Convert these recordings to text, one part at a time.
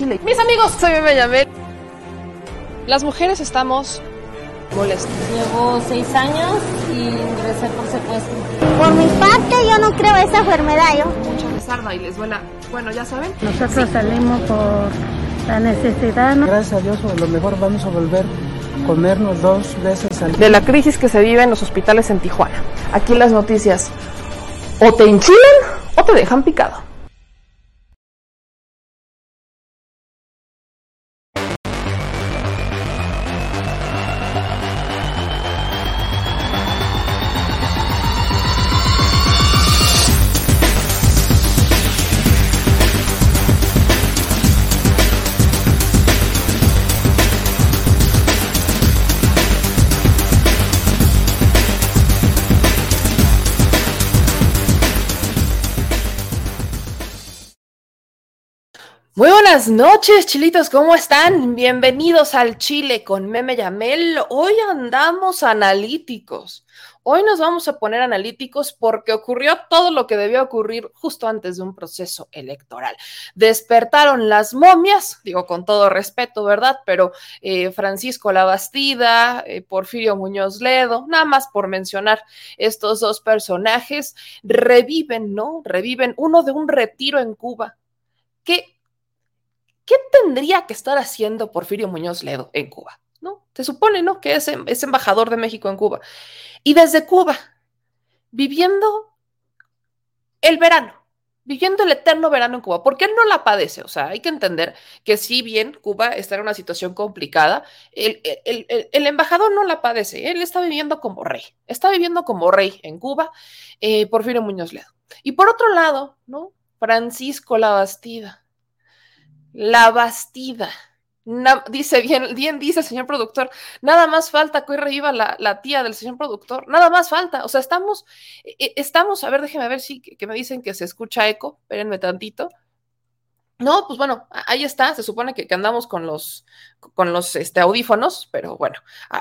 Chile. Mis amigos, soy Yamel. Las mujeres estamos molestas. Llevo seis años y ingresé por secuestro. Por mi parte, yo no creo esa enfermedad. Yo. Mucha les y les duela. Bueno, ya saben. Nosotros salimos por la necesidad. ¿no? Gracias a Dios, a lo mejor vamos a volver a comernos dos veces al día. De la crisis que se vive en los hospitales en Tijuana. Aquí las noticias o te enchilan o te dejan picado. Muy buenas noches, chilitos, ¿cómo están? Bienvenidos al Chile con Meme Yamel. Hoy andamos analíticos. Hoy nos vamos a poner analíticos porque ocurrió todo lo que debió ocurrir justo antes de un proceso electoral. Despertaron las momias, digo con todo respeto, ¿verdad? Pero eh, Francisco Labastida, eh, Porfirio Muñoz Ledo, nada más por mencionar estos dos personajes, reviven, ¿no? Reviven uno de un retiro en Cuba. ¿Qué ¿qué tendría que estar haciendo Porfirio Muñoz Ledo en Cuba? ¿No? Se supone, ¿no? Que es, es embajador de México en Cuba. Y desde Cuba, viviendo el verano, viviendo el eterno verano en Cuba, porque él no la padece. O sea, hay que entender que si bien Cuba está en una situación complicada, el, embajador no la padece. Él está viviendo como rey, está viviendo como rey en Cuba, eh, Porfirio Muñoz Ledo. Y por otro lado, ¿no? Francisco Labastida, la Bastida. dice bien, bien dice el señor productor, nada más falta que hoy reviva la, tía del señor productor, nada más falta, o sea, estamos, e, e, estamos, a ver, déjeme ver si que, me dicen que se escucha eco, espérenme tantito. No, pues bueno, ahí está, se supone que, andamos con los, con los este, audífonos, pero bueno,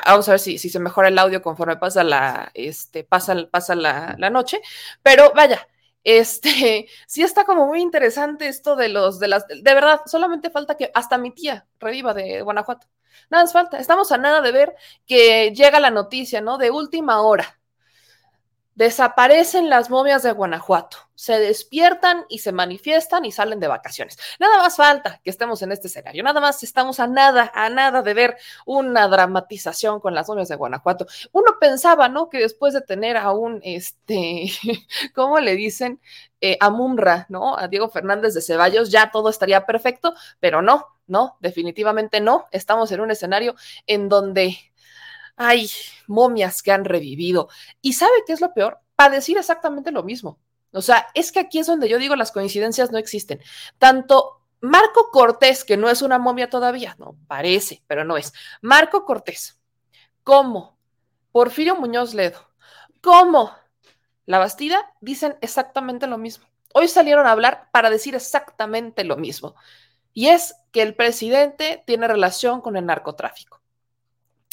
vamos a ver si, si, se mejora el audio conforme pasa la, este, pasa, pasa la, la noche, pero vaya, este, sí está como muy interesante esto de los, de las, de verdad, solamente falta que hasta mi tía reviva de Guanajuato. Nada más falta. Estamos a nada de ver que llega la noticia, ¿no? De última hora. Desaparecen las momias de Guanajuato, se despiertan y se manifiestan y salen de vacaciones. Nada más falta que estemos en este escenario, nada más estamos a nada, a nada de ver una dramatización con las momias de Guanajuato. Uno pensaba, ¿no? Que después de tener a un, este, ¿cómo le dicen? Eh, a Mumra, ¿no? A Diego Fernández de Ceballos, ya todo estaría perfecto, pero no, no, definitivamente no. Estamos en un escenario en donde hay momias que han revivido. ¿Y sabe qué es lo peor? Para decir exactamente lo mismo. O sea, es que aquí es donde yo digo las coincidencias no existen. Tanto Marco Cortés, que no es una momia todavía, no, parece, pero no es. Marco Cortés, como Porfirio Muñoz Ledo, como La Bastida, dicen exactamente lo mismo. Hoy salieron a hablar para decir exactamente lo mismo. Y es que el presidente tiene relación con el narcotráfico.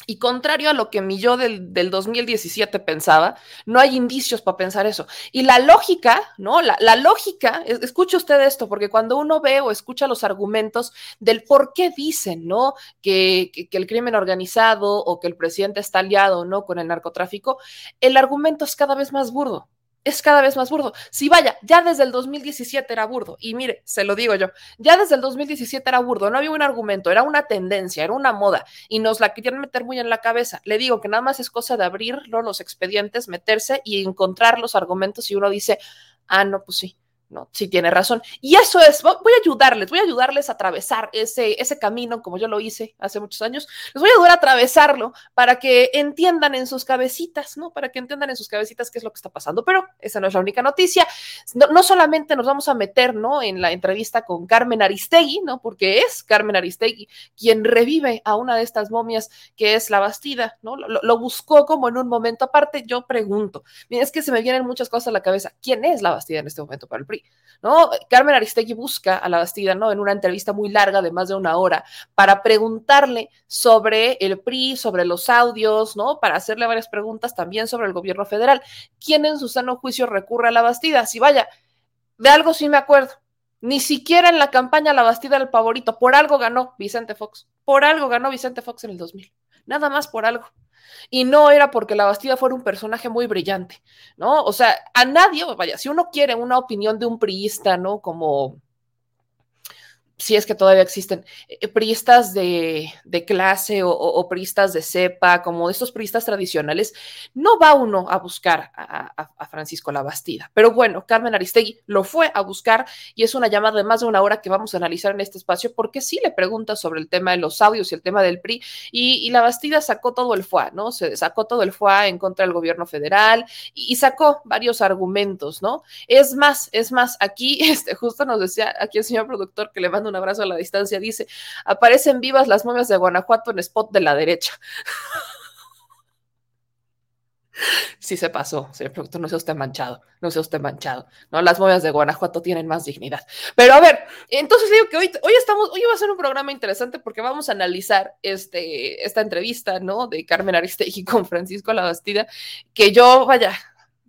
Y contrario a lo que mi yo del, 2017 pensaba, no hay indicios para pensar eso. Y la lógica, ¿no? La, lógica, escuche usted esto, porque cuando uno ve o escucha los argumentos del por qué dicen, ¿no? Que, que el crimen organizado o que el presidente está aliado, ¿no? Con el narcotráfico, el argumento es cada vez más burdo es cada vez más burdo. Si vaya, ya desde el 2017 era burdo, y mire, se lo digo yo, ya desde el 2017 era burdo, no había un argumento, era una tendencia, era una moda, y nos la querían meter muy en la cabeza. Le digo que nada más es cosa de abrir los expedientes, meterse y encontrar los argumentos, y uno dice, ah, no, pues sí, ¿no? Sí tiene razón. Y eso es, voy a ayudarles, voy a ayudarles a atravesar ese, ese camino como yo lo hice hace muchos años. Les voy a ayudar a atravesarlo para que entiendan en sus cabecitas, ¿no? Para que entiendan en sus cabecitas qué es lo que está pasando. Pero esa no es la única noticia. No, solamente nos vamos a meter, ¿no? En la entrevista con Carmen Aristegui, ¿no? Porque es Carmen Aristegui quien revive a una de estas momias que es la Bastida, ¿no? Lo, buscó como en un momento aparte. Yo pregunto, es que se me vienen muchas cosas a la cabeza. ¿Quién es la Bastida en este momento para el? Carmen Aristegui busca a la Bastida, ¿no? En una entrevista muy larga de más de una hora para preguntarle sobre el PRI, sobre los audios, ¿no? Para hacerle varias preguntas también sobre el gobierno federal. ¿Quién en su sano juicio recurre a la Bastida? Si vaya, de algo sí me acuerdo. Ni siquiera en la campaña La Bastida el favorito. Por algo ganó Vicente Fox. Por algo ganó Vicente Fox en el 2000. Nada más por algo. Y no era porque la Bastida fuera un personaje muy brillante, ¿no? O sea, a nadie, vaya, si uno quiere una opinión de un priista, ¿no? Como si es que todavía existen, eh, priistas de, clase o, priistas de cepa, como estos priistas tradicionales, no va uno a buscar a, a, Francisco Labastida. Pero bueno, Carmen Aristegui lo fue a buscar y es una llamada de más de una hora que vamos a analizar en este espacio porque sí le pregunta sobre el tema de los audios y el tema del PRI y, la Bastida sacó todo el FUA, ¿no? Se sacó todo el FUA en contra del gobierno federal y, y sacó varios argumentos, ¿no? Es más, es más, aquí este, justo nos decía aquí el señor productor que le manda un abrazo a la distancia, dice, aparecen vivas las momias de Guanajuato en spot de la derecha. Sí se pasó, señor productor, no sea usted manchado, no sea usted manchado, ¿no? Las momias de Guanajuato tienen más dignidad. Pero a ver, entonces digo que hoy, hoy estamos, hoy va a ser un programa interesante porque vamos a analizar este, esta entrevista, ¿no? De Carmen Aristegui con Francisco Labastida, que yo, vaya,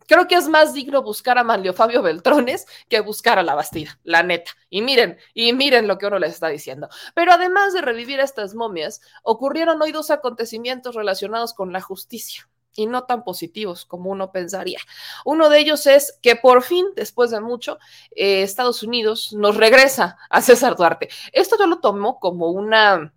Creo que es más digno buscar a Manlio Fabio Beltrones que buscar a la Bastida, la neta. Y miren, y miren lo que uno les está diciendo. Pero además de revivir estas momias, ocurrieron hoy dos acontecimientos relacionados con la justicia y no tan positivos como uno pensaría. Uno de ellos es que por fin, después de mucho, eh, Estados Unidos nos regresa a César Duarte. Esto yo lo tomo como una...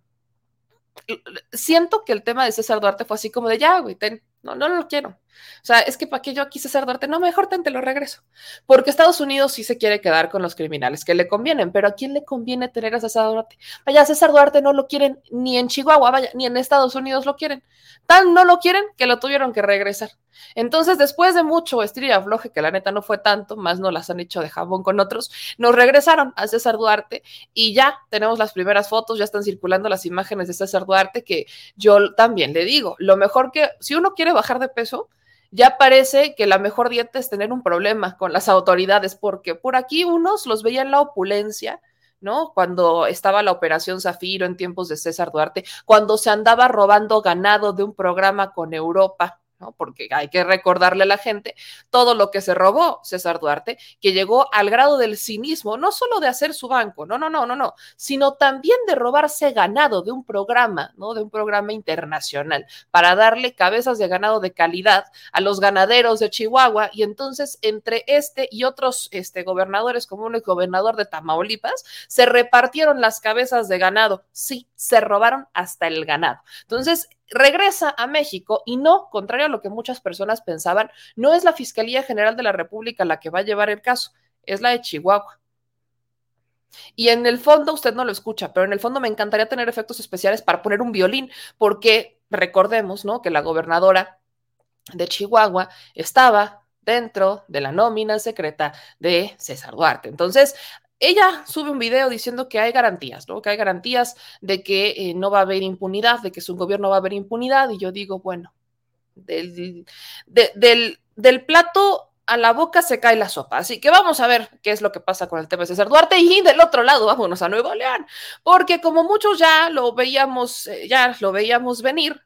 Siento que el tema de César Duarte fue así como de ya, güey, ten, no, no lo quiero. O sea, es que para qué yo quise ser Duarte, no, mejor te, lo regreso. Porque Estados Unidos sí se quiere quedar con los criminales que le convienen, pero ¿a quién le conviene tener a César Duarte? Vaya, César Duarte no lo quieren ni en Chihuahua, vaya, ni en Estados Unidos lo quieren. Tan no lo quieren que lo tuvieron que regresar. Entonces, después de mucho estir y afloje, que la neta no fue tanto, más no las han hecho de jabón con otros, nos regresaron a César Duarte y ya tenemos las primeras fotos, ya están circulando las imágenes de César Duarte, que yo también le digo, lo mejor que, si uno quiere bajar de peso, ya parece que la mejor dieta es tener un problema con las autoridades, porque por aquí unos los veían la opulencia, ¿no? Cuando estaba la Operación Zafiro en tiempos de César Duarte, cuando se andaba robando ganado de un programa con Europa, porque hay que recordarle a la gente todo lo que se robó César Duarte, que llegó al grado del cinismo, no solo de hacer su banco, no, no, no, no, no, sino también de robarse ganado de un programa, ¿no? De un programa internacional, para darle cabezas de ganado de calidad a los ganaderos de Chihuahua. Y entonces, entre este y otros este, gobernadores, como el gobernador de Tamaulipas, se repartieron las cabezas de ganado. Sí, se robaron hasta el ganado. Entonces, regresa a México y no, contrario a lo que muchas personas pensaban, no es la Fiscalía General de la República la que va a llevar el caso, es la de Chihuahua. Y en el fondo usted no lo escucha, pero en el fondo me encantaría tener efectos especiales para poner un violín, porque recordemos, ¿no? Que la gobernadora de Chihuahua estaba dentro de la nómina secreta de César Duarte. Entonces, ella sube un video diciendo que hay garantías, ¿no? Que hay garantías de que eh, no va a haber impunidad, de que su gobierno va a haber impunidad. Y yo digo, bueno, del, del, del plato a la boca se cae la sopa. Así que vamos a ver qué es lo que pasa con el tema de César Duarte. Y del otro lado, vámonos a Nuevo León, porque como muchos ya lo veíamos, eh, ya lo veíamos venir,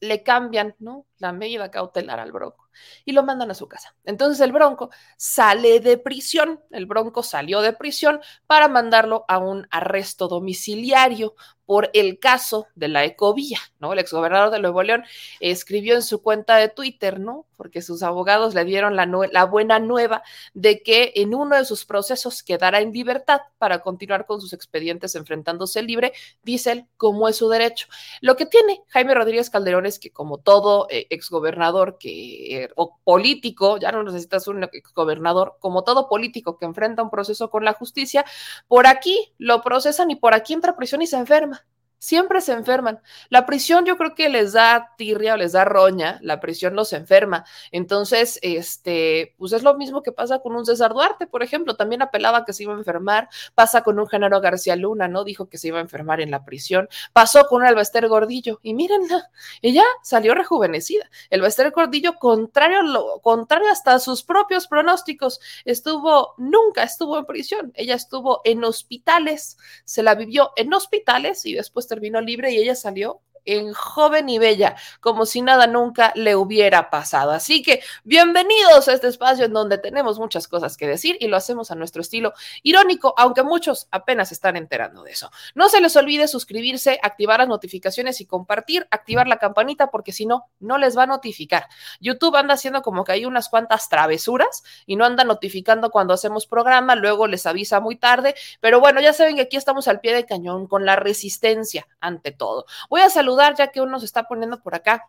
le cambian, ¿no? La medida cautelar al Bronco y lo mandan a su casa. Entonces el Bronco sale de prisión, el Bronco salió de prisión para mandarlo a un arresto domiciliario por el caso de la ecovía, ¿no? El exgobernador de Nuevo León escribió en su cuenta de Twitter, ¿no? Porque sus abogados le dieron la, buena nueva de que en uno de sus procesos quedará en libertad para continuar con sus expedientes enfrentándose libre, dice él, como es su derecho. Lo que tiene Jaime Rodríguez Calderón es que como todo eh, exgobernador que, o político, ya no necesitas un exgobernador, como todo político que enfrenta un proceso con la justicia, por aquí lo procesan y por aquí entra a prisión y se enferma siempre se enferman. La prisión yo creo que les da tirria o les da roña, la prisión los enferma. Entonces, este, pues es lo mismo que pasa con un César Duarte, por ejemplo, también apelaba que se iba a enfermar, pasa con un Genaro García Luna, ¿no? Dijo que se iba a enfermar en la prisión, pasó con un Albester Gordillo y mírenla, ella salió rejuvenecida. El Albester Gordillo, contrario, lo, contrario hasta sus propios pronósticos, estuvo, nunca estuvo en prisión, ella estuvo en hospitales, se la vivió en hospitales y después terminó libre y ella salió en joven y bella, como si nada nunca le hubiera pasado. Así que bienvenidos a este espacio en donde tenemos muchas cosas que decir y lo hacemos a nuestro estilo irónico, aunque muchos apenas están enterando de eso. No se les olvide suscribirse, activar las notificaciones y compartir, activar la campanita porque si no, no les va a notificar. YouTube anda haciendo como que hay unas cuantas travesuras y no anda notificando cuando hacemos programa, luego les avisa muy tarde, pero bueno, ya saben que aquí estamos al pie de cañón con la resistencia ante todo. Voy a saludar ya que uno se está poniendo por acá.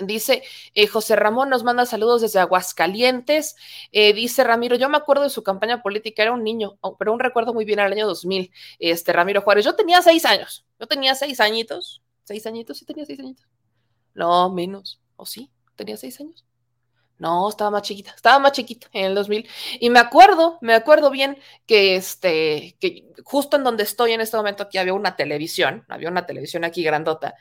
Dice eh, José Ramón, nos manda saludos desde Aguascalientes. Eh, dice Ramiro, yo me acuerdo de su campaña política, era un niño, oh, pero un recuerdo muy bien al año 2000. Este Ramiro Juárez, yo tenía seis años, yo tenía seis añitos, seis añitos, sí tenía seis añitos. No, menos, o sí, tenía seis años. No, estaba más chiquita, estaba más chiquita en el 2000. Y me acuerdo, me acuerdo bien que este, que justo en donde estoy en este momento aquí había una televisión, había una televisión aquí grandota.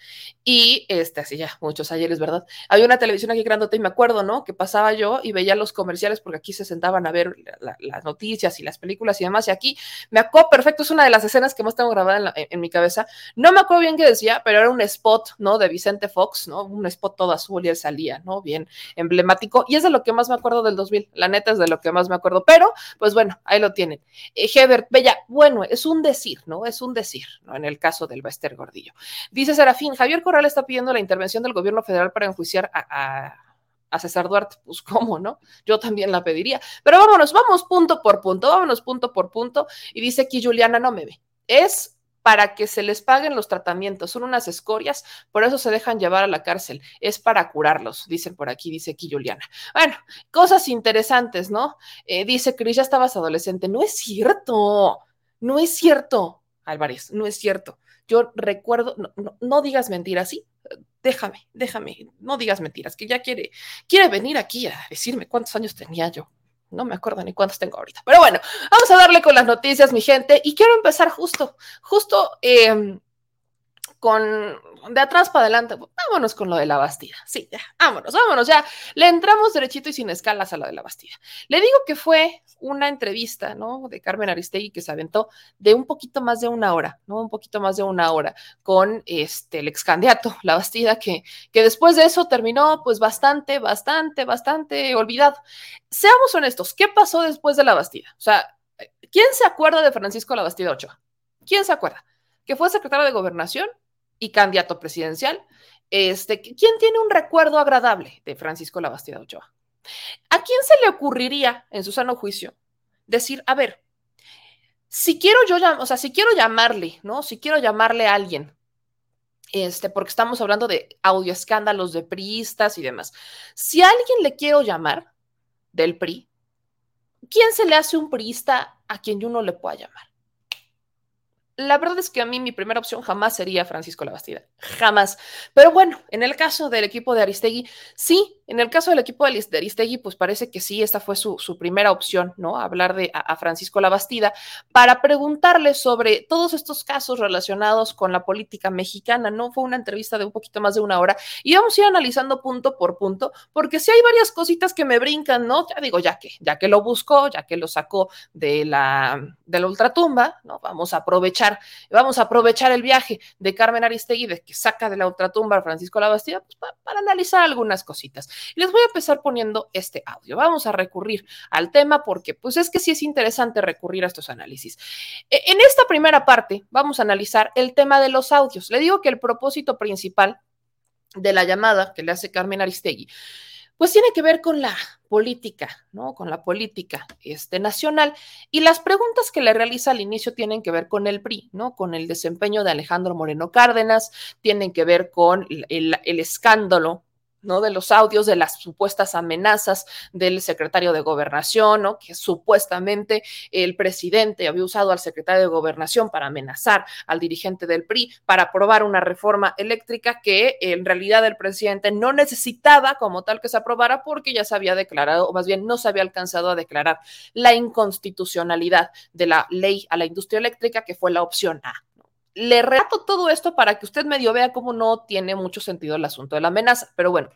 Y este, así ya, muchos ayeres, ¿verdad? Había una televisión aquí grandota y me acuerdo, ¿no? Que pasaba yo y veía los comerciales porque aquí se sentaban a ver las noticias y las películas y demás. Y aquí me acuerdo perfecto, es una de las escenas que más tengo grabada en, mi cabeza. No me acuerdo bien qué decía, pero era un spot, ¿no? De Vicente Fox, ¿no? Un spot todo azul y él salía, ¿no? Bien emblemático es de lo que más me acuerdo del 2000, la neta es de lo que más me acuerdo, pero pues bueno, ahí lo tienen. Eh, Hebert, Bella, bueno, es un decir, ¿no? Es un decir, ¿no? En el caso del Bester Gordillo. Dice Serafín, Javier Corral está pidiendo la intervención del gobierno federal para enjuiciar a, a César Duarte, pues cómo, ¿no? Yo también la pediría. Pero vámonos, vamos punto por punto, vámonos punto por punto. Y dice aquí Juliana, no me ve. Es para que se les paguen los tratamientos. Son unas escorias, por eso se dejan llevar a la cárcel. Es para curarlos, dicen por aquí, dice aquí Juliana. Bueno, cosas interesantes, ¿no? Eh, dice Cris, ya estabas adolescente. No es cierto, no es cierto, Álvarez, no es cierto. Yo recuerdo, no, no, digas mentiras, ¿sí? Déjame, déjame, no digas mentiras, que ya quiere, quiere venir aquí a decirme cuántos años tenía yo. No me acuerdo ni cuántos tengo ahorita. Pero bueno, vamos a darle con las noticias, mi gente. Y quiero empezar justo, justo eh, con de atrás para adelante, vámonos con lo de la Bastida. Sí, ya, vámonos, vámonos, ya. Le entramos derechito y sin escalas a lo de la Bastida. Le digo que fue una entrevista, ¿no? De Carmen Aristegui que se aventó de un poquito más de una hora, ¿no? Un poquito más de una hora con este, el ex candidato, la Bastida, que, que después de eso terminó pues bastante, bastante, bastante olvidado. Seamos honestos, ¿qué pasó después de la Bastida? O sea, ¿quién se acuerda de Francisco La Bastida Ochoa? ¿Quién se acuerda? Que fue secretario de Gobernación y candidato presidencial. Este, ¿Quién tiene un recuerdo agradable de Francisco Labastida Ochoa? ¿A quién se le ocurriría, en su sano juicio, decir, a ver, si quiero yo, o sea, si quiero llamarle, ¿no? Si quiero llamarle a alguien, este, porque estamos hablando de audio escándalos de priistas y demás. Si a alguien le quiero llamar del PRI, ¿quién se le hace un priista a quien yo no le pueda llamar? La verdad es que a mí mi primera opción jamás sería Francisco Labastida, jamás. Pero bueno, en el caso del equipo de Aristegui, sí, en el caso del equipo de Aristegui, pues parece que sí, esta fue su, primera opción, ¿no? Hablar de a, Francisco Labastida para preguntarle sobre todos estos casos relacionados con la política mexicana, ¿no? Fue una entrevista de un poquito más de una hora y vamos a ir analizando punto por punto, porque sí hay varias cositas que me brincan, ¿no? Ya digo, ya que, ya que lo buscó, ya que lo sacó de la, de la ultratumba, ¿no? Vamos a aprovechar, vamos a aprovechar el viaje de Carmen Aristegui, de que saca de la ultratumba a Francisco Labastida, pues para analizar algunas cositas. Y les voy a empezar poniendo este audio. Vamos a recurrir al tema porque pues es que sí es interesante recurrir a estos análisis. E, en esta primera parte vamos a analizar el tema de los audios. Le digo que el propósito principal de la llamada que le hace Carmen Aristegui pues tiene que ver con la política, ¿no? Con la política este, nacional. Y las preguntas que le realiza al inicio tienen que ver con el PRI, ¿no? Con el desempeño de Alejandro Moreno Cárdenas, tienen que ver con el, el escándalo ¿no? De los audios de las supuestas amenazas del secretario de gobernación, ¿no? Que supuestamente el presidente había usado al secretario de gobernación para amenazar al dirigente del PRI para aprobar una reforma eléctrica que en realidad el presidente no necesitaba como tal que se aprobara porque ya se había declarado, o más bien no se había alcanzado a declarar la inconstitucionalidad de la ley a la industria eléctrica, que fue la opción A le relato todo esto para que usted medio vea cómo no tiene mucho sentido el asunto de la amenaza. Pero bueno,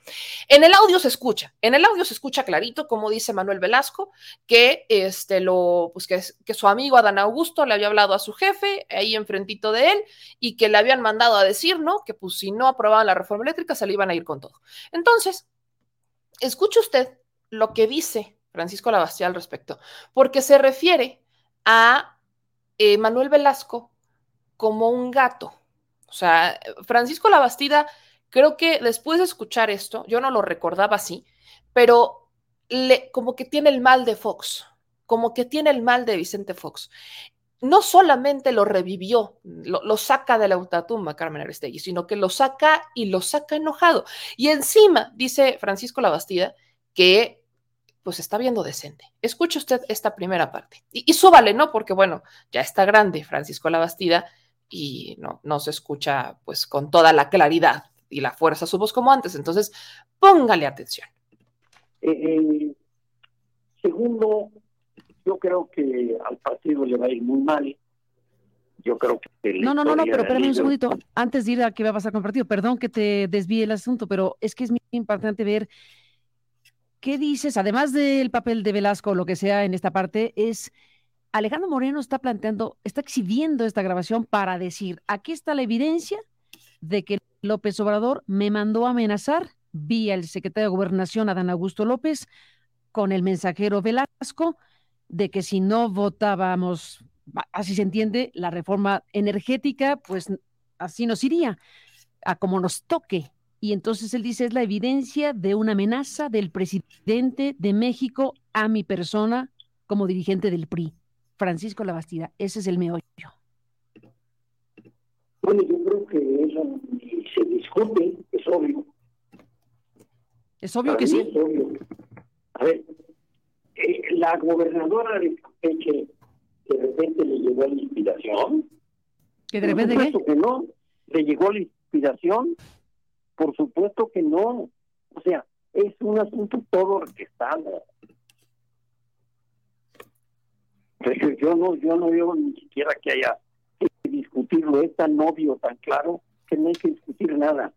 en el audio se escucha, en el audio se escucha clarito, como dice Manuel Velasco, que este lo, pues que, que su amigo Adán Augusto le había hablado a su jefe ahí enfrentito de él y que le habían mandado a decir, ¿no? Que pues si no aprobaban la reforma eléctrica se le iban a ir con todo. Entonces, escuche usted lo que dice Francisco Labastida al respecto, porque se refiere a eh, Manuel Velasco como un gato. O sea, Francisco Labastida, creo que después de escuchar esto, yo no lo recordaba así, pero le, como que tiene el mal de Fox, como que tiene el mal de Vicente Fox. No solamente lo revivió, lo, saca de la ultratumba Carmen Aristegui, sino que lo saca y lo saca enojado. Y encima, dice Francisco Labastida, que pues está viendo decente. Escuche usted esta primera parte. Y, y súbale, ¿no? Porque bueno, ya está grande Francisco Labastida y no, no se escucha pues con toda la claridad y la fuerza su voz como antes. Entonces, póngale atención. Eh, segundo, yo creo que al partido le va a ir muy mal. Yo creo que... No, no, no, no, pero espérame un segundito. Antes de ir a qué va a pasar con el partido, perdón que te desvíe el asunto, pero es que es muy importante ver qué dices, además del papel de Velasco o lo que sea en esta parte, es Alejandro Moreno está planteando, está exhibiendo esta grabación para decir, aquí está la evidencia de que López Obrador me mandó a amenazar vía el secretario de Gobernación, Adán Augusto López, con el mensajero Velasco, de que si no votábamos, así se entiende, la reforma energética, pues así nos iría, a como nos toque. Y entonces él dice, es la evidencia de una amenaza del presidente de México a mi persona como dirigente del PRI. Francisco Labastida. Ese es el meollo. Bueno, yo creo que eso se discute, es obvio. Es obvio que sí. Es obvio. A ver, eh, la gobernadora de Campeche de repente le llegó la inspiración. ¿Que de repente Por supuesto que no. ¿Le llegó la inspiración? Por supuesto que no. O sea, es un asunto todo orquestado. Yo no, yo no veo ni siquiera que haya que discutirlo, es tan obvio, tan claro, que no hay que discutir nada.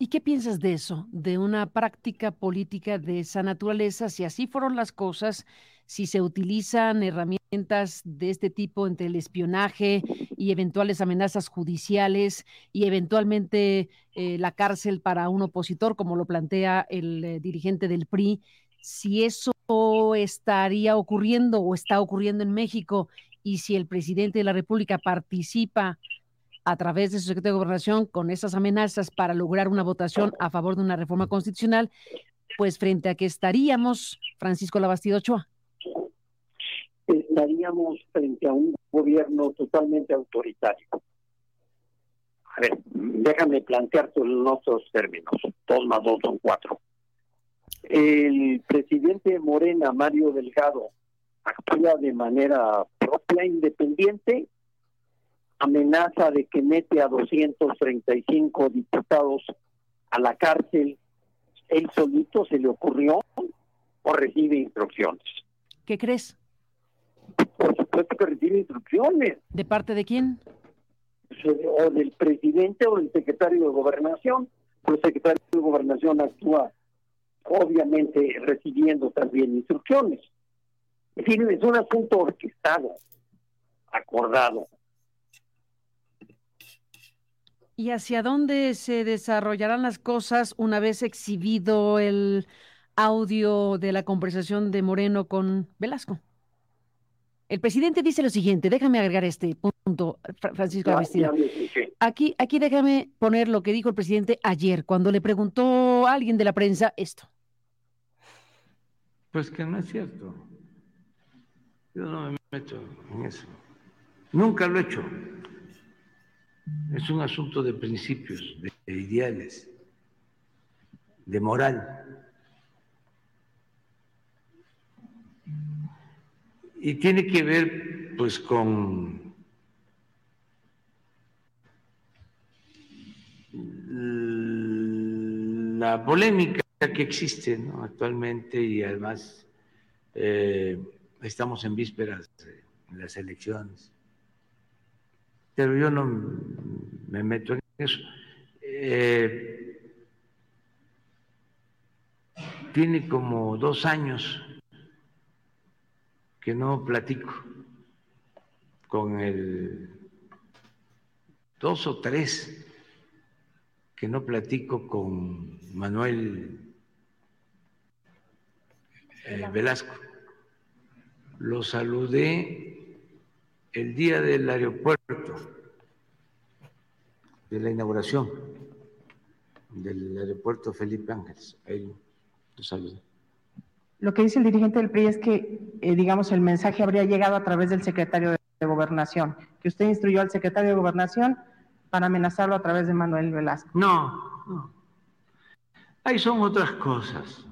¿Y qué piensas de eso, de una práctica política de esa naturaleza? Si así fueron las cosas, si se utilizan herramientas de este tipo entre el espionaje y eventuales amenazas judiciales y eventualmente eh, la cárcel para un opositor, como lo plantea el eh, dirigente del PRI, si eso estaría ocurriendo o está ocurriendo en México y si el presidente de la República participa a través de su secretario de Gobernación con esas amenazas para lograr una votación a favor de una reforma constitucional, pues frente a qué estaríamos, Francisco Labastida Ochoa. Estaríamos frente a un gobierno totalmente autoritario. A ver, déjame plantearte en otros términos. Dos más dos son cuatro el presidente Morena, Mario Delgado, actúa de manera propia, independiente, amenaza de que mete a 235 diputados a la cárcel, él solito se le ocurrió o recibe instrucciones. ¿Qué crees? Por supuesto que recibe instrucciones. ¿De parte de quién? O del presidente o del secretario de gobernación. El secretario de gobernación actúa obviamente recibiendo también instrucciones. Es un asunto orquestado, acordado. ¿Y hacia dónde se desarrollarán las cosas una vez exhibido el audio de la conversación de Moreno con Velasco? El presidente dice lo siguiente, déjame agregar este punto, Francisco Vestida. Aquí, aquí déjame poner lo que dijo el presidente ayer, cuando le preguntó a alguien de la prensa esto. Pues que no es cierto. Yo no me meto en eso. Nunca lo he hecho. Es un asunto de principios, de ideales, de moral. Y tiene que ver pues con la polémica que existe actualmente y además eh, estamos en vísperas de las elecciones. pero yo no me meto en eso. Eh, tiene como dos años que no platico con el dos o tres que no platico con Manuel eh, Velasco. Lo saludé el día del aeropuerto, de la inauguración del aeropuerto Felipe Ángeles. Ahí lo saludé. Lo que dice el dirigente del PRI es que, eh, digamos, el mensaje habría llegado a través del secretario de, de Gobernación, que usted instruyó al secretario de Gobernación para amenazarlo a través de Manuel Velasco. No, no. Ahí son otras cosas.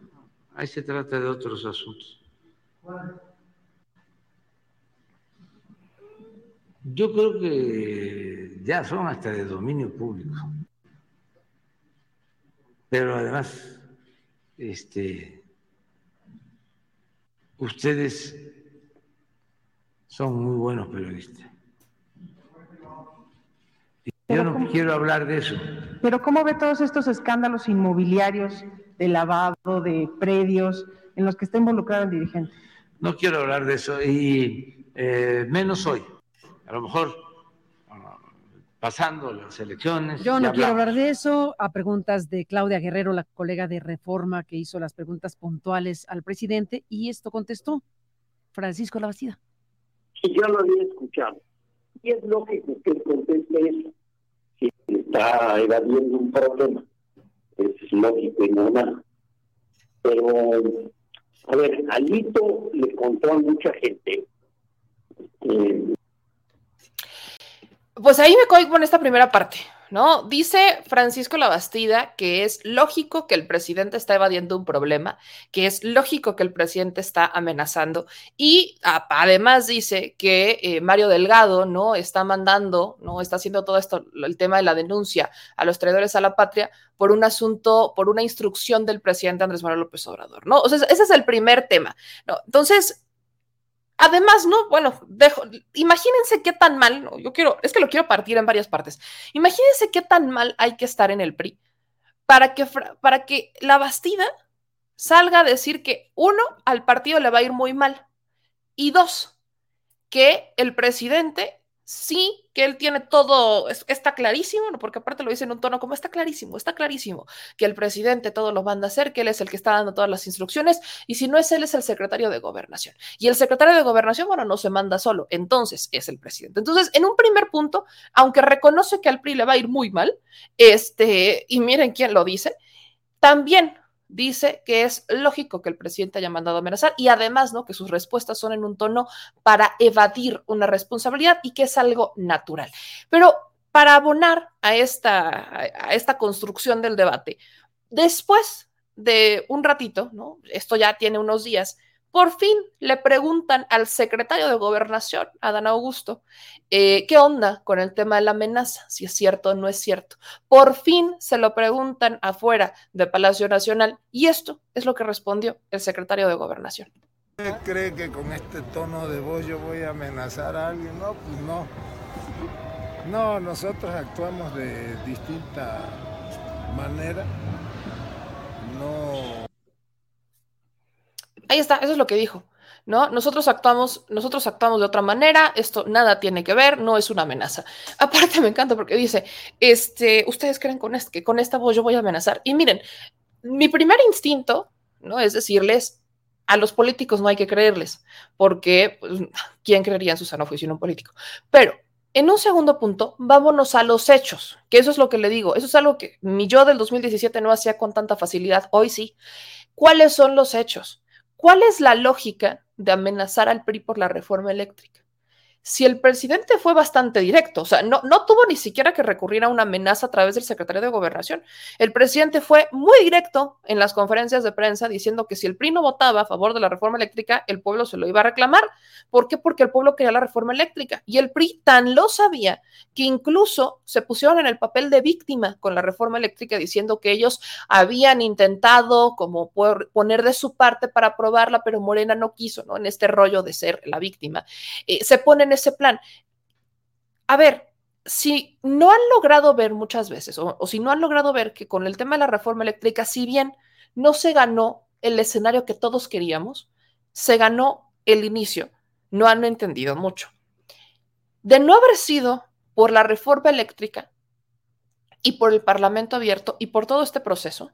Ahí se trata de otros asuntos. Yo creo que ya son hasta de dominio público. Pero además, este, ustedes son muy buenos periodistas. Yo no quiero hablar de eso. Pero ¿cómo ve todos estos escándalos inmobiliarios de lavado, de predios, en los que está involucrado el dirigente? No quiero hablar de eso y eh, menos hoy. A lo mejor ah, pasando las elecciones. Yo no quiero hablar de eso. A preguntas de Claudia Guerrero, la colega de Reforma, que hizo las preguntas puntuales al presidente, y esto contestó Francisco Labastida. Y yo lo había escuchado. Y es lógico que él conteste eso. Si está evadiendo un problema, es lógico y normal. Pero, a ver, Alito le contó a mucha gente. eh, Pues ahí me coy con esta primera parte, ¿no? Dice Francisco Labastida que es lógico que el presidente está evadiendo un problema, que es lógico que el presidente está amenazando y además dice que eh, Mario Delgado, ¿no? Está mandando, ¿no? Está haciendo todo esto, el tema de la denuncia a los traidores a la patria por un asunto, por una instrucción del presidente Andrés Manuel López Obrador, ¿no? O sea, ese es el primer tema. Entonces, Además, no, bueno, dejo, imagínense qué tan mal, no, yo quiero, es que lo quiero partir en varias partes. Imagínense qué tan mal hay que estar en el PRI para que, para que la Bastida salga a decir que, uno, al partido le va a ir muy mal, y dos, que el presidente sí, que él tiene todo, es- está clarísimo, porque aparte lo dice en un tono como está clarísimo, está clarísimo, que el presidente todo lo manda a hacer, que él es el que está dando todas las instrucciones, y si no es él, es el secretario de gobernación. Y el secretario de gobernación, bueno, no se manda solo, entonces es el presidente. Entonces, en un primer punto, aunque reconoce que al PRI le va a ir muy mal, este, y miren quién lo dice, también dice que es lógico que el presidente haya mandado a amenazar y además, ¿no? Que sus respuestas son en un tono para evadir una responsabilidad y que es algo natural. Pero para abonar a esta, a esta construcción del debate, después de un ratito, ¿no? Esto ya tiene unos días, por fin le preguntan al secretario de Gobernación, Adán Augusto, eh, ¿qué onda con el tema de la amenaza? Si es cierto o no es cierto. Por fin se lo preguntan afuera de Palacio Nacional y esto es lo que respondió el secretario de Gobernación. ¿Usted cree que con este tono de voz yo voy a amenazar a alguien? No, pues no. No, nosotros actuamos de distinta manera. No. Ahí está, eso es lo que dijo. ¿No? Nosotros actuamos, nosotros actuamos de otra manera, esto nada tiene que ver, no es una amenaza. Aparte me encanta porque dice, este, ustedes creen con este, que con esta voz yo voy a amenazar. Y miren, mi primer instinto, ¿no? Es decirles, a los políticos no hay que creerles, porque pues, ¿quién creería en su sano juicio en un político? Pero en un segundo punto, vámonos a los hechos, que eso es lo que le digo, eso es algo que mi yo del 2017 no hacía con tanta facilidad, hoy sí. ¿Cuáles son los hechos? ¿Cuál es la lógica de amenazar al PRI por la reforma eléctrica? Si el presidente fue bastante directo, o sea, no, no tuvo ni siquiera que recurrir a una amenaza a través del secretario de Gobernación. El presidente fue muy directo en las conferencias de prensa diciendo que si el PRI no votaba a favor de la reforma eléctrica, el pueblo se lo iba a reclamar. ¿Por qué? Porque el pueblo quería la reforma eléctrica. Y el PRI tan lo sabía que incluso se pusieron en el papel de víctima con la reforma eléctrica diciendo que ellos habían intentado como poner de su parte para aprobarla, pero Morena no quiso, ¿no? En este rollo de ser la víctima. Eh, se pone en ese plan. A ver, si no han logrado ver muchas veces, o, si no han logrado ver que con el tema de la reforma eléctrica, si bien no se ganó el escenario que todos queríamos, se ganó el inicio, no han entendido mucho. De no haber sido por la reforma eléctrica y por el Parlamento abierto y por todo este proceso,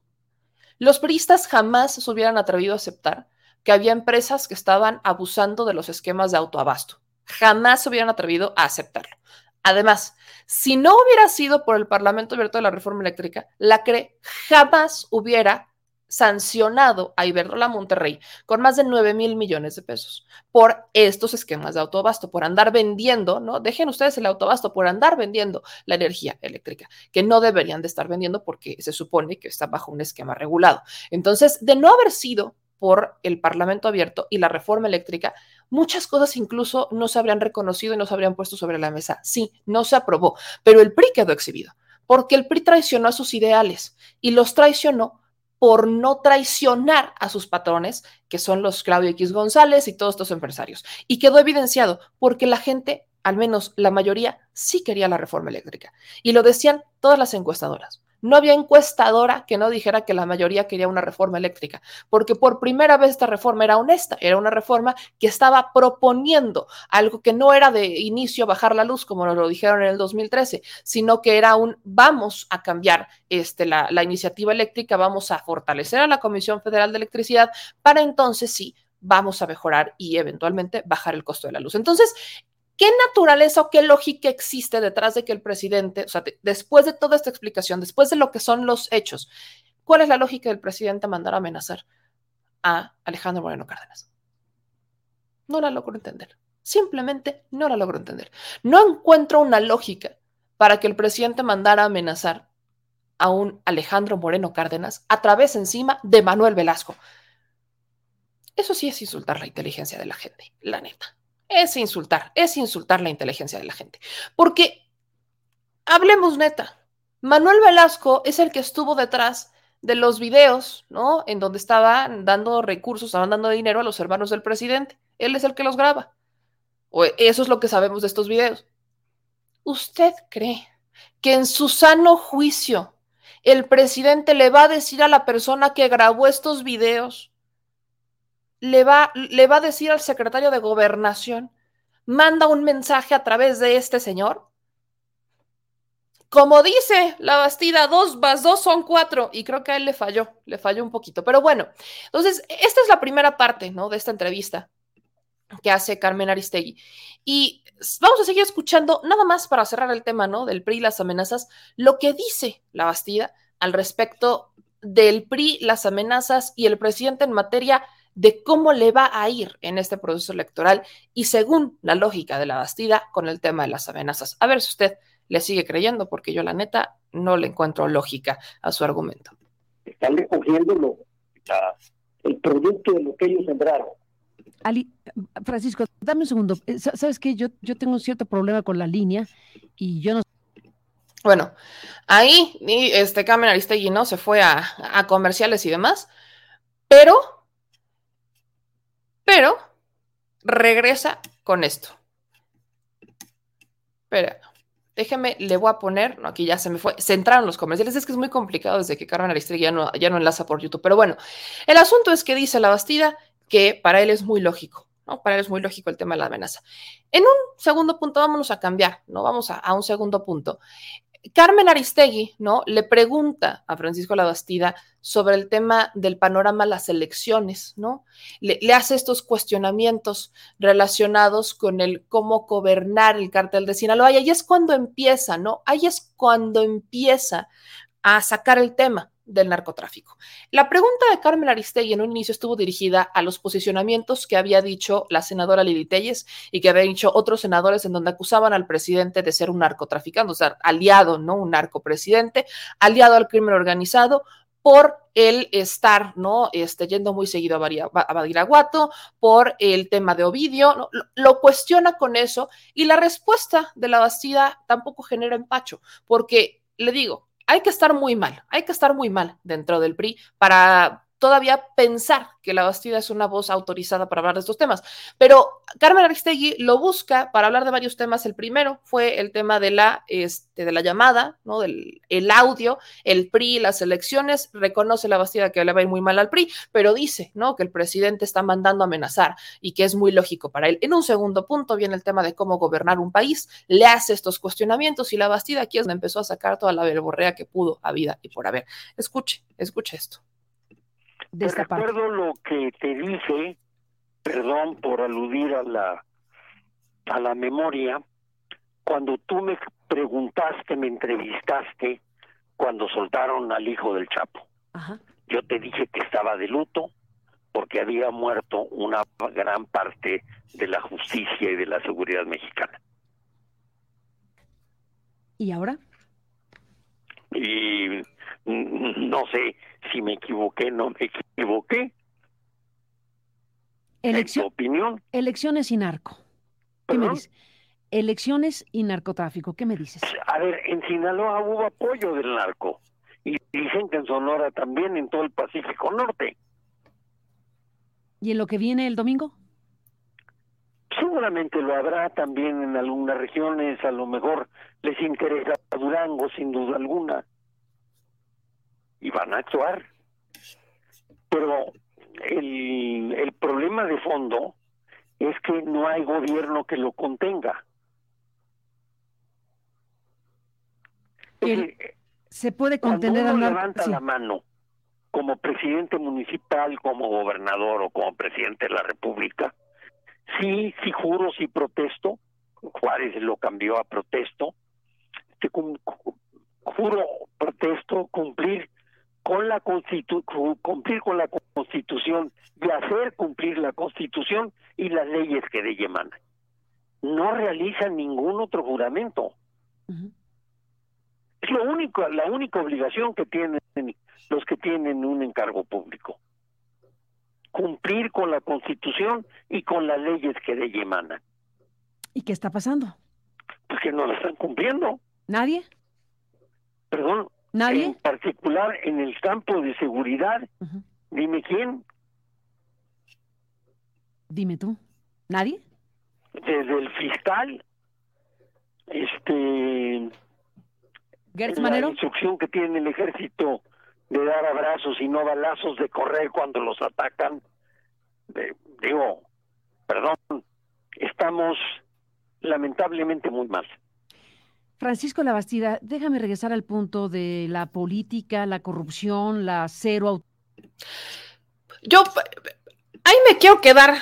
los priistas jamás se hubieran atrevido a aceptar que había empresas que estaban abusando de los esquemas de autoabasto. Jamás se hubieran atrevido a aceptarlo. Además, si no hubiera sido por el Parlamento abierto de la reforma eléctrica, la CRE jamás hubiera sancionado a Iberdrola Monterrey con más de 9 mil millones de pesos por estos esquemas de autobasto, por andar vendiendo, ¿no? Dejen ustedes el autobasto, por andar vendiendo la energía eléctrica, que no deberían de estar vendiendo porque se supone que está bajo un esquema regulado. Entonces, de no haber sido por el Parlamento abierto y la reforma eléctrica, muchas cosas incluso no se habrían reconocido y no se habrían puesto sobre la mesa. Sí, no se aprobó, pero el PRI quedó exhibido, porque el PRI traicionó a sus ideales y los traicionó por no traicionar a sus patrones, que son los Claudio X González y todos estos empresarios. Y quedó evidenciado porque la gente, al menos la mayoría, sí quería la reforma eléctrica. Y lo decían todas las encuestadoras. No había encuestadora que no dijera que la mayoría quería una reforma eléctrica, porque por primera vez esta reforma era honesta, era una reforma que estaba proponiendo algo que no era de inicio bajar la luz, como nos lo dijeron en el 2013, sino que era un vamos a cambiar este, la, la iniciativa eléctrica, vamos a fortalecer a la Comisión Federal de Electricidad para entonces sí vamos a mejorar y eventualmente bajar el costo de la luz. Entonces, ¿Qué naturaleza o qué lógica existe detrás de que el presidente, o sea, después de toda esta explicación, después de lo que son los hechos, cuál es la lógica del presidente mandar a amenazar a Alejandro Moreno Cárdenas? No la logro entender. Simplemente no la logro entender. No encuentro una lógica para que el presidente mandara a amenazar a un Alejandro Moreno Cárdenas a través encima de Manuel Velasco. Eso sí es insultar la inteligencia de la gente, la neta es insultar, es insultar la inteligencia de la gente. Porque, hablemos neta, Manuel Velasco es el que estuvo detrás de los videos, ¿no? En donde estaban dando recursos, estaban dando dinero a los hermanos del presidente. Él es el que los graba. O eso es lo que sabemos de estos videos. ¿Usted cree que en su sano juicio el presidente le va a decir a la persona que grabó estos videos le va, le va a decir al secretario de gobernación, manda un mensaje a través de este señor. Como dice la Bastida, dos más dos son cuatro, y creo que a él le falló, le falló un poquito. Pero bueno, entonces, esta es la primera parte, ¿no? De esta entrevista que hace Carmen Aristegui. Y vamos a seguir escuchando, nada más para cerrar el tema, ¿no? Del PRI y las amenazas, lo que dice la Bastida al respecto del PRI, las amenazas y el presidente en materia de cómo le va a ir en este proceso electoral y según la lógica de la Bastida con el tema de las amenazas. A ver si usted le sigue creyendo, porque yo la neta no le encuentro lógica a su argumento. Están recogiendo el producto de lo que ellos sembraron. Ali, Francisco, dame un segundo. Eh, ¿Sabes qué? Yo, yo tengo un cierto problema con la línea y yo no bueno, ahí este Carmen Aristegui no se fue a, a comerciales y demás, pero pero regresa con esto. Espera, déjeme, le voy a poner, no, aquí ya se me fue, se entraron los comerciales, es que es muy complicado desde que Carmen Aristegui ya no, ya no enlaza por YouTube, pero bueno, el asunto es que dice la Bastida que para él es muy lógico, ¿no? Para él es muy lógico el tema de la amenaza. En un segundo punto, vámonos a cambiar, ¿no? Vamos a, a un segundo punto. Carmen Aristegui, ¿no? Le pregunta a Francisco Labastida sobre el tema del panorama las elecciones, ¿no? Le, le, hace estos cuestionamientos relacionados con el cómo gobernar el cartel de Sinaloa y ahí es cuando empieza, ¿no? Ahí es cuando empieza a sacar el tema del narcotráfico. La pregunta de Carmen Aristegui en un inicio estuvo dirigida a los posicionamientos que había dicho la senadora Lili Telles y que había dicho otros senadores en donde acusaban al presidente de ser un narcotraficante, o sea, aliado, ¿no? Un narcopresidente, aliado al crimen organizado por el estar, ¿no? Este, yendo muy seguido a Badiraguato, por el tema de Ovidio, lo, lo, cuestiona con eso y la respuesta de la Bastida tampoco genera empacho, porque le digo, hay que estar muy mal, hay que estar muy mal dentro del PRI para todavía pensar que la Bastida es una voz autorizada para hablar de estos temas. Pero Carmen Aristegui lo busca para hablar de varios temas. El primero fue el tema de la, este, de la llamada, ¿no? Del el audio, el PRI, las elecciones. Reconoce la Bastida que le va a ir muy mal al PRI, pero dice, ¿no? Que el presidente está mandando amenazar y que es muy lógico para él. En un segundo punto viene el tema de cómo gobernar un país. Le hace estos cuestionamientos y la Bastida aquí es donde empezó a sacar toda la verborrea que pudo a vida y por haber. Escuche, escuche esto de te recuerdo lo que te dije, perdón por aludir a la a la memoria, cuando tú me preguntaste, me entrevistaste cuando soltaron al hijo del Chapo. Yo te dije que estaba de luto porque había muerto una gran parte de la justicia y de la seguridad mexicana. ¿Y ahora? Y no sé si me equivoqué, no me equivoqué. Elección, opinión? Elecciones y narco. ¿Qué me dices? Elecciones y narcotráfico. ¿Qué me dices? A ver, en Sinaloa hubo apoyo del narco. Y dicen que en Sonora también, en todo el Pacífico Norte. ¿Y en lo que viene el domingo? Seguramente lo habrá también en algunas regiones, a lo mejor les interesa Durango, sin duda alguna y van a actuar. Pero el, el problema de fondo es que no hay gobierno que lo contenga. se puede contener cuando uno levanta la mano como presidente municipal, como gobernador o como presidente de la República, sí, sí juro, sí protesto. Juárez lo cambió a protesto. Este, juro, protesto, cumplir con la constitu cumplir con la constitución y hacer cumplir la constitución y las leyes que de ella emanan. No realizan ningún otro juramento. Es lo único, la única obligación que tienen los que tienen un encargo público. Cumplir con la constitución y con las leyes que de ella emanan. ¿Y qué está pasando? Pues que no la están cumpliendo. ¿Nadie? Perdón, ¿Nadie? En particular en el campo de seguridad. Dime quién. Dime tú. ¿Nadie? Desde el fiscal, este. ¿Gertz Manero? La instrucción que tiene el ejército de dar abrazos y no balazos, de correr cuando los atacan. digo, perdón, estamos lamentablemente muy mal. Francisco Labastida, déjame regresar al punto de la política, la corrupción, la cero. Yo ahí me quiero quedar.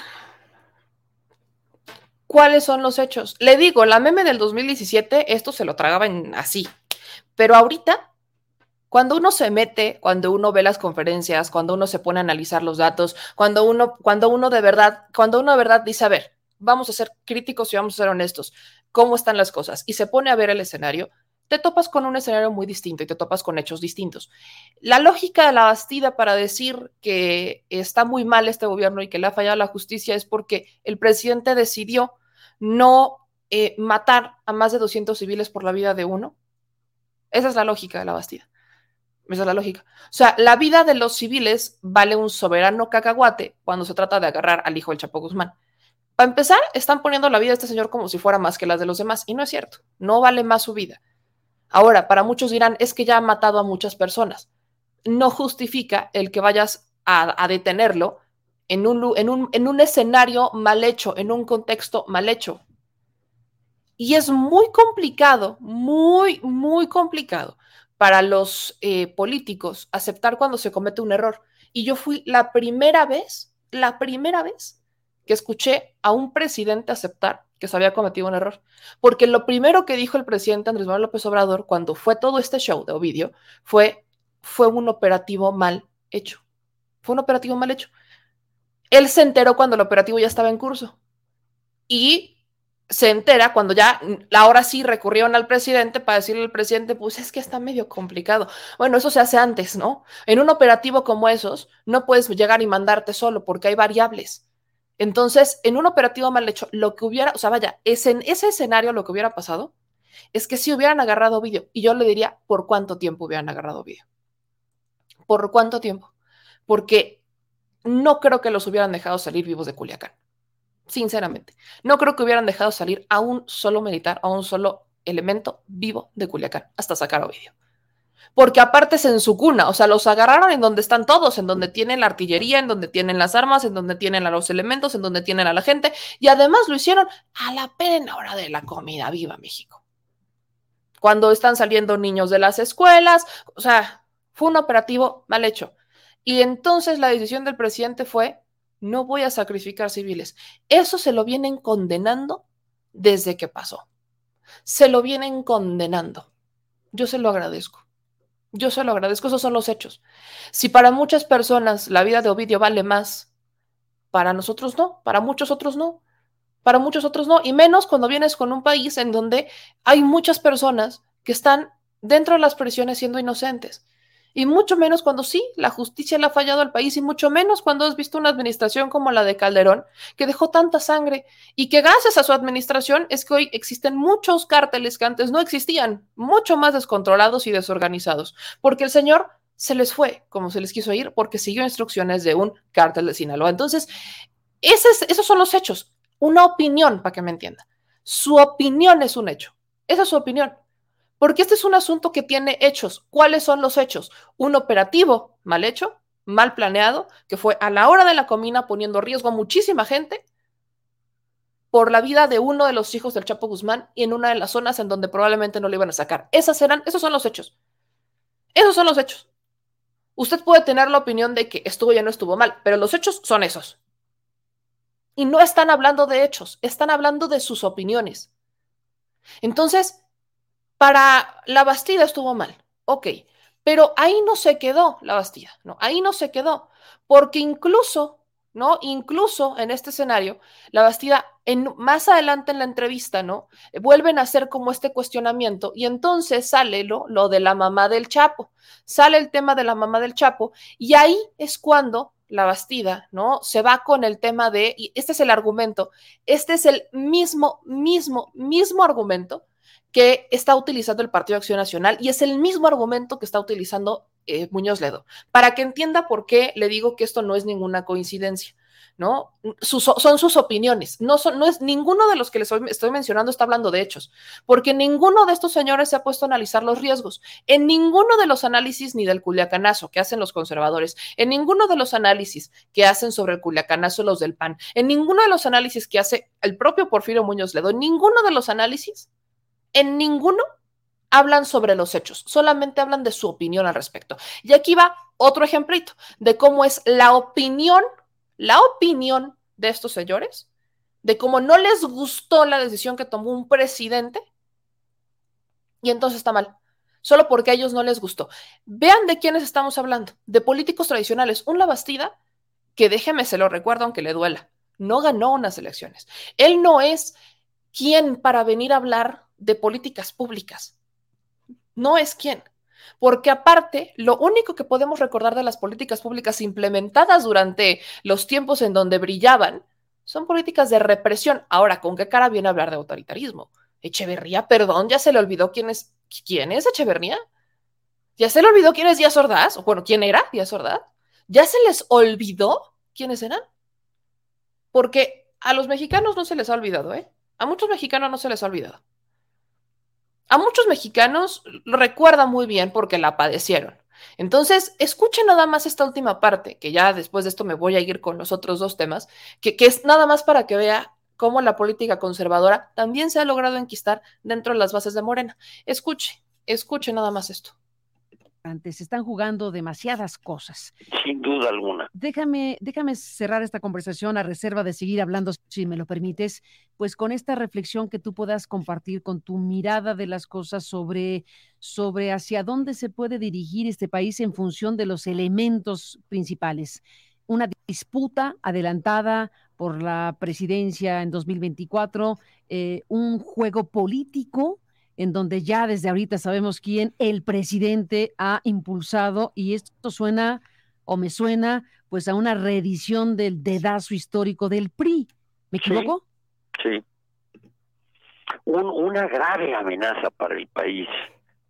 ¿Cuáles son los hechos? Le digo, la meme del 2017, esto se lo tragaban así. Pero ahorita, cuando uno se mete, cuando uno ve las conferencias, cuando uno se pone a analizar los datos, cuando uno, cuando uno de verdad, cuando uno de verdad dice, a ver, vamos a ser críticos y vamos a ser honestos cómo están las cosas y se pone a ver el escenario, te topas con un escenario muy distinto y te topas con hechos distintos. La lógica de la Bastida para decir que está muy mal este gobierno y que le ha fallado la justicia es porque el presidente decidió no eh, matar a más de 200 civiles por la vida de uno. Esa es la lógica de la Bastida. Esa es la lógica. O sea, la vida de los civiles vale un soberano cacahuate cuando se trata de agarrar al hijo del Chapo Guzmán. Para empezar, están poniendo la vida de este señor como si fuera más que las de los demás, y no es cierto, no vale más su vida. Ahora, para muchos dirán, es que ya ha matado a muchas personas. No justifica el que vayas a, detenerlo en un, en, un, en un escenario mal hecho, en un contexto mal hecho. Y es muy complicado, muy, muy complicado para los eh, políticos aceptar cuando se comete un error. Y yo fui la primera vez, la primera vez que escuché a un presidente aceptar que se había cometido un error. Porque lo primero que dijo el presidente Andrés Manuel López Obrador cuando fue todo este show de Ovidio fue, fue un operativo mal hecho. Fue un operativo mal hecho. Él se enteró cuando el operativo ya estaba en curso. Y se entera cuando ya, ahora sí recurrieron al presidente para decirle al presidente, pues es que está medio complicado. Bueno, eso se hace antes, ¿no? En un operativo como esos, no puedes llegar y mandarte solo porque hay variables. Entonces, en un operativo mal hecho, lo que hubiera, o sea, vaya, es en ese escenario lo que hubiera pasado es que si hubieran agarrado vídeo, y yo le diría, ¿por cuánto tiempo hubieran agarrado vídeo? ¿Por cuánto tiempo? porque no creo que los hubieran dejado salir vivos de Culiacán. Sinceramente, no creo que hubieran dejado salir a un solo militar, a un solo elemento vivo de Culiacán, hasta sacar Ovidio. Porque aparte es en su cuna, o sea, los agarraron en donde están todos, en donde tienen la artillería, en donde tienen las armas, en donde tienen a los elementos, en donde tienen a la gente, y además lo hicieron a la plena hora de la comida, viva México. Cuando están saliendo niños de las escuelas, o sea, fue un operativo mal hecho. Y entonces la decisión del presidente fue, no voy a sacrificar civiles. Eso se lo vienen condenando desde que pasó. Se lo vienen condenando. Yo se lo agradezco. Yo se lo agradezco, esos son los hechos. Si para muchas personas la vida de Ovidio vale más, para nosotros no, para muchos otros no, para muchos otros no, y menos cuando vienes con un país en donde hay muchas personas que están dentro de las prisiones siendo inocentes. Y mucho menos cuando sí, la justicia le ha fallado al país y mucho menos cuando has visto una administración como la de Calderón, que dejó tanta sangre y que gracias a su administración es que hoy existen muchos cárteles que antes no existían, mucho más descontrolados y desorganizados, porque el señor se les fue como se les quiso ir porque siguió instrucciones de un cártel de Sinaloa. Entonces, esos son los hechos. Una opinión, para que me entienda. Su opinión es un hecho. Esa es su opinión. Porque este es un asunto que tiene hechos. ¿Cuáles son los hechos? Un operativo mal hecho, mal planeado, que fue a la hora de la comina poniendo riesgo a muchísima gente por la vida de uno de los hijos del Chapo Guzmán y en una de las zonas en donde probablemente no le iban a sacar. Esas eran, esos son los hechos. Esos son los hechos. Usted puede tener la opinión de que estuvo ya no estuvo mal, pero los hechos son esos. Y no están hablando de hechos, están hablando de sus opiniones. Entonces, para la Bastida estuvo mal, ok, pero ahí no se quedó la Bastida, ¿no? Ahí no se quedó, porque incluso, ¿no? Incluso en este escenario, la Bastida, en, más adelante en la entrevista, ¿no? Vuelven a hacer como este cuestionamiento y entonces sale lo, lo de la mamá del Chapo, sale el tema de la mamá del Chapo y ahí es cuando la Bastida, ¿no? Se va con el tema de, y este es el argumento, este es el mismo, mismo, mismo argumento que está utilizando el Partido Acción Nacional y es el mismo argumento que está utilizando eh, Muñoz Ledo, para que entienda por qué le digo que esto no es ninguna coincidencia. ¿no? son sus opiniones. No, son, no es ninguno de los que les estoy mencionando está hablando de hechos, porque ninguno de estos señores se ha puesto a analizar los riesgos. En ninguno de los análisis ni del culiacanazo que hacen los conservadores, en ninguno de los análisis que hacen sobre el culiacanazo los del PAN, en ninguno de los análisis que hace el propio Porfirio Muñoz Ledo, en ninguno de los análisis en ninguno hablan sobre los hechos, solamente hablan de su opinión al respecto. Y aquí va otro ejemplito de cómo es la opinión, la opinión de estos señores, de cómo no les gustó la decisión que tomó un presidente y entonces está mal, solo porque a ellos no les gustó. Vean de quiénes estamos hablando, de políticos tradicionales. Un Labastida, que déjeme se lo recuerdo aunque le duela, no ganó unas elecciones. Él no es quien para venir a hablar de políticas públicas. No es quién. Porque aparte, lo único que podemos recordar de las políticas públicas implementadas durante los tiempos en donde brillaban son políticas de represión. Ahora, ¿con qué cara viene a hablar de autoritarismo? Echeverría, perdón, ya se le olvidó quién es, quién es Echeverría. ¿Ya se le olvidó quién es Díaz Ordaz? O bueno, ¿quién era Díaz Ordaz? ¿Ya se les olvidó quiénes eran? Porque a los mexicanos no se les ha olvidado, ¿eh? A muchos mexicanos no se les ha olvidado. A muchos mexicanos lo recuerdan muy bien porque la padecieron. Entonces, escuchen nada más esta última parte, que ya después de esto me voy a ir con los otros dos temas, que, que es nada más para que vea cómo la política conservadora también se ha logrado enquistar dentro de las bases de Morena. Escuche, escuche nada más esto se están jugando demasiadas cosas. Sin duda alguna. Déjame, déjame cerrar esta conversación a reserva de seguir hablando, si me lo permites, pues con esta reflexión que tú puedas compartir con tu mirada de las cosas sobre, sobre hacia dónde se puede dirigir este país en función de los elementos principales. Una disputa adelantada por la presidencia en 2024, eh, un juego político en donde ya desde ahorita sabemos quién el presidente ha impulsado y esto suena o me suena pues a una reedición del dedazo histórico del PRI. ¿Me equivoco? Sí. una grave amenaza para el país,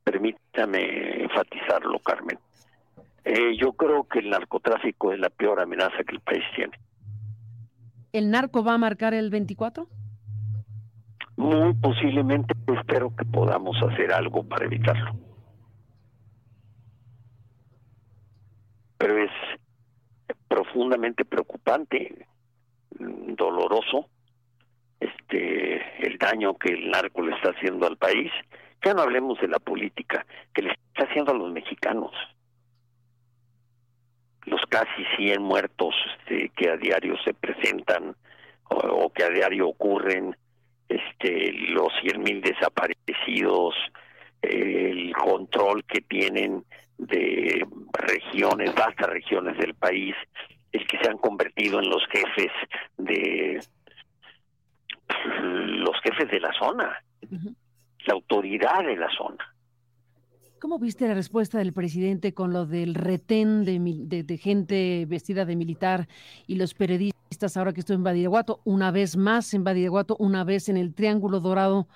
permítame enfatizarlo, Carmen. Eh, yo creo que el narcotráfico es la peor amenaza que el país tiene. ¿El narco va a marcar el 24? Muy posiblemente espero que podamos hacer algo para evitarlo. Pero es profundamente preocupante, doloroso, este el daño que el narco le está haciendo al país. Ya no hablemos de la política, que le está haciendo a los mexicanos. Los casi 100 muertos este, que a diario se presentan o que a diario ocurren, este, los 100 mil desaparecidos, el control que tienen de regiones, vastas regiones del país, el que se han convertido en los jefes de los jefes de la zona, la autoridad de la zona. ¿Cómo viste la respuesta del presidente con lo del retén de, gente vestida de militar y los periodistas ahora que estoy en Badiraguato, una vez más en Badiraguato, una vez en el Triángulo Dorado,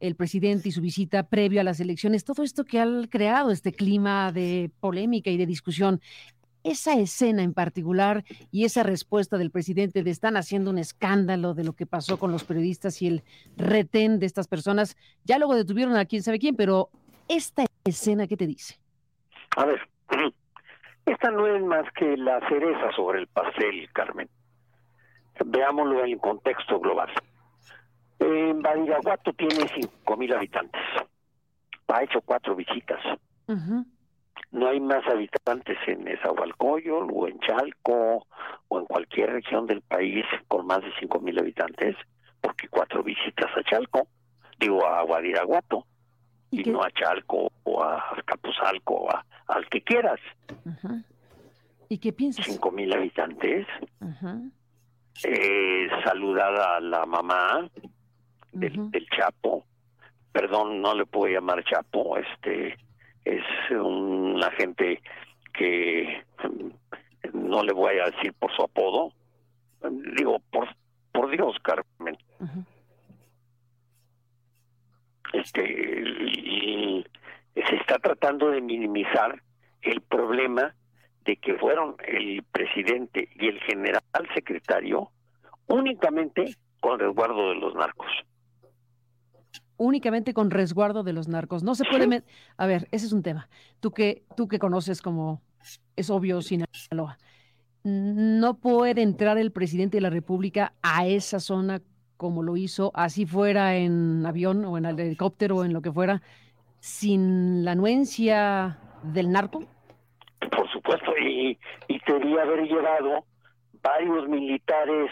el presidente y su visita previo a las elecciones, todo esto que ha creado este clima de polémica y de discusión, esa escena en particular y esa respuesta del presidente de están haciendo un escándalo de lo que pasó con los periodistas y el retén de estas personas, ya luego detuvieron a quién sabe quién, pero esta escena, ¿qué te dice? A ver, esta no es más que la cereza sobre el pastel, Carmen. Veámoslo en el contexto global. En Badiraguato tiene 5.000 habitantes. Ha hecho cuatro visitas. No hay más habitantes en Nezahualcóyotl o en Chalco o en cualquier región del país con más de 5.000 habitantes, porque cuatro visitas a Chalco, digo a Badiraguato, y, no a Chalco o a Capuzalco o a, al que quieras. Ajá. ¿Y qué piensas? 5.000 habitantes, Ajá. eh, saludar a la mamá del, del Chapo, perdón, no le puedo llamar Chapo, este es un agente que mm, no le voy a decir por su apodo, digo, por, por Dios, Carmen. Este, y- y se está tratando de minimizar el problema de que fueron el presidente y el general secretario únicamente con resguardo de los narcos. Únicamente con resguardo de los narcos. No se puede. A ver, ese es un tema. Tú que, tú que conoces como es obvio Sinaloa. No puede entrar el presidente de la República a esa zona como lo hizo, así fuera en avión o en el helicóptero o en lo que fuera, sin la anuencia del narco. Por supuesto, y, y debía haber llevado varios militares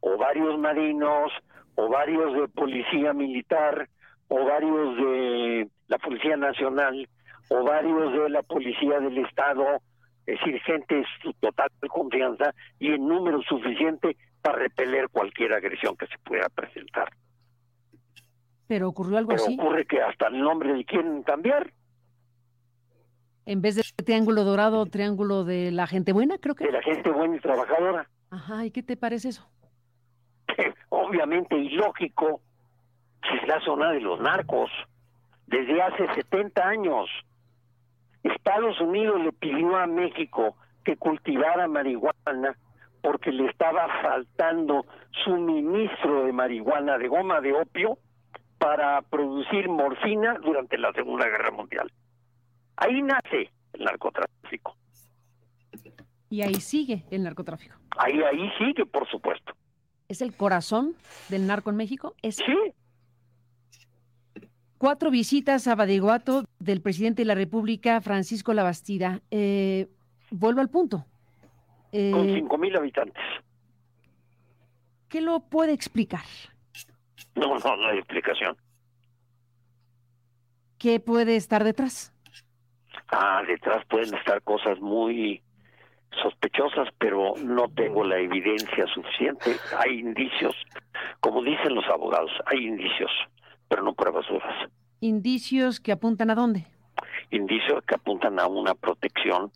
o varios marinos o varios de policía militar o varios de la Policía Nacional o varios de la Policía del Estado, es decir, gente de su total confianza y en número suficiente para repeler cualquier agresión que se pueda presentar. Pero ocurrió algo Pero así. ocurre que hasta el nombre le quieren cambiar. En vez de triángulo dorado, triángulo de la gente buena, creo que. De la gente buena y trabajadora. Ajá, ¿y qué te parece eso? obviamente ilógico, si es la zona de los narcos. Desde hace 70 años, Estados Unidos le pidió a México que cultivara marihuana porque le estaba faltando suministro de marihuana, de goma de opio, para producir morfina durante la Segunda Guerra Mundial. Ahí nace el narcotráfico. Y ahí sigue el narcotráfico. Ahí, ahí sigue, por supuesto. ¿Es el corazón del narco en México? ¿Es Sí. Cuatro visitas a Badiraguato del presidente de la República, Francisco Labastida. Eh, vuelvo al punto. Eh, Con 5.000 habitantes. ¿Qué lo puede explicar? No, no, no hay explicación. ¿Qué puede estar detrás? Ah, detrás pueden estar cosas muy sospechosas, pero no tengo la evidencia suficiente. Hay indicios, como dicen los abogados, hay indicios, pero no pruebas duras. Indicios que apuntan a dónde. Indicios que apuntan a una protección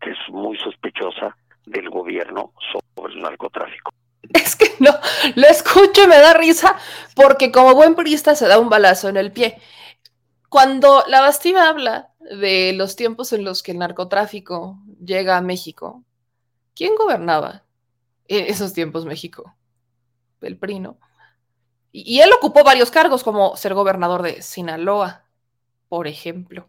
que es muy sospechosa del gobierno sobre el narcotráfico. Es que no, lo escucho y me da risa porque como buen priista se da un balazo en el pie. Cuando la Bastida habla de los tiempos en los que el narcotráfico llega a México, ¿quién gobernaba en esos tiempos México? El PRI, ¿no? Y él ocupó varios cargos, como ser gobernador de Sinaloa, por ejemplo.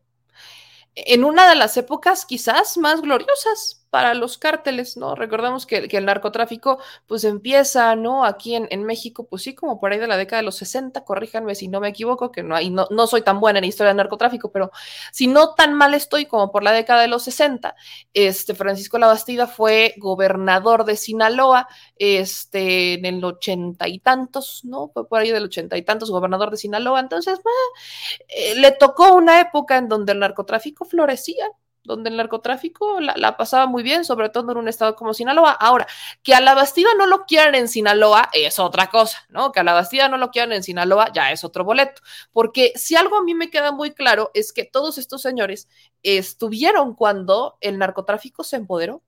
En una de las épocas quizás más gloriosas para los cárteles, ¿no? Recordemos que, el narcotráfico pues empieza, ¿no? Aquí en, en, México, pues sí, como por ahí de la década de los 60, corríjanme si no me equivoco, que no, hay, no, no soy tan buena en historia del narcotráfico, pero si no tan mal estoy como por la década de los 60, este Francisco Labastida fue gobernador de Sinaloa, este, en el ochenta y tantos, ¿no? Fue por ahí del ochenta y tantos gobernador de Sinaloa, entonces, eh, le tocó una época en donde el narcotráfico florecía, donde el narcotráfico la, pasaba muy bien, sobre todo en un estado como Sinaloa. Ahora, que a la Bastida no lo quieran en Sinaloa es otra cosa, ¿no? Que a la Bastida no lo quieran en Sinaloa ya es otro boleto. Porque si algo a mí me queda muy claro es que todos estos señores estuvieron cuando el narcotráfico se empoderó.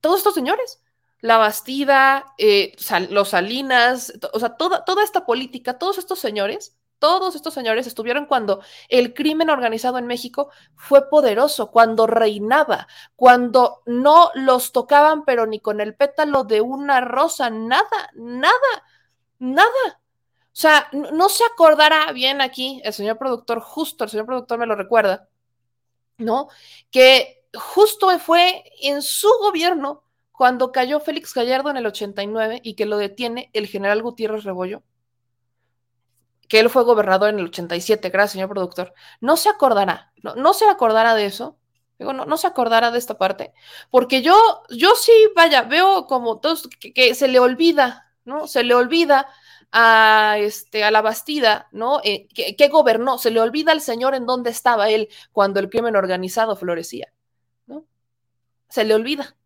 Todos estos señores. La Bastida, eh, los Salinas, o sea, toda, toda esta política, todos estos señores todos estos señores estuvieron cuando el crimen organizado en México fue poderoso, cuando reinaba, cuando no los tocaban, pero ni con el pétalo de una rosa, nada, nada, nada. O sea, no se acordará bien aquí, el señor productor, justo el señor productor me lo recuerda, ¿no? Que justo fue en su gobierno cuando cayó Félix Gallardo en el 89 y que lo detiene el general Gutiérrez Rebollo que él fue gobernador en el 87, gracias, señor productor, no se acordará, no, no se acordará de eso, digo, no, no se acordará de esta parte, porque yo, yo sí, vaya, veo como todos, que, se le olvida, ¿no? Se le olvida a, este, a la Bastida, ¿no? Eh, que, gobernó, se le olvida al señor en dónde estaba él cuando el crimen organizado florecía, ¿no? Se le olvida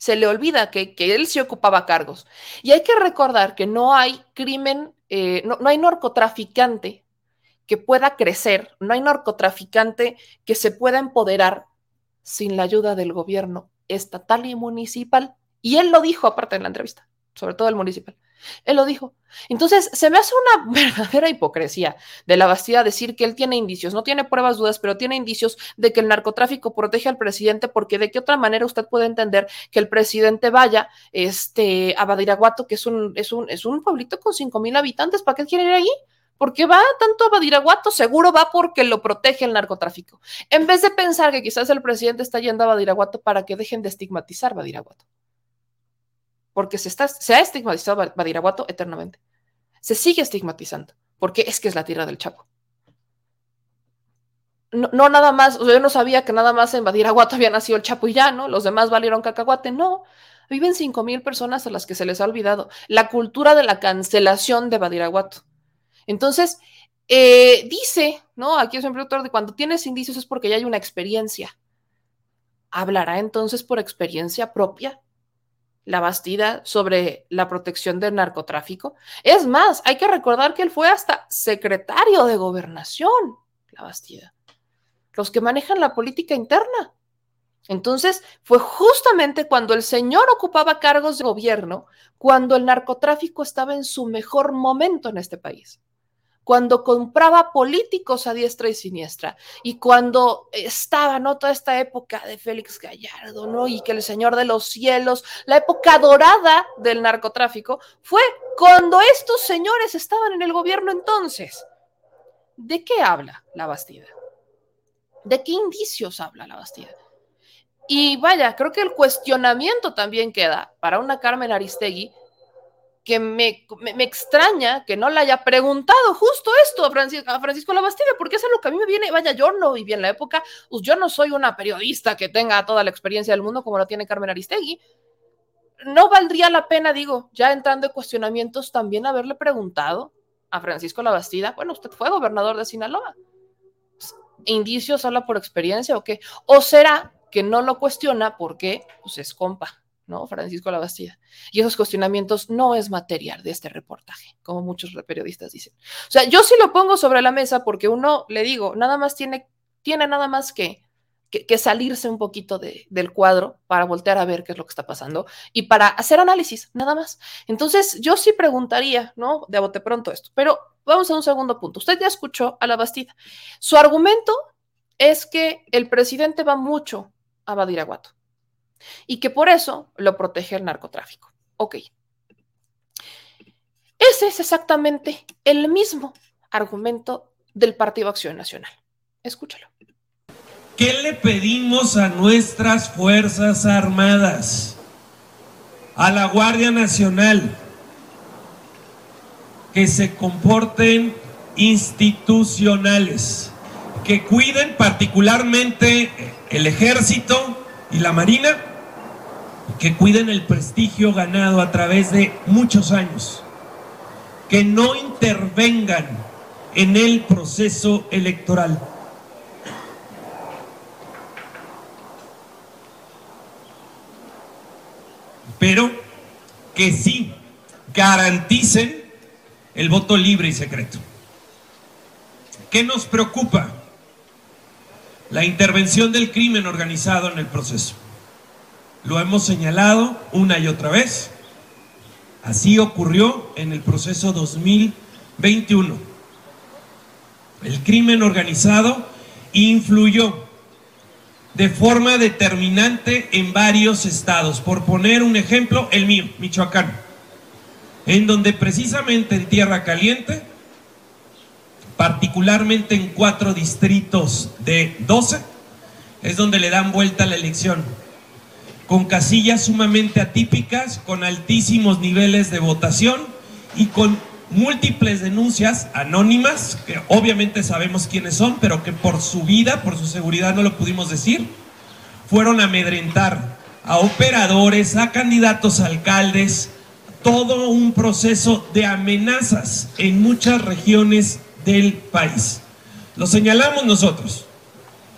se le olvida que, que, él se ocupaba cargos. Y hay que recordar que no hay crimen eh, no, hay narcotraficante que pueda crecer, no hay narcotraficante que se pueda empoderar sin la ayuda del gobierno estatal y municipal. Y él lo dijo aparte en la entrevista, sobre todo el municipal. Él lo dijo. Entonces, se me hace una verdadera hipocresía de la Bastida decir que él tiene indicios, no tiene pruebas, dudas, pero tiene indicios de que el narcotráfico protege al presidente, porque de qué otra manera usted puede entender que el presidente vaya este, a Badiraguato, que es un, es un, es un pueblito con cinco mil habitantes, ¿para qué quiere ir ahí? ¿Por qué va tanto a Badiraguato? Seguro va porque lo protege el narcotráfico. En vez de pensar que quizás el presidente está yendo a Badiraguato para que dejen de estigmatizar Badiraguato porque se, está, se ha estigmatizado Badiraguato eternamente. Se sigue estigmatizando, porque es que es la tierra del Chapo. No, nada más, yo no sabía que nada más en Badiraguato había nacido el Chapo y ya, ¿no? Los demás valieron cacahuate, no. Viven cinco mil personas a las que se les ha olvidado. La cultura de la cancelación de Badiraguato. Entonces, eh, dice, ¿no? Aquí es un productor de cuando tienes indicios es porque ya hay una experiencia. ¿Hablará entonces por experiencia propia? La Bastida sobre la protección del narcotráfico. Es más, hay que recordar que él fue hasta secretario de gobernación, la Bastida, los que manejan la política interna. Entonces, fue justamente cuando el señor ocupaba cargos de gobierno, cuando el narcotráfico estaba en su mejor momento en este país cuando compraba políticos a diestra y siniestra y cuando estaba, ¿no? Toda esta época de Félix Gallardo, ¿no? Y que el Señor de los Cielos, la época dorada del narcotráfico, fue cuando estos señores estaban en el gobierno entonces. ¿De qué habla la Bastida? ¿De qué indicios habla la Bastida? Y vaya, creo que el cuestionamiento también queda para una Carmen Aristegui que me, me, extraña que no le haya preguntado justo esto a Francisco, a Francisco Labastida, porque es lo que a mí me viene, vaya, yo no viví en la época, pues yo no soy una periodista que tenga toda la experiencia del mundo como la tiene Carmen Aristegui. No valdría la pena, digo, ya entrando en cuestionamientos, también haberle preguntado a Francisco Labastida, bueno, usted fue gobernador de Sinaloa. ¿Indicios habla por experiencia o qué? ¿O será que no lo cuestiona porque pues es compa? ¿No? Francisco Labastida. Y esos cuestionamientos no es material de este reportaje, como muchos periodistas dicen. O sea, yo sí lo pongo sobre la mesa porque uno, le digo, nada más tiene, tiene nada más que, que, salirse un poquito de, del cuadro para voltear a ver qué es lo que está pasando y para hacer análisis, nada más. Entonces, yo sí preguntaría, ¿no? De bote pronto esto, pero vamos a un segundo punto. Usted ya escuchó a la Bastida. Su argumento es que el presidente va mucho a Badiraguato y que por eso lo protege el narcotráfico. Ok. Ese es exactamente el mismo argumento del Partido Acción Nacional. Escúchalo. ¿Qué le pedimos a nuestras Fuerzas Armadas? A la Guardia Nacional que se comporten institucionales, que cuiden particularmente el ejército y la marina, que cuiden el prestigio ganado a través de muchos años, que no intervengan en el proceso electoral. pero que sí garanticen el voto libre y secreto. ¿Qué nos preocupa? La intervención del crimen organizado en el proceso. Lo hemos señalado una y otra vez. Así ocurrió en el proceso 2021. El crimen organizado influyó de forma determinante en varios estados. Por poner un ejemplo, el mío, Michoacán, en donde precisamente en Tierra Caliente, particularmente en cuatro distritos de 12, es donde le dan vuelta la elección, con casillas sumamente atípicas, con altísimos niveles de votación y con múltiples denuncias anónimas, que obviamente sabemos quiénes son, pero que por su vida, por su seguridad no lo pudimos decir, fueron a amedrentar a operadores, a candidatos a alcaldes, todo un proceso de amenazas en muchas regiones del país. Lo señalamos nosotros.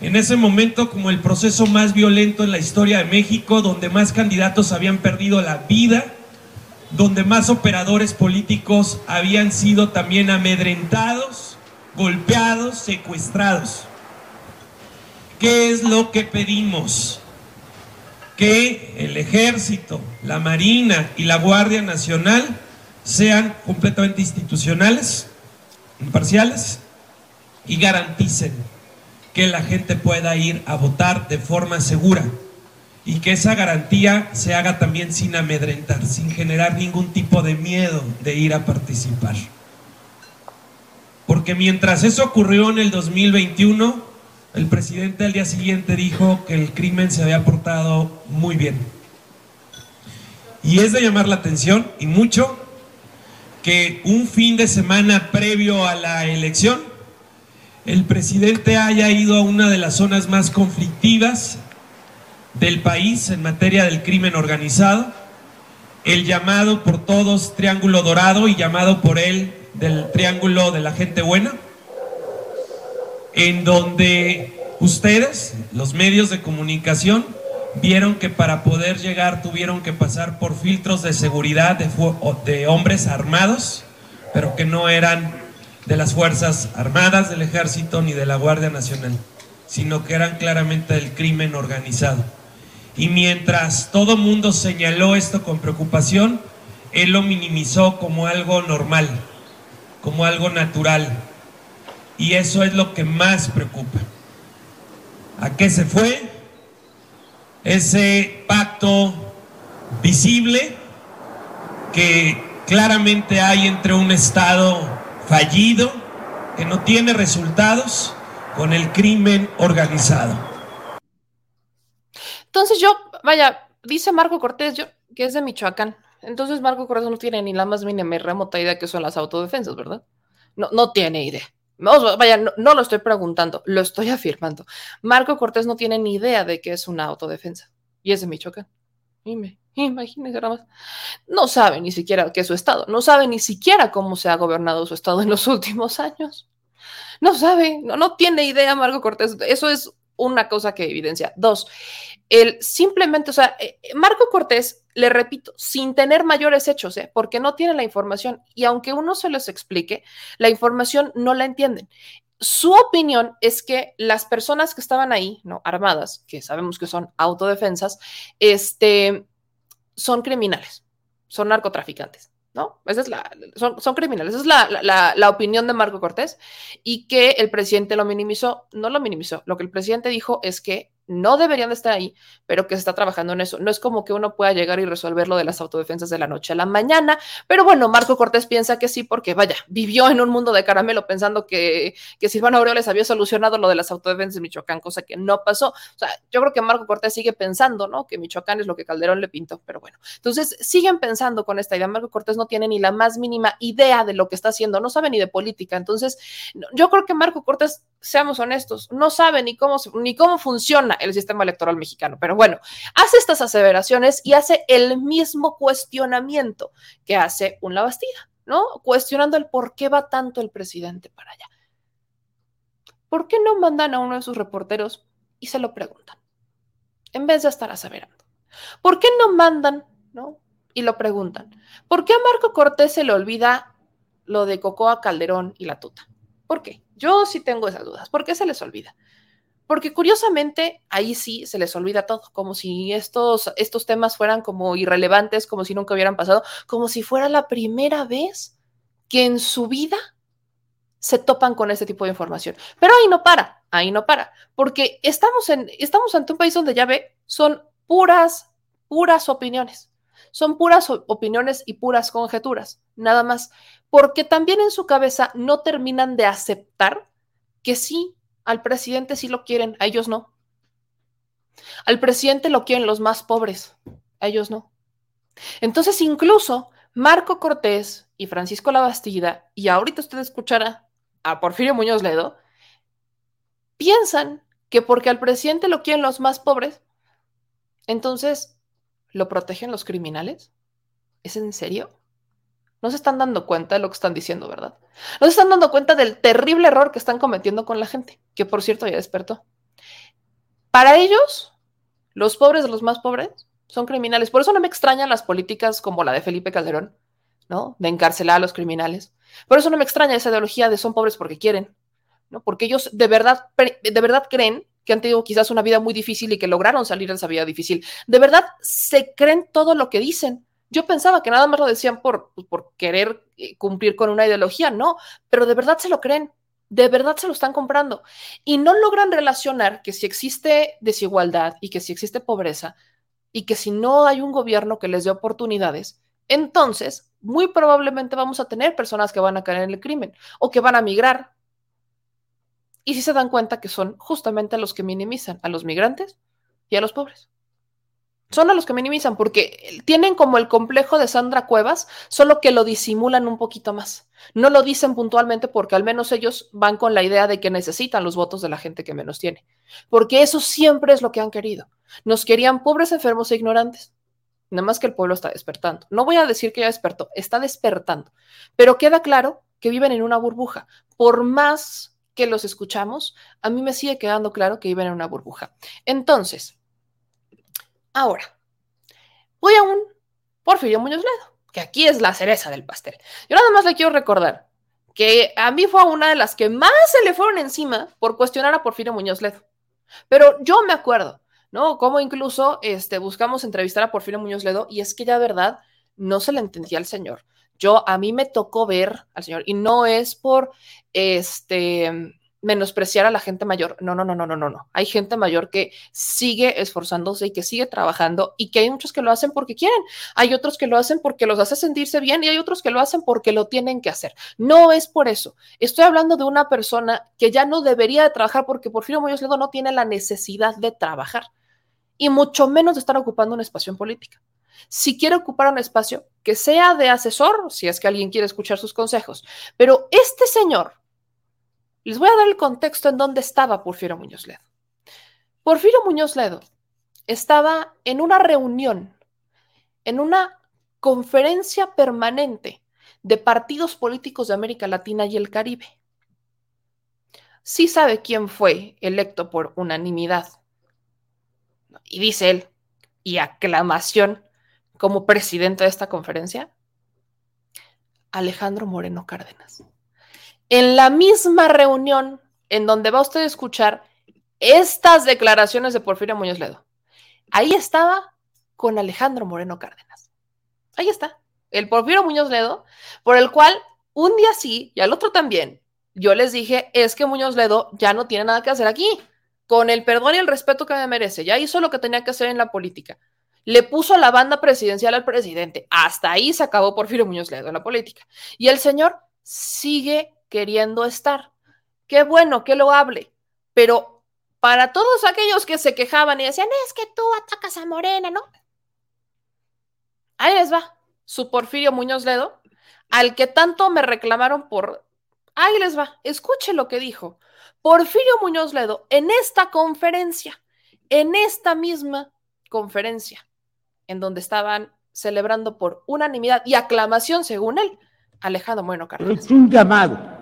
En ese momento como el proceso más violento en la historia de México, donde más candidatos habían perdido la vida, donde más operadores políticos habían sido también amedrentados, golpeados, secuestrados. ¿Qué es lo que pedimos? Que el ejército, la marina y la Guardia Nacional sean completamente institucionales, imparciales y garanticen que la gente pueda ir a votar de forma segura y que esa garantía se haga también sin amedrentar, sin generar ningún tipo de miedo de ir a participar. Porque mientras eso ocurrió en el 2021, el presidente al día siguiente dijo que el crimen se había portado muy bien. Y es de llamar la atención, y mucho, que un fin de semana previo a la elección, el presidente haya ido a una de las zonas más conflictivas del país en materia del crimen organizado, el llamado por todos Triángulo Dorado y llamado por él del Triángulo de la Gente Buena, en donde ustedes, los medios de comunicación, vieron que para poder llegar tuvieron que pasar por filtros de seguridad de, de hombres armados, pero que no eran de las Fuerzas Armadas, del Ejército ni de la Guardia Nacional, sino que eran claramente del crimen organizado. Y mientras todo mundo señaló esto con preocupación, él lo minimizó como algo normal, como algo natural. Y eso es lo que más preocupa. ¿A qué se fue? Ese pacto visible que claramente hay entre un Estado fallido, que no tiene resultados, con el crimen organizado. Entonces yo, vaya, dice Marco Cortés, yo, que es de Michoacán. Entonces Marco Cortés no tiene ni la más mínima remota idea que son las autodefensas, ¿verdad? No, no tiene idea. vaya, no, lo estoy preguntando, lo estoy afirmando. Marco Cortés no tiene ni idea de qué es una autodefensa. Y es de Michoacán. Imagínese nada más. No sabe ni siquiera qué es su estado. No sabe ni siquiera cómo se ha gobernado su estado en los últimos años. No sabe, no, no tiene idea Marco Cortés. Eso es una cosa que evidencia. Dos, el simplemente, o sea, eh, Marco Cortés, le repito, sin tener mayores hechos, ¿eh? porque no tiene la información y aunque uno se los explique, la información no la entienden. Su opinión es que las personas que estaban ahí, no armadas, que sabemos que son autodefensas, este, son criminales, son narcotraficantes. ¿no? Esa es la, son, son criminales, esa es la, la, la, opinión de Marco Cortés y que el presidente lo minimizó, no lo minimizó, lo que el presidente dijo es que no deberían de estar ahí, pero que se está trabajando en eso. No es como que uno pueda llegar y resolver lo de las autodefensas de la noche a la mañana, pero bueno, Marco Cortés piensa que sí, porque vaya, vivió en un mundo de caramelo pensando que, que Silvano Aureoles había solucionado lo de las autodefensas de Michoacán, cosa que no pasó. O sea, yo creo que Marco Cortés sigue pensando, ¿no? Que Michoacán es lo que Calderón le pintó, pero bueno. Entonces, siguen pensando con esta idea. Marco Cortés no tiene ni la más mínima idea de lo que está haciendo, no sabe ni de política. Entonces, yo creo que Marco Cortés, seamos honestos, no sabe ni cómo, ni cómo funciona el sistema electoral mexicano. Pero bueno, hace estas aseveraciones y hace el mismo cuestionamiento que hace un Labastida, ¿no? Cuestionando el por qué va tanto el presidente para allá. ¿Por qué no mandan a uno de sus reporteros y se lo preguntan? En vez de estar aseverando. ¿Por qué no mandan, ¿no? Y lo preguntan. ¿Por qué a Marco Cortés se le olvida lo de Cocoa Calderón y la tuta? ¿Por qué? Yo sí tengo esas dudas. ¿Por qué se les olvida? Porque curiosamente ahí sí se les olvida todo, como si estos, estos temas fueran como irrelevantes, como si nunca hubieran pasado, como si fuera la primera vez que en su vida se topan con este tipo de información. Pero ahí no para, ahí no para, porque estamos, en, estamos ante un país donde ya ve, son puras, puras opiniones. Son puras opiniones y puras conjeturas, nada más, porque también en su cabeza no terminan de aceptar que sí al presidente sí lo quieren, a ellos no. Al presidente lo quieren los más pobres, a ellos no. Entonces, incluso Marco Cortés y Francisco Labastida, y ahorita usted escuchará a Porfirio Muñoz Ledo, piensan que porque al presidente lo quieren los más pobres, entonces lo protegen los criminales. ¿Es en serio? No se están dando cuenta de lo que están diciendo, ¿verdad? No se están dando cuenta del terrible error que están cometiendo con la gente, que por cierto ya despertó. Para ellos, los pobres de los más pobres son criminales. Por eso no me extrañan las políticas como la de Felipe Calderón, ¿no? De encarcelar a los criminales. Por eso no me extraña esa ideología de son pobres porque quieren, ¿no? Porque ellos de verdad, de verdad creen que han tenido quizás una vida muy difícil y que lograron salir de esa vida difícil. De verdad se creen todo lo que dicen. Yo pensaba que nada más lo decían por, pues, por querer eh, cumplir con una ideología, no, pero de verdad se lo creen, de verdad se lo están comprando y no logran relacionar que si existe desigualdad y que si existe pobreza y que si no hay un gobierno que les dé oportunidades, entonces muy probablemente vamos a tener personas que van a caer en el crimen o que van a migrar. Y si se dan cuenta que son justamente los que minimizan a los migrantes y a los pobres son a los que minimizan porque tienen como el complejo de Sandra Cuevas, solo que lo disimulan un poquito más. No lo dicen puntualmente porque al menos ellos van con la idea de que necesitan los votos de la gente que menos tiene, porque eso siempre es lo que han querido. Nos querían pobres, enfermos e ignorantes. Nada más que el pueblo está despertando. No voy a decir que ya despertó, está despertando, pero queda claro que viven en una burbuja. Por más que los escuchamos, a mí me sigue quedando claro que viven en una burbuja. Entonces, Ahora, voy a un Porfirio Muñoz Ledo, que aquí es la cereza del pastel. Yo nada más le quiero recordar que a mí fue una de las que más se le fueron encima por cuestionar a Porfirio Muñoz Ledo. Pero yo me acuerdo, ¿no? Como incluso este, buscamos entrevistar a Porfirio Muñoz Ledo y es que ya verdad no se le entendía al señor. Yo, a mí me tocó ver al señor y no es por, este, menospreciar a la gente mayor. No, no, no, no, no, no. Hay gente mayor que sigue esforzándose y que sigue trabajando y que hay muchos que lo hacen porque quieren. Hay otros que lo hacen porque los hace sentirse bien y hay otros que lo hacen porque lo tienen que hacer. No es por eso. Estoy hablando de una persona que ya no debería de trabajar porque Porfirio Muñoz Ledo no tiene la necesidad de trabajar y mucho menos de estar ocupando un espacio en política. Si quiere ocupar un espacio que sea de asesor, si es que alguien quiere escuchar sus consejos, pero este señor les voy a dar el contexto en dónde estaba Porfirio Muñoz Ledo. Porfirio Muñoz Ledo estaba en una reunión, en una conferencia permanente de partidos políticos de América Latina y el Caribe. Sí sabe quién fue electo por unanimidad. Y dice él, y aclamación como presidente de esta conferencia, Alejandro Moreno Cárdenas en la misma reunión en donde va usted a escuchar estas declaraciones de Porfirio Muñoz Ledo. Ahí estaba con Alejandro Moreno Cárdenas. Ahí está. el Porfirio Muñoz Ledo, por el cual un día sí y al otro también, yo les dije, es que Muñoz Ledo ya no tiene nada que hacer aquí, con el perdón y el respeto que me merece, ya hizo lo que tenía que hacer en la política. Le puso la banda presidencial al presidente. Hasta ahí se acabó Porfirio Muñoz Ledo en la política. Y el señor sigue queriendo estar. Qué bueno, qué hable. Pero para todos aquellos que se quejaban y decían, es que tú atacas a Morena, ¿no? Ahí les va su Porfirio Muñoz Ledo, al que tanto me reclamaron por... Ahí les va, escuche lo que dijo. Porfirio Muñoz Ledo en esta conferencia, en esta misma conferencia, en donde estaban celebrando por unanimidad y aclamación, según él, Alejandro Bueno Cárdenas. Es un llamado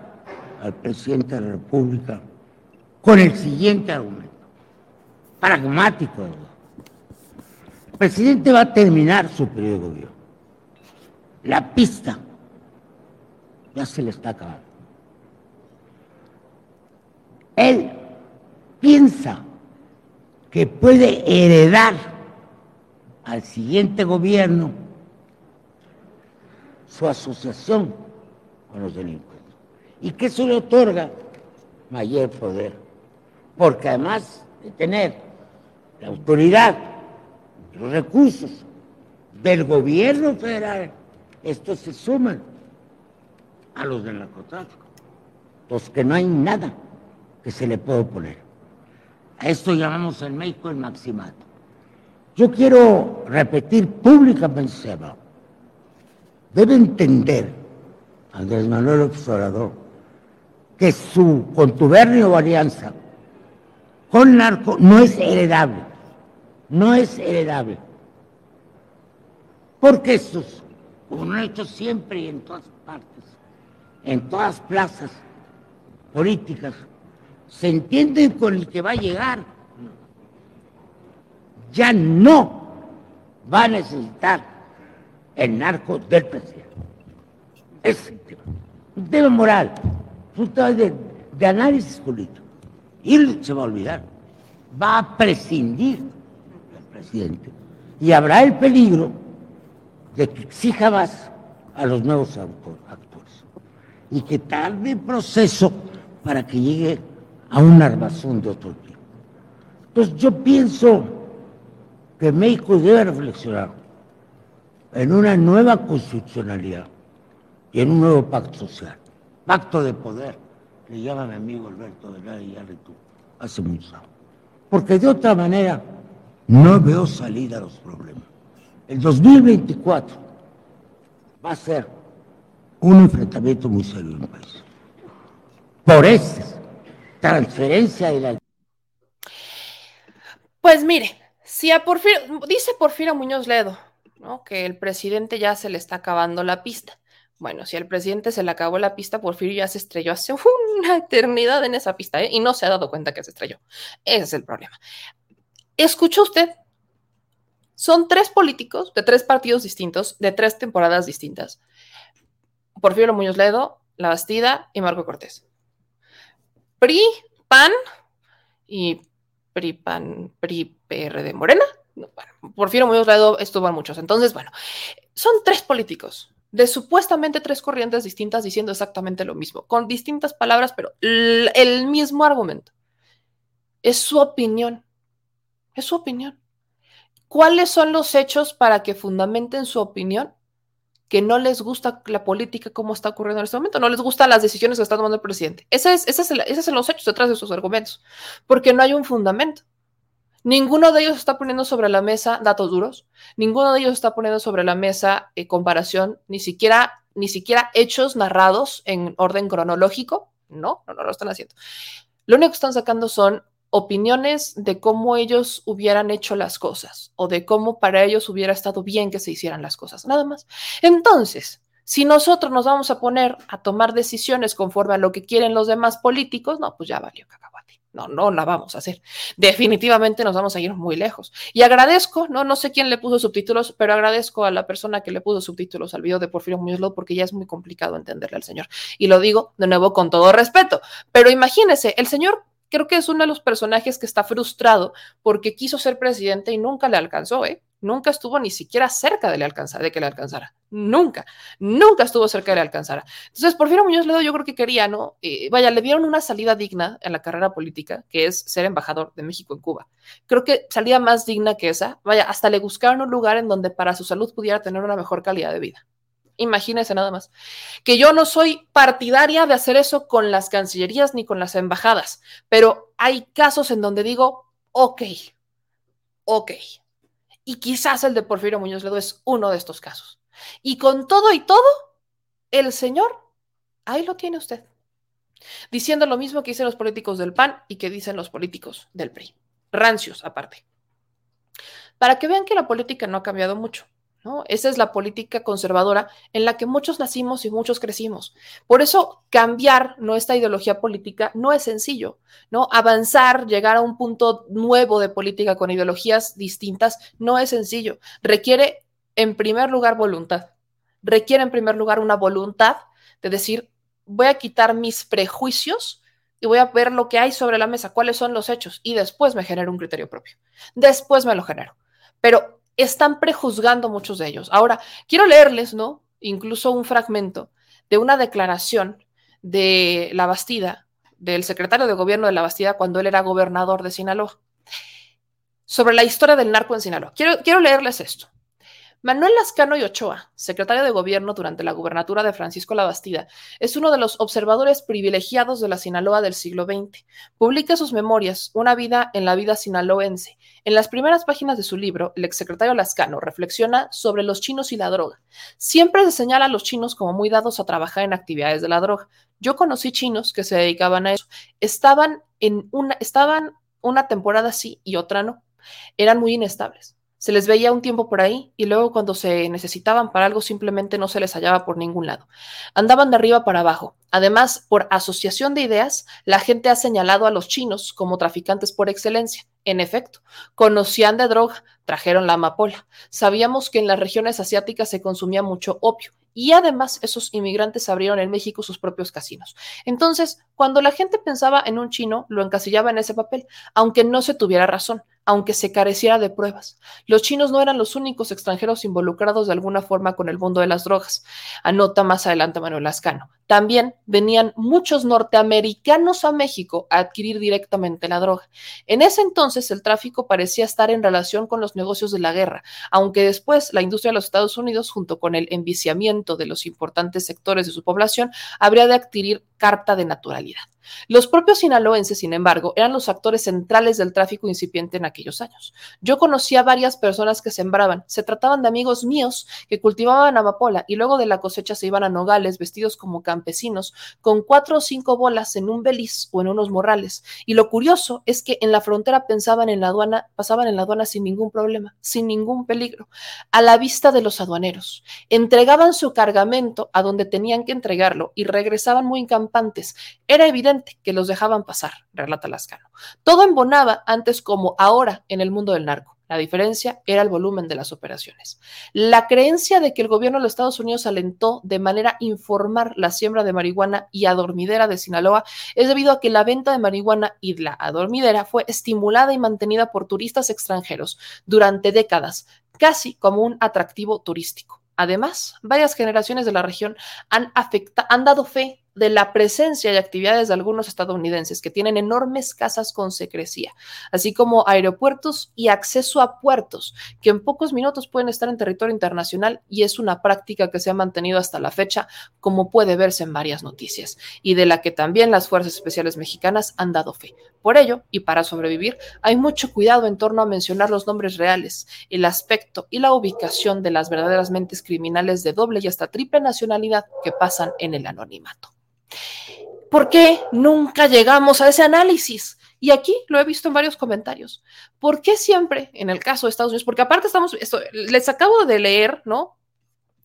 al presidente de la República con el siguiente argumento, pragmático. El presidente va a terminar su periodo de gobierno. La pista ya se le está acabando. Él piensa que puede heredar al siguiente gobierno su asociación con los delincuentes y que eso le otorga mayor poder, porque además de tener la autoridad, los recursos del gobierno federal, estos se suman a los del narcotráfico, los que no hay nada que se le pueda oponer. A esto llamamos en México el maximato. Yo quiero repetir públicamente, debe entender Andrés Manuel Observador que su contubernio o alianza con narco no es heredable, no es heredable. Porque estos, como lo han hecho siempre y en todas partes, en todas plazas políticas, se entienden con el que va a llegar ya no va a necesitar el narco del presidente. Es un tema moral, un tema de, análisis político. Y se va a olvidar. Va a prescindir del presidente. Y habrá el peligro de que exija más a los nuevos actores. Y que tarde el proceso para que llegue a un armazón de otro tipo. Entonces yo pienso que México debe reflexionar en una nueva constitucionalidad y en un nuevo pacto social, pacto de poder, le llama mi amigo Alberto de la tú, hace muchos años. Porque de otra manera no veo salida a los problemas. El 2024 va a ser un enfrentamiento muy serio en el país. Por esta transferencia de la... Pues mire, si a Porfirio, dice Porfirio Muñoz Ledo, ¿no? Que el presidente ya se le está acabando la pista. Bueno, si al presidente se le acabó la pista, Porfirio ya se estrelló hace una eternidad en esa pista, ¿eh? Y no se ha dado cuenta que se estrelló. Ese es el problema. ¿Escuchó usted? Son tres políticos de tres partidos distintos, de tres temporadas distintas. Porfirio Muñoz Ledo, La Bastida y Marco Cortés. PRI, PAN y PRI, PAN, PRI, PR de Morena. Porfirio Muñoz Ledo estuvo en muchos. Entonces, bueno, son tres políticos de supuestamente tres corrientes distintas diciendo exactamente lo mismo, con distintas palabras, pero el mismo argumento. Es su opinión. Es su opinión. ¿Cuáles son los hechos para que fundamenten su opinión? que no les gusta la política como está ocurriendo en este momento, no les gustan las decisiones que está tomando el presidente. Ese es, ese es, ese es los hechos detrás de sus argumentos, porque no hay un fundamento. Ninguno de ellos está poniendo sobre la mesa datos duros, ninguno de ellos está poniendo sobre la mesa eh, comparación, ni siquiera, ni siquiera hechos narrados en orden cronológico. No, no, no lo están haciendo. Lo único que están sacando son opiniones de cómo ellos hubieran hecho las cosas o de cómo para ellos hubiera estado bien que se hicieran las cosas, nada más. Entonces, si nosotros nos vamos a poner a tomar decisiones conforme a lo que quieren los demás políticos, no, pues ya valió cacahuate. No, no la vamos a hacer. Definitivamente nos vamos a ir muy lejos. Y agradezco, no, no sé quién le puso subtítulos, pero agradezco a la persona que le puso subtítulos al video de Porfirio Muñoz porque ya es muy complicado entenderle al señor. Y lo digo de nuevo con todo respeto. Pero imagínese, el señor creo que es uno de los personajes que está frustrado porque quiso ser presidente y nunca le alcanzó, ¿eh? Nunca estuvo ni siquiera cerca de, le alcanzar, de que le alcanzara. Nunca, nunca estuvo cerca de le alcanzara. Entonces, Porfirio Muñoz Ledo yo creo que quería, ¿no? Eh, vaya, le dieron una salida digna en la carrera política, que es ser embajador de México en Cuba. Creo que salía más digna que esa. Vaya, hasta le buscaron un lugar en donde para su salud pudiera tener una mejor calidad de vida. Imagínense nada más. Que yo no soy partidaria de hacer eso con las cancillerías ni con las embajadas, pero hay casos en donde digo, ok, ok. Y quizás el de Porfirio Muñoz Ledo es uno de estos casos. Y con todo y todo, el señor, ahí lo tiene usted. Diciendo lo mismo que dicen los políticos del PAN y que dicen los políticos del PRI. Rancios aparte. Para que vean que la política no ha cambiado mucho. Esa es la política conservadora en la que muchos nacimos y muchos crecimos. Por eso cambiar nuestra ideología política no es sencillo, ¿no? Avanzar, llegar a un punto nuevo de política con ideologías distintas no es sencillo. Requiere en primer lugar voluntad. Requiere en primer lugar una voluntad de decir, voy a quitar mis prejuicios y voy a ver lo que hay sobre la mesa, cuáles son los hechos y después me genero un criterio propio. Después me lo genero. Pero están prejuzgando muchos de ellos. Ahora, quiero leerles, ¿no? Incluso un fragmento de una declaración de la Bastida, del secretario de gobierno de la Bastida cuando él era gobernador de Sinaloa, sobre la historia del narco en Sinaloa. Quiero, quiero leerles esto. Manuel Lascano y Ochoa, secretario de Gobierno durante la gubernatura de Francisco Labastida, es uno de los observadores privilegiados de la Sinaloa del siglo XX. Publica sus memorias, Una vida en la vida sinaloense. En las primeras páginas de su libro, el exsecretario Lascano reflexiona sobre los chinos y la droga. Siempre se señala a los chinos como muy dados a trabajar en actividades de la droga. Yo conocí chinos que se dedicaban a eso. Estaban en una, estaban una temporada sí y otra no. Eran muy inestables. Se les veía un tiempo por ahí y luego cuando se necesitaban para algo simplemente no se les hallaba por ningún lado. Andaban de arriba para abajo. Además, por asociación de ideas, la gente ha señalado a los chinos como traficantes por excelencia. En efecto, conocían de droga, trajeron la amapola. Sabíamos que en las regiones asiáticas se consumía mucho opio y además esos inmigrantes abrieron en México sus propios casinos. Entonces, cuando la gente pensaba en un chino, lo encasillaba en ese papel, aunque no se tuviera razón aunque se careciera de pruebas. Los chinos no eran los únicos extranjeros involucrados de alguna forma con el mundo de las drogas. Anota más adelante Manuel Lascano. También venían muchos norteamericanos a México a adquirir directamente la droga. En ese entonces el tráfico parecía estar en relación con los negocios de la guerra, aunque después la industria de los Estados Unidos, junto con el enviciamiento de los importantes sectores de su población, habría de adquirir carta de naturalidad. Los propios sinaloenses, sin embargo, eran los actores centrales del tráfico incipiente en aquellos años. Yo conocía varias personas que sembraban, se trataban de amigos míos que cultivaban amapola y luego de la cosecha se iban a nogales vestidos como campesinos, con cuatro o cinco bolas en un beliz o en unos morrales. Y lo curioso es que en la frontera pensaban en la aduana, pasaban en la aduana sin ningún problema, sin ningún peligro, a la vista de los aduaneros. Entregaban su cargamento a donde tenían que entregarlo y regresaban muy campantes. Era evidente que los dejaban pasar, relata Lascano. Todo embonaba antes como ahora en el mundo del narco. La diferencia era el volumen de las operaciones. La creencia de que el gobierno de los Estados Unidos alentó de manera informal la siembra de marihuana y adormidera de Sinaloa es debido a que la venta de marihuana y la adormidera fue estimulada y mantenida por turistas extranjeros durante décadas, casi como un atractivo turístico. Además, varias generaciones de la región han, han dado fe de la presencia y actividades de algunos estadounidenses que tienen enormes casas con secrecía, así como aeropuertos y acceso a puertos, que en pocos minutos pueden estar en territorio internacional y es una práctica que se ha mantenido hasta la fecha, como puede verse en varias noticias, y de la que también las Fuerzas Especiales Mexicanas han dado fe. Por ello, y para sobrevivir, hay mucho cuidado en torno a mencionar los nombres reales, el aspecto y la ubicación de las verdaderas mentes criminales de doble y hasta triple nacionalidad que pasan en el anonimato. ¿Por qué nunca llegamos a ese análisis? Y aquí lo he visto en varios comentarios. ¿Por qué siempre, en el caso de Estados Unidos, porque aparte estamos, esto, les acabo de leer, ¿no?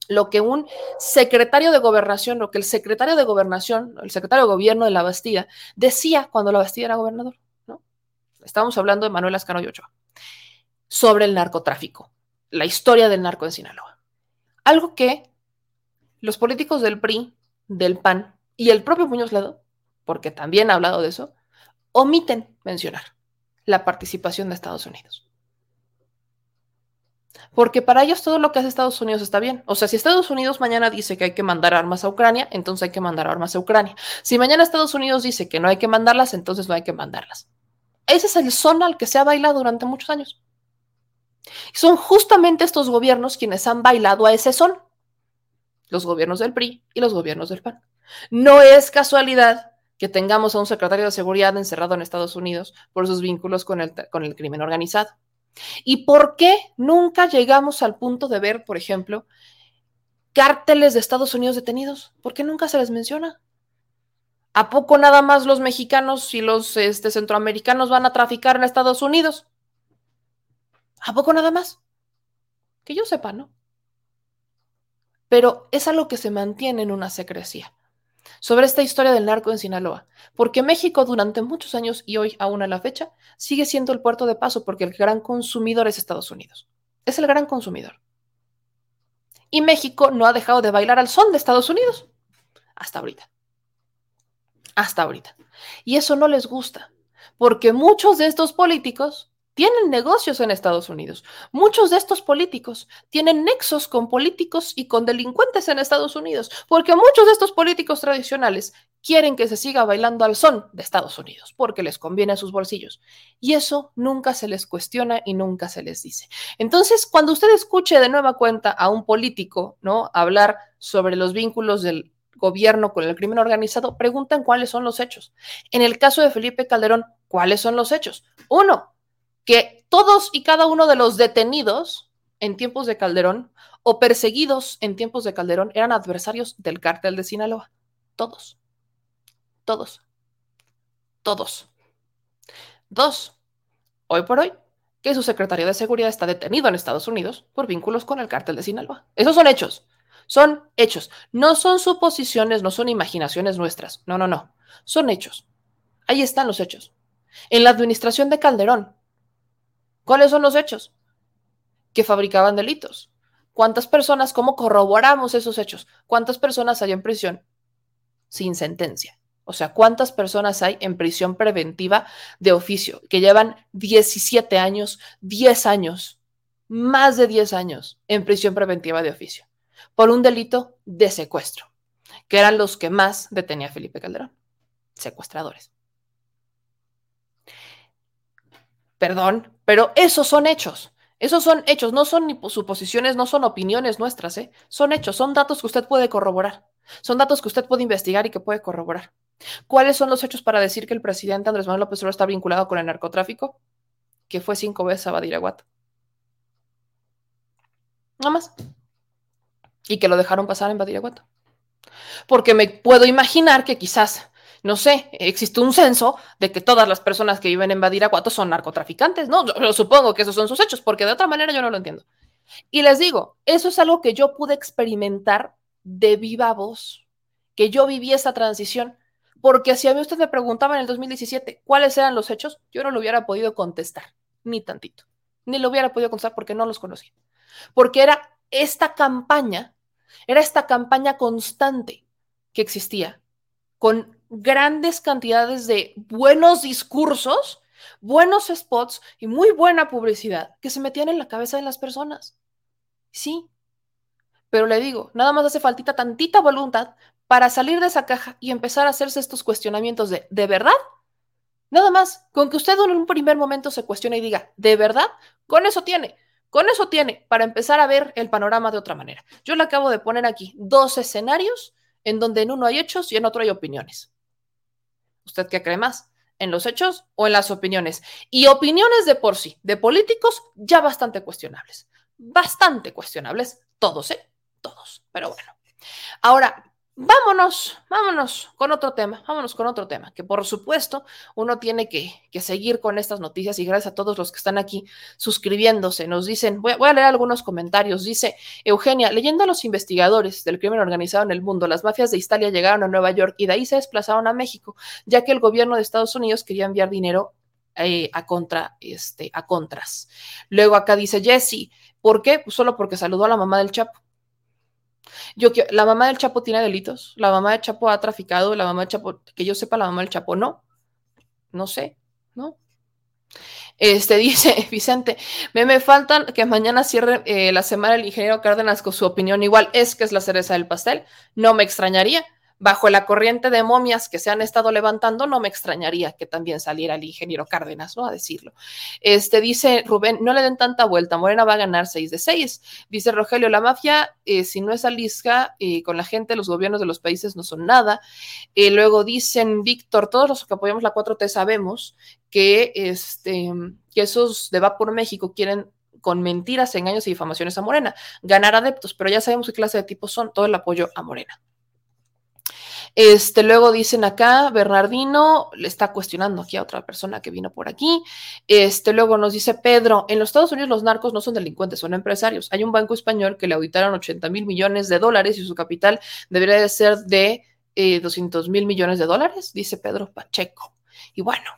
Lo que un secretario de gobernación, lo que el secretario de gobernación, el secretario de gobierno de la Bastilla, decía cuando la Bastilla era gobernador, ¿no? Estamos hablando de Manuel Ascano y Ochoa, sobre el narcotráfico, la historia del narco en Sinaloa. Algo que los políticos del PRI, del PAN, y el propio Muñoz Ledo, porque también ha hablado de eso, omiten mencionar la participación de Estados Unidos. Porque para ellos todo lo que hace Estados Unidos está bien. O sea, si Estados Unidos mañana dice que hay que mandar armas a Ucrania, entonces hay que mandar armas a Ucrania. Si mañana Estados Unidos dice que no hay que mandarlas, entonces no hay que mandarlas. Ese es el son al que se ha bailado durante muchos años. Y son justamente estos gobiernos quienes han bailado a ese son. Los gobiernos del PRI y los gobiernos del PAN. No es casualidad que tengamos a un secretario de seguridad encerrado en Estados Unidos por sus vínculos con el, con el crimen organizado. ¿Y por qué nunca llegamos al punto de ver, por ejemplo, cárteles de Estados Unidos detenidos? ¿Por qué nunca se les menciona? ¿A poco nada más los mexicanos y los este, centroamericanos van a traficar en Estados Unidos? ¿A poco nada más? Que yo sepa, ¿no? Pero es algo que se mantiene en una secrecía sobre esta historia del narco en Sinaloa, porque México durante muchos años y hoy aún a la fecha sigue siendo el puerto de paso porque el gran consumidor es Estados Unidos. Es el gran consumidor. Y México no ha dejado de bailar al son de Estados Unidos hasta ahorita. Hasta ahorita. Y eso no les gusta, porque muchos de estos políticos tienen negocios en Estados Unidos. Muchos de estos políticos tienen nexos con políticos y con delincuentes en Estados Unidos, porque muchos de estos políticos tradicionales quieren que se siga bailando al son de Estados Unidos, porque les conviene a sus bolsillos. Y eso nunca se les cuestiona y nunca se les dice. Entonces, cuando usted escuche de nueva cuenta a un político, ¿no? hablar sobre los vínculos del gobierno con el crimen organizado, preguntan cuáles son los hechos. En el caso de Felipe Calderón, ¿cuáles son los hechos? Uno, que todos y cada uno de los detenidos en tiempos de Calderón o perseguidos en tiempos de Calderón eran adversarios del cártel de Sinaloa. Todos. Todos. Todos. Dos. Hoy por hoy, que su secretario de Seguridad está detenido en Estados Unidos por vínculos con el cártel de Sinaloa. Esos son hechos. Son hechos. No son suposiciones, no son imaginaciones nuestras. No, no, no. Son hechos. Ahí están los hechos. En la administración de Calderón, ¿Cuáles son los hechos? Que fabricaban delitos. ¿Cuántas personas, cómo corroboramos esos hechos? ¿Cuántas personas hay en prisión sin sentencia? O sea, ¿cuántas personas hay en prisión preventiva de oficio que llevan 17 años, 10 años, más de 10 años en prisión preventiva de oficio por un delito de secuestro, que eran los que más detenía Felipe Calderón, secuestradores? Perdón, pero esos son hechos. Esos son hechos, no son ni suposiciones, no son opiniones nuestras, ¿eh? Son hechos, son datos que usted puede corroborar. Son datos que usted puede investigar y que puede corroborar. ¿Cuáles son los hechos para decir que el presidente Andrés Manuel López Obrador está vinculado con el narcotráfico? Que fue cinco veces a Badiraguato. Nada más. Y que lo dejaron pasar en Badiraguato. Porque me puedo imaginar que quizás no sé, existe un censo de que todas las personas que viven en Badiraguato son narcotraficantes, ¿no? Yo, supongo que esos son sus hechos, porque de otra manera yo no lo entiendo. Y les digo, eso es algo que yo pude experimentar de viva voz, que yo viví esa transición, porque si a mí usted me preguntaba en el 2017 cuáles eran los hechos, yo no lo hubiera podido contestar, ni tantito, ni lo hubiera podido contestar porque no los conocía, porque era esta campaña, era esta campaña constante que existía con grandes cantidades de buenos discursos, buenos spots y muy buena publicidad que se metían en la cabeza de las personas. Sí, pero le digo, nada más hace faltita tantita voluntad para salir de esa caja y empezar a hacerse estos cuestionamientos de, ¿de verdad? Nada más, con que usted en un primer momento se cuestione y diga, ¿de verdad? Con eso tiene, con eso tiene para empezar a ver el panorama de otra manera. Yo le acabo de poner aquí dos escenarios en donde en uno hay hechos y en otro hay opiniones. ¿Usted qué cree más? ¿En los hechos o en las opiniones? Y opiniones de por sí, de políticos, ya bastante cuestionables. Bastante cuestionables, todos, ¿eh? Todos. Pero bueno. Ahora, Vámonos, vámonos con otro tema, vámonos con otro tema, que por supuesto uno tiene que, seguir con estas noticias y gracias a todos los que están aquí suscribiéndose. Nos dicen, voy, a leer algunos comentarios, dice Eugenia, leyendo a los investigadores del crimen organizado en el mundo, las mafias de Italia llegaron a Nueva York y de ahí se desplazaron a México, ya que el gobierno de Estados Unidos quería enviar dinero eh, a contra, este, a contras. Luego acá dice Jesse, ¿por qué? Pues solo porque saludó a la mamá del Chapo. Yo la mamá del Chapo tiene delitos, la mamá del Chapo ha traficado, la mamá del Chapo, que yo sepa, la mamá del Chapo no, no sé, ¿no? Este dice Vicente, me, me faltan que mañana cierre eh, la semana el ingeniero Cárdenas con su opinión igual. Es que es la cereza del pastel. No me extrañaría. Bajo la corriente de momias que se han estado levantando, no me extrañaría que también saliera el ingeniero Cárdenas, ¿no? A decirlo. Este dice Rubén, no le den tanta vuelta, Morena va a ganar 6 de 6. Dice Rogelio, la mafia, eh, si no es alisca eh, con la gente, los gobiernos de los países no son nada. Eh, luego dicen, Víctor, todos los que apoyamos la 4T sabemos que, este, que esos de Va por México quieren con mentiras, engaños y difamaciones a Morena, ganar adeptos, pero ya sabemos qué clase de tipos son, todo el apoyo a Morena. Este, luego dicen acá, Bernardino le está cuestionando aquí a otra persona que vino por aquí. Este, luego nos dice Pedro, en los Estados Unidos los narcos no son delincuentes, son empresarios. Hay un banco español que le auditaron 80 mil millones de dólares y su capital debería de ser de 200 eh, mil millones de dólares, dice Pedro Pacheco. Y bueno,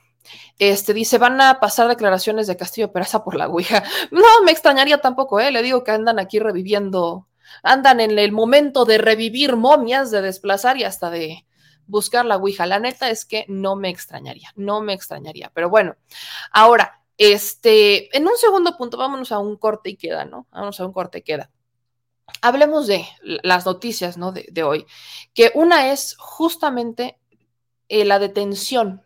este dice, van a pasar declaraciones de Castillo Peraza por la Ouija. No, me extrañaría tampoco, ¿eh? Le digo que andan aquí reviviendo andan en el momento de revivir momias, de desplazar y hasta de buscar la Ouija. La neta es que no me extrañaría, no me extrañaría. Pero bueno, ahora, este, en un segundo punto, vámonos a un corte y queda, ¿no? Vamos a un corte y queda. Hablemos de las noticias, ¿no? De, hoy, que una es justamente eh, la detención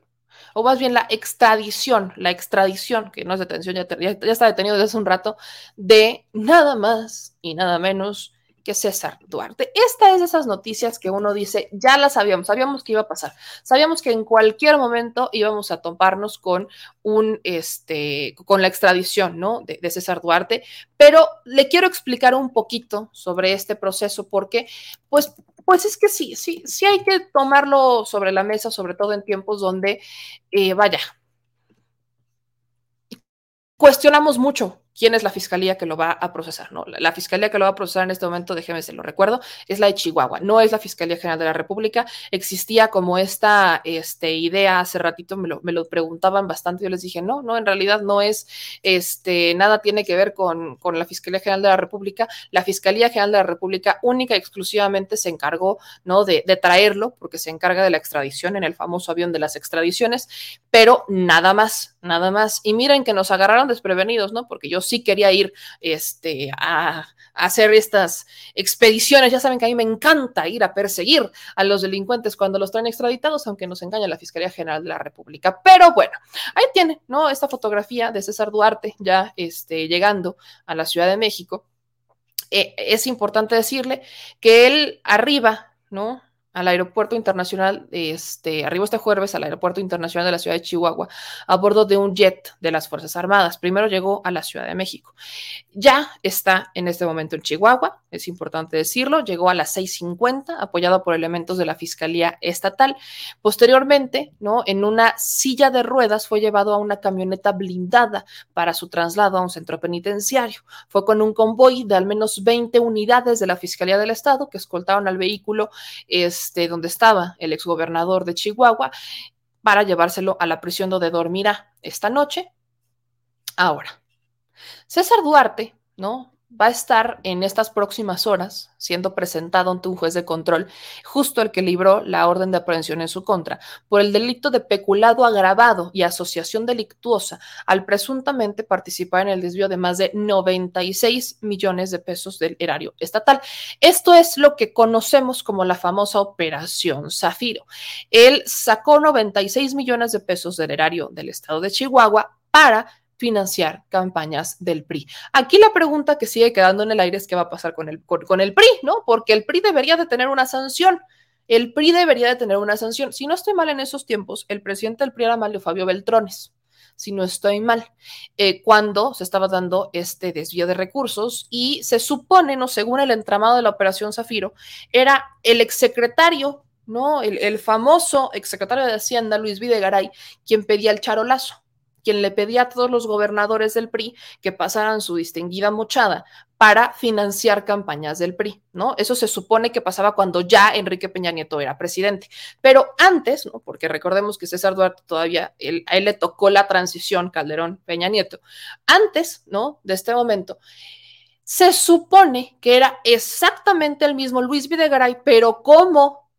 o más bien la extradición, la extradición, que no es detención, ya, ya, está detenido desde hace un rato, de nada más y nada menos que César Duarte. Esta es de esas noticias que uno dice, ya las sabíamos, sabíamos que iba a pasar, sabíamos que en cualquier momento íbamos a toparnos con un, este, con la extradición, ¿no? De, César Duarte, pero le quiero explicar un poquito sobre este proceso porque, pues, pues es que sí, sí, sí hay que tomarlo sobre la mesa, sobre todo en tiempos donde, eh, vaya, cuestionamos mucho quién es la fiscalía que lo va a procesar. ¿no? La, fiscalía que lo va a procesar en este momento, déjeme se lo recuerdo, es la de Chihuahua, no es la Fiscalía General de la República. Existía como esta este, idea hace ratito, me lo, me lo, preguntaban bastante, yo les dije, no, no, en realidad no es, este, nada tiene que ver con, con la Fiscalía General de la República. La Fiscalía General de la República única y exclusivamente se encargó ¿no? de, de traerlo, porque se encarga de la extradición en el famoso avión de las extradiciones, pero nada más, nada más. Y miren que nos agarraron desprevenidos, ¿no? Porque yo sí quería ir este, a, hacer estas expediciones. Ya saben que a mí me encanta ir a perseguir a los delincuentes cuando los traen extraditados, aunque nos engaña la Fiscalía General de la República. Pero bueno, ahí tiene, ¿no? Esta fotografía de César Duarte ya este, llegando a la Ciudad de México. Eh, es importante decirle que él arriba, ¿no? Al aeropuerto internacional, este, arriba este jueves al aeropuerto internacional de la ciudad de Chihuahua a bordo de un jet de las Fuerzas Armadas. Primero llegó a la Ciudad de México. Ya está en este momento en Chihuahua, es importante decirlo, llegó a las 6.50 apoyado por elementos de la Fiscalía Estatal. Posteriormente, ¿no? En una silla de ruedas fue llevado a una camioneta blindada para su traslado a un centro penitenciario. Fue con un convoy de al menos 20 unidades de la Fiscalía del Estado que escoltaron al vehículo. Este, donde estaba el exgobernador de Chihuahua, para llevárselo a la prisión donde dormirá esta noche. Ahora, César Duarte, ¿no? Va a estar en estas próximas horas siendo presentado ante un juez de control, justo el que libró la orden de aprehensión en su contra, por el delito de peculado agravado y asociación delictuosa al presuntamente participar en el desvío de más de 96 millones de pesos del erario estatal. Esto es lo que conocemos como la famosa operación Zafiro. Él sacó 96 millones de pesos del erario del estado de Chihuahua para financiar campañas del PRI. Aquí la pregunta que sigue quedando en el aire es qué va a pasar con el, con, el PRI, ¿no? Porque el PRI debería de tener una sanción. El PRI debería de tener una sanción. Si no estoy mal en esos tiempos, el presidente del PRI era Mario Fabio Beltrones si no estoy mal, eh, cuando se estaba dando este desvío de recursos y se supone, no según el entramado de la operación Zafiro, era el exsecretario, ¿no? El, el famoso exsecretario de Hacienda, Luis Videgaray, quien pedía el charolazo quien le pedía a todos los gobernadores del PRI que pasaran su distinguida mochada para financiar campañas del PRI, ¿no? Eso se supone que pasaba cuando ya Enrique Peña Nieto era presidente. Pero antes, ¿no? Porque recordemos que César Duarte todavía, a él le tocó la transición Calderón-Peña Nieto. Antes, ¿no? De este momento, se supone que era exactamente el mismo Luis Videgaray, pero como,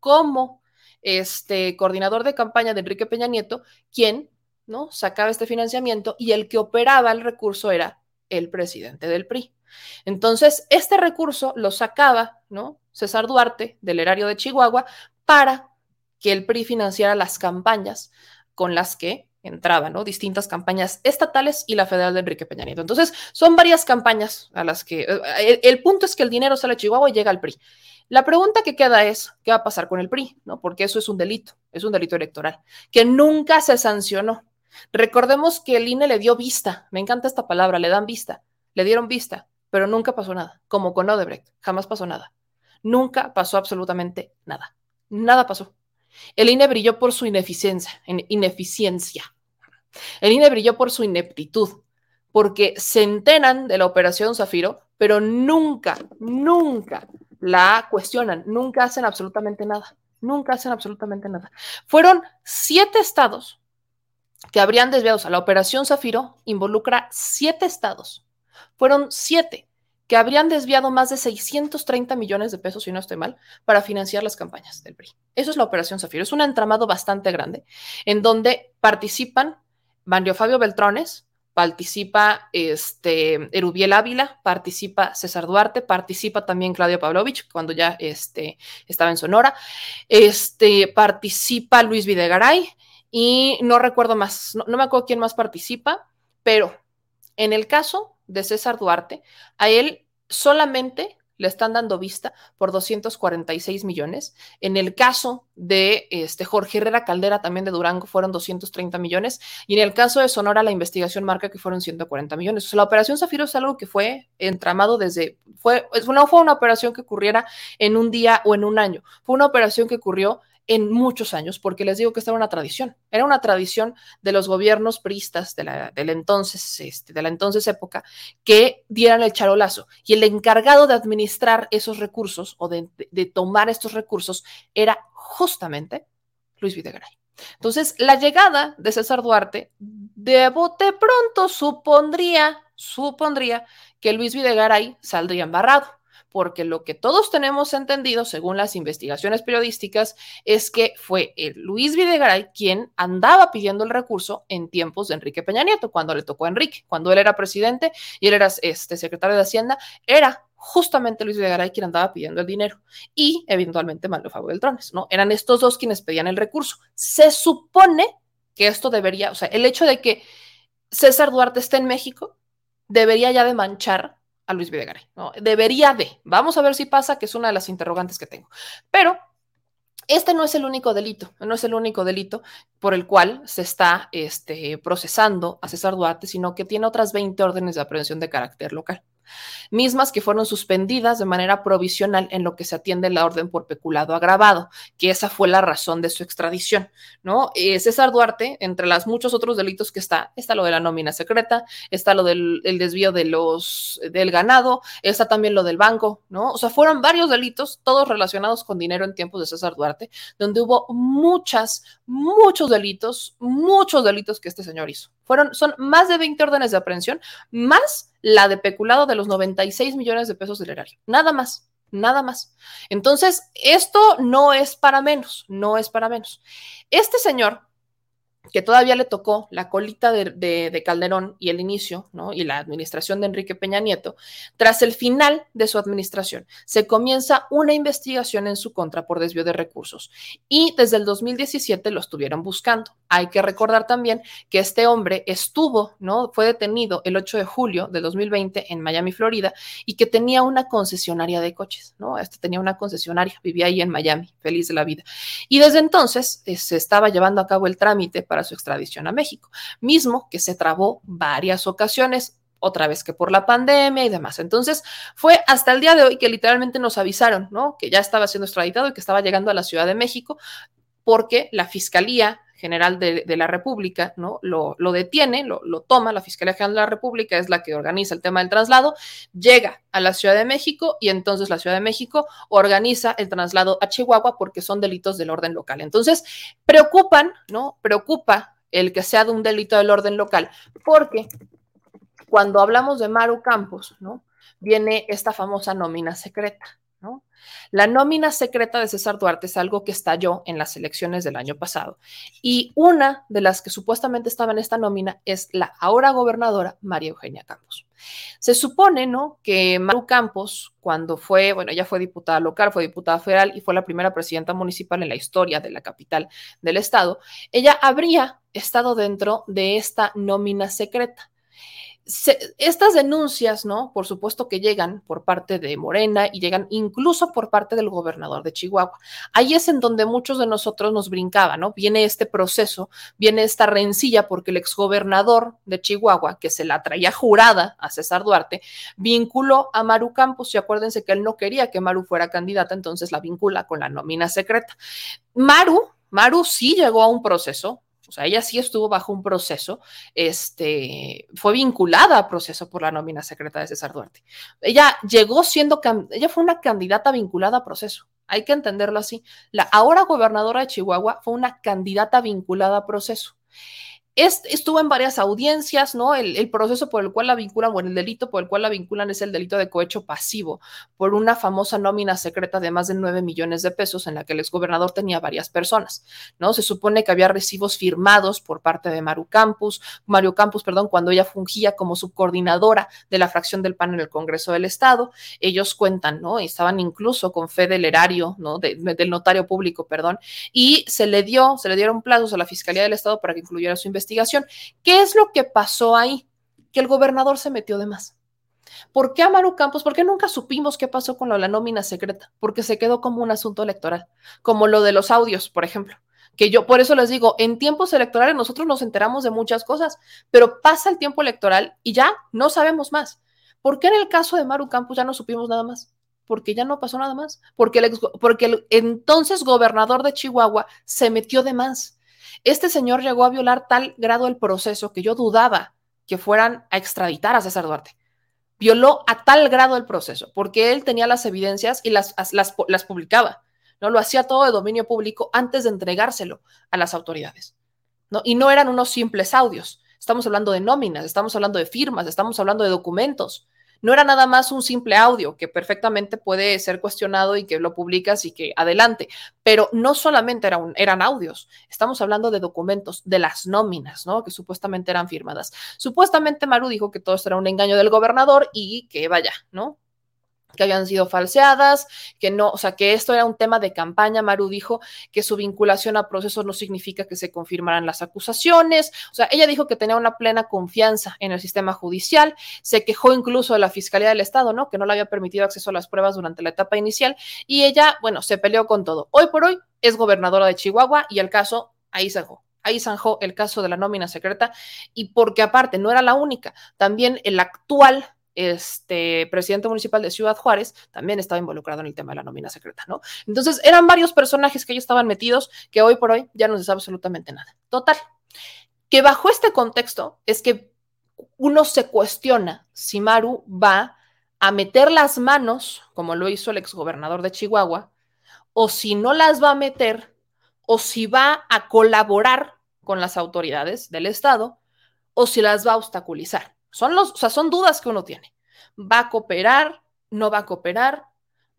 como este coordinador de campaña de Enrique Peña Nieto, quien ¿no? Sacaba este financiamiento y el que operaba el recurso era el presidente del PRI. Entonces, este recurso lo sacaba, ¿no? César Duarte del erario de Chihuahua para que el PRI financiara las campañas con las que entraban, ¿no? Distintas campañas estatales y la federal de Enrique Peña Nieto. Entonces, son varias campañas a las que... Eh, el, punto es que el dinero sale a Chihuahua y llega al PRI. La pregunta que queda es, ¿qué va a pasar con el PRI? ¿No? Porque eso es un delito, es un delito electoral, que nunca se sancionó. Recordemos que el INE le dio vista, me encanta esta palabra, le dan vista, le dieron vista, pero nunca pasó nada, como con Odebrecht, jamás pasó nada. Nunca pasó absolutamente nada. Nada pasó. El INE brilló por su ineficiencia, ineficiencia. El INE brilló por su ineptitud, porque se enteran de la operación Zafiro, pero nunca, nunca la cuestionan, nunca hacen absolutamente nada, nunca hacen absolutamente nada. Fueron siete estados que habrían desviado, o sea, la operación Zafiro involucra siete estados, fueron siete que habrían desviado más de 630 millones de pesos, si no estoy mal, para financiar las campañas del PRI. Eso es la Operación Zafiro. Es un entramado bastante grande en donde participan Mario Fabio Beltrones, participa este, Erubiel Ávila, participa César Duarte, participa también Claudio Pavlovich, cuando ya este, estaba en Sonora, este, participa Luis Videgaray y no recuerdo más, no me acuerdo quién más participa, pero en el caso de César Duarte, a él solamente le están dando vista por 246 millones. En el caso de este Jorge Herrera Caldera, también de Durango, fueron 230 millones. Y en el caso de Sonora, la investigación marca que fueron 140 millones. La operación Zafiro es algo que fue entramado desde, fue, no fue una operación que ocurriera en un día o en un año, fue una operación que ocurrió en muchos años, porque les digo que esta era una tradición, era una tradición de los gobiernos priistas de la, entonces, este, de la entonces época, que dieran el charolazo. Y el encargado de administrar esos recursos o de, de tomar estos recursos era justamente Luis Videgaray. Entonces, la llegada de César Duarte, de bote pronto supondría, supondría que Luis Videgaray saldría embarrado porque lo que todos tenemos entendido, según las investigaciones periodísticas, es que fue el Luis Videgaray quien andaba pidiendo el recurso en tiempos de Enrique Peña Nieto, cuando le tocó a Enrique, cuando él era presidente y él era este, secretario de Hacienda, era justamente Luis Videgaray quien andaba pidiendo el dinero y eventualmente Manuel Fabio Beltrones, ¿no? Eran estos dos quienes pedían el recurso. Se supone que esto debería, o sea, el hecho de que César Duarte esté en México debería ya de manchar a Luis Videgaray, ¿no? Debería de. Vamos a ver si pasa, que es una de las interrogantes que tengo. Pero este no es el único delito, no es el único delito por el cual se está este, procesando a César Duarte, sino que tiene otras 20 órdenes de aprehensión de carácter local mismas que fueron suspendidas de manera provisional en lo que se atiende la orden por peculado agravado, que esa fue la razón de su extradición, ¿no? Eh, César Duarte, entre los muchos otros delitos que está, está lo de la nómina secreta, está lo del desvío de los, del ganado, está también lo del banco, ¿no? O sea, fueron varios delitos, todos relacionados con dinero en tiempos de César Duarte, donde hubo muchas, muchos delitos, muchos delitos que este señor hizo. Fueron, son más de 20 órdenes de aprehensión, más la de peculado de los 96 millones de pesos del erario. Nada más, nada más. Entonces, esto no es para menos, no es para menos. Este señor que todavía le tocó la colita de, Calderón y el inicio, ¿no? Y la administración de Enrique Peña Nieto, tras el final de su administración, se comienza una investigación en su contra por desvío de recursos. Y desde el 2017 lo estuvieron buscando. Hay que recordar también que este hombre estuvo, ¿no? Fue detenido el 8 de julio de 2020 en Miami, Florida, y que tenía una concesionaria de coches, ¿no? Este tenía una concesionaria, vivía ahí en Miami, feliz de la vida. Y desde entonces eh, se estaba llevando a cabo el trámite para su extradición a México, mismo que se trabó varias ocasiones, otra vez que por la pandemia y demás. Entonces, fue hasta el día de hoy que literalmente nos avisaron, ¿no? Que ya estaba siendo extraditado y que estaba llegando a la Ciudad de México, porque la Fiscalía General de, la República, ¿no? Lo, detiene, lo, lo, toma, la Fiscalía General de la República es la que organiza el tema del traslado, llega a la Ciudad de México y entonces la Ciudad de México organiza el traslado a Chihuahua porque son delitos del orden local. Entonces, preocupan, ¿no? Preocupa el que sea de un delito del orden local, porque cuando hablamos de Maru Campos, ¿no? Viene esta famosa nómina secreta. La nómina secreta de César Duarte es algo que estalló en las elecciones del año pasado. Y una de las que supuestamente estaba en esta nómina es la ahora gobernadora María Eugenia Campos. Se supone, ¿no?, que Maru Campos, cuando fue, bueno, ella fue diputada local, fue diputada federal y fue la primera presidenta municipal en la historia de la capital del estado, ella habría estado dentro de esta nómina secreta estas denuncias, ¿no? Por supuesto que llegan por parte de Morena y llegan incluso por parte del gobernador de Chihuahua. Ahí es en donde muchos de nosotros nos brincaba, ¿no? Viene este proceso, viene esta rencilla porque el exgobernador de Chihuahua, que se la traía jurada a César Duarte, vinculó a Maru Campos y acuérdense que él no quería que Maru fuera candidata, entonces la vincula con la nómina secreta. Maru, Maru sí llegó a un proceso, o sea, ella sí estuvo bajo un proceso, este, fue vinculada a proceso por la nómina secreta de César Duarte. Ella llegó siendo, ella fue una candidata vinculada a proceso. Hay que entenderlo así. La ahora gobernadora de Chihuahua fue una candidata vinculada a proceso estuvo en varias audiencias, ¿no? El, proceso por el cual la vinculan, bueno, el delito por el cual la vinculan es el delito de cohecho pasivo, por una famosa nómina secreta de más de 9 millones de pesos en la que el exgobernador tenía varias personas, ¿no? Se supone que había recibos firmados por parte de Maru Campus, Mario Campus, perdón, cuando ella fungía como subcoordinadora de la fracción del PAN en el Congreso del Estado. Ellos cuentan, ¿no? Estaban incluso con fe del erario, ¿no? del notario público, perdón, y se le dio, se le dieron plazos a la Fiscalía del Estado para que incluyera su investigación investigación. ¿Qué es lo que pasó ahí? Que el gobernador se metió de más. ¿Por qué Amaru Campos? ¿Por qué nunca supimos qué pasó con la nómina secreta? Porque se quedó como un asunto electoral, como lo de los audios, por ejemplo. Que yo por eso les digo, en tiempos electorales nosotros nos enteramos de muchas cosas, pero pasa el tiempo electoral y ya no sabemos más. ¿Por qué en el caso de Maru Campos ya no supimos nada más? Porque ya no pasó nada más. Porque porque el entonces gobernador de Chihuahua se metió de más este señor llegó a violar tal grado el proceso que yo dudaba que fueran a extraditar a César Duarte. Violó a tal grado el proceso, porque él tenía las evidencias y las, las, publicaba. ¿no? Lo hacía todo de dominio público antes de entregárselo a las autoridades. ¿no? Y no eran unos simples audios. Estamos hablando de nóminas, estamos hablando de firmas, estamos hablando de documentos. No era nada más un simple audio que perfectamente puede ser cuestionado y que lo publicas y que adelante, pero no solamente eran audios, estamos hablando de documentos, de las nóminas, ¿no? Que supuestamente eran firmadas. Supuestamente Maru dijo que todo esto era un engaño del gobernador y que vaya, ¿no? Que habían sido falseadas, que no, o sea, que esto era un tema de campaña. Maru dijo que su vinculación a procesos no significa que se confirmaran las acusaciones. O sea, ella dijo que tenía una plena confianza en el sistema judicial. Se quejó incluso de la Fiscalía del Estado, ¿no? Que no le había permitido acceso a las pruebas durante la etapa inicial. Y ella, bueno, se peleó con todo. Hoy por hoy es gobernadora de Chihuahua y el caso ahí zanjó. Ahí zanjó el caso de la nómina secreta y porque aparte no era la única, también el actual este presidente municipal de Ciudad Juárez también estaba involucrado en el tema de la nómina secreta, ¿no? Entonces eran varios personajes que ellos estaban metidos que hoy por hoy ya no se sabe absolutamente nada. Total, que bajo este contexto es que uno se cuestiona si Maru va a meter las manos, como lo hizo el exgobernador de Chihuahua, o si no las va a meter, o si va a colaborar con las autoridades del Estado, o si las va a obstaculizar. Son, los, o sea, son dudas que uno tiene. ¿Va a cooperar? ¿No va a cooperar?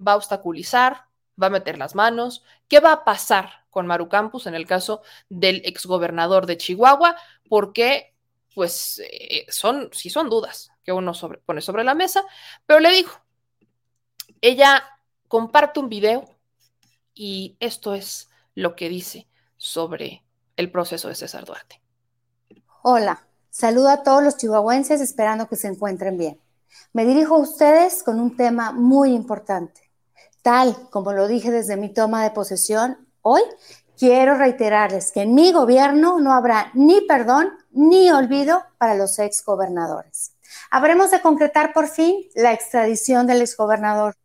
¿Va a obstaculizar? ¿Va a meter las manos? ¿Qué va a pasar con Maru Campos en el caso del exgobernador de Chihuahua? Porque, pues, eh, son, sí son dudas que uno pone sobre la mesa, pero le digo, ella comparte un video y esto es lo que dice sobre el proceso de César Duarte. Hola, Saludo a todos los chihuahuenses esperando que se encuentren bien. Me dirijo a ustedes con un tema muy importante. Tal como lo dije desde mi toma de posesión, hoy quiero reiterarles que en mi gobierno no habrá ni perdón ni olvido para los exgobernadores. Habremos de concretar por fin la extradición del exgobernador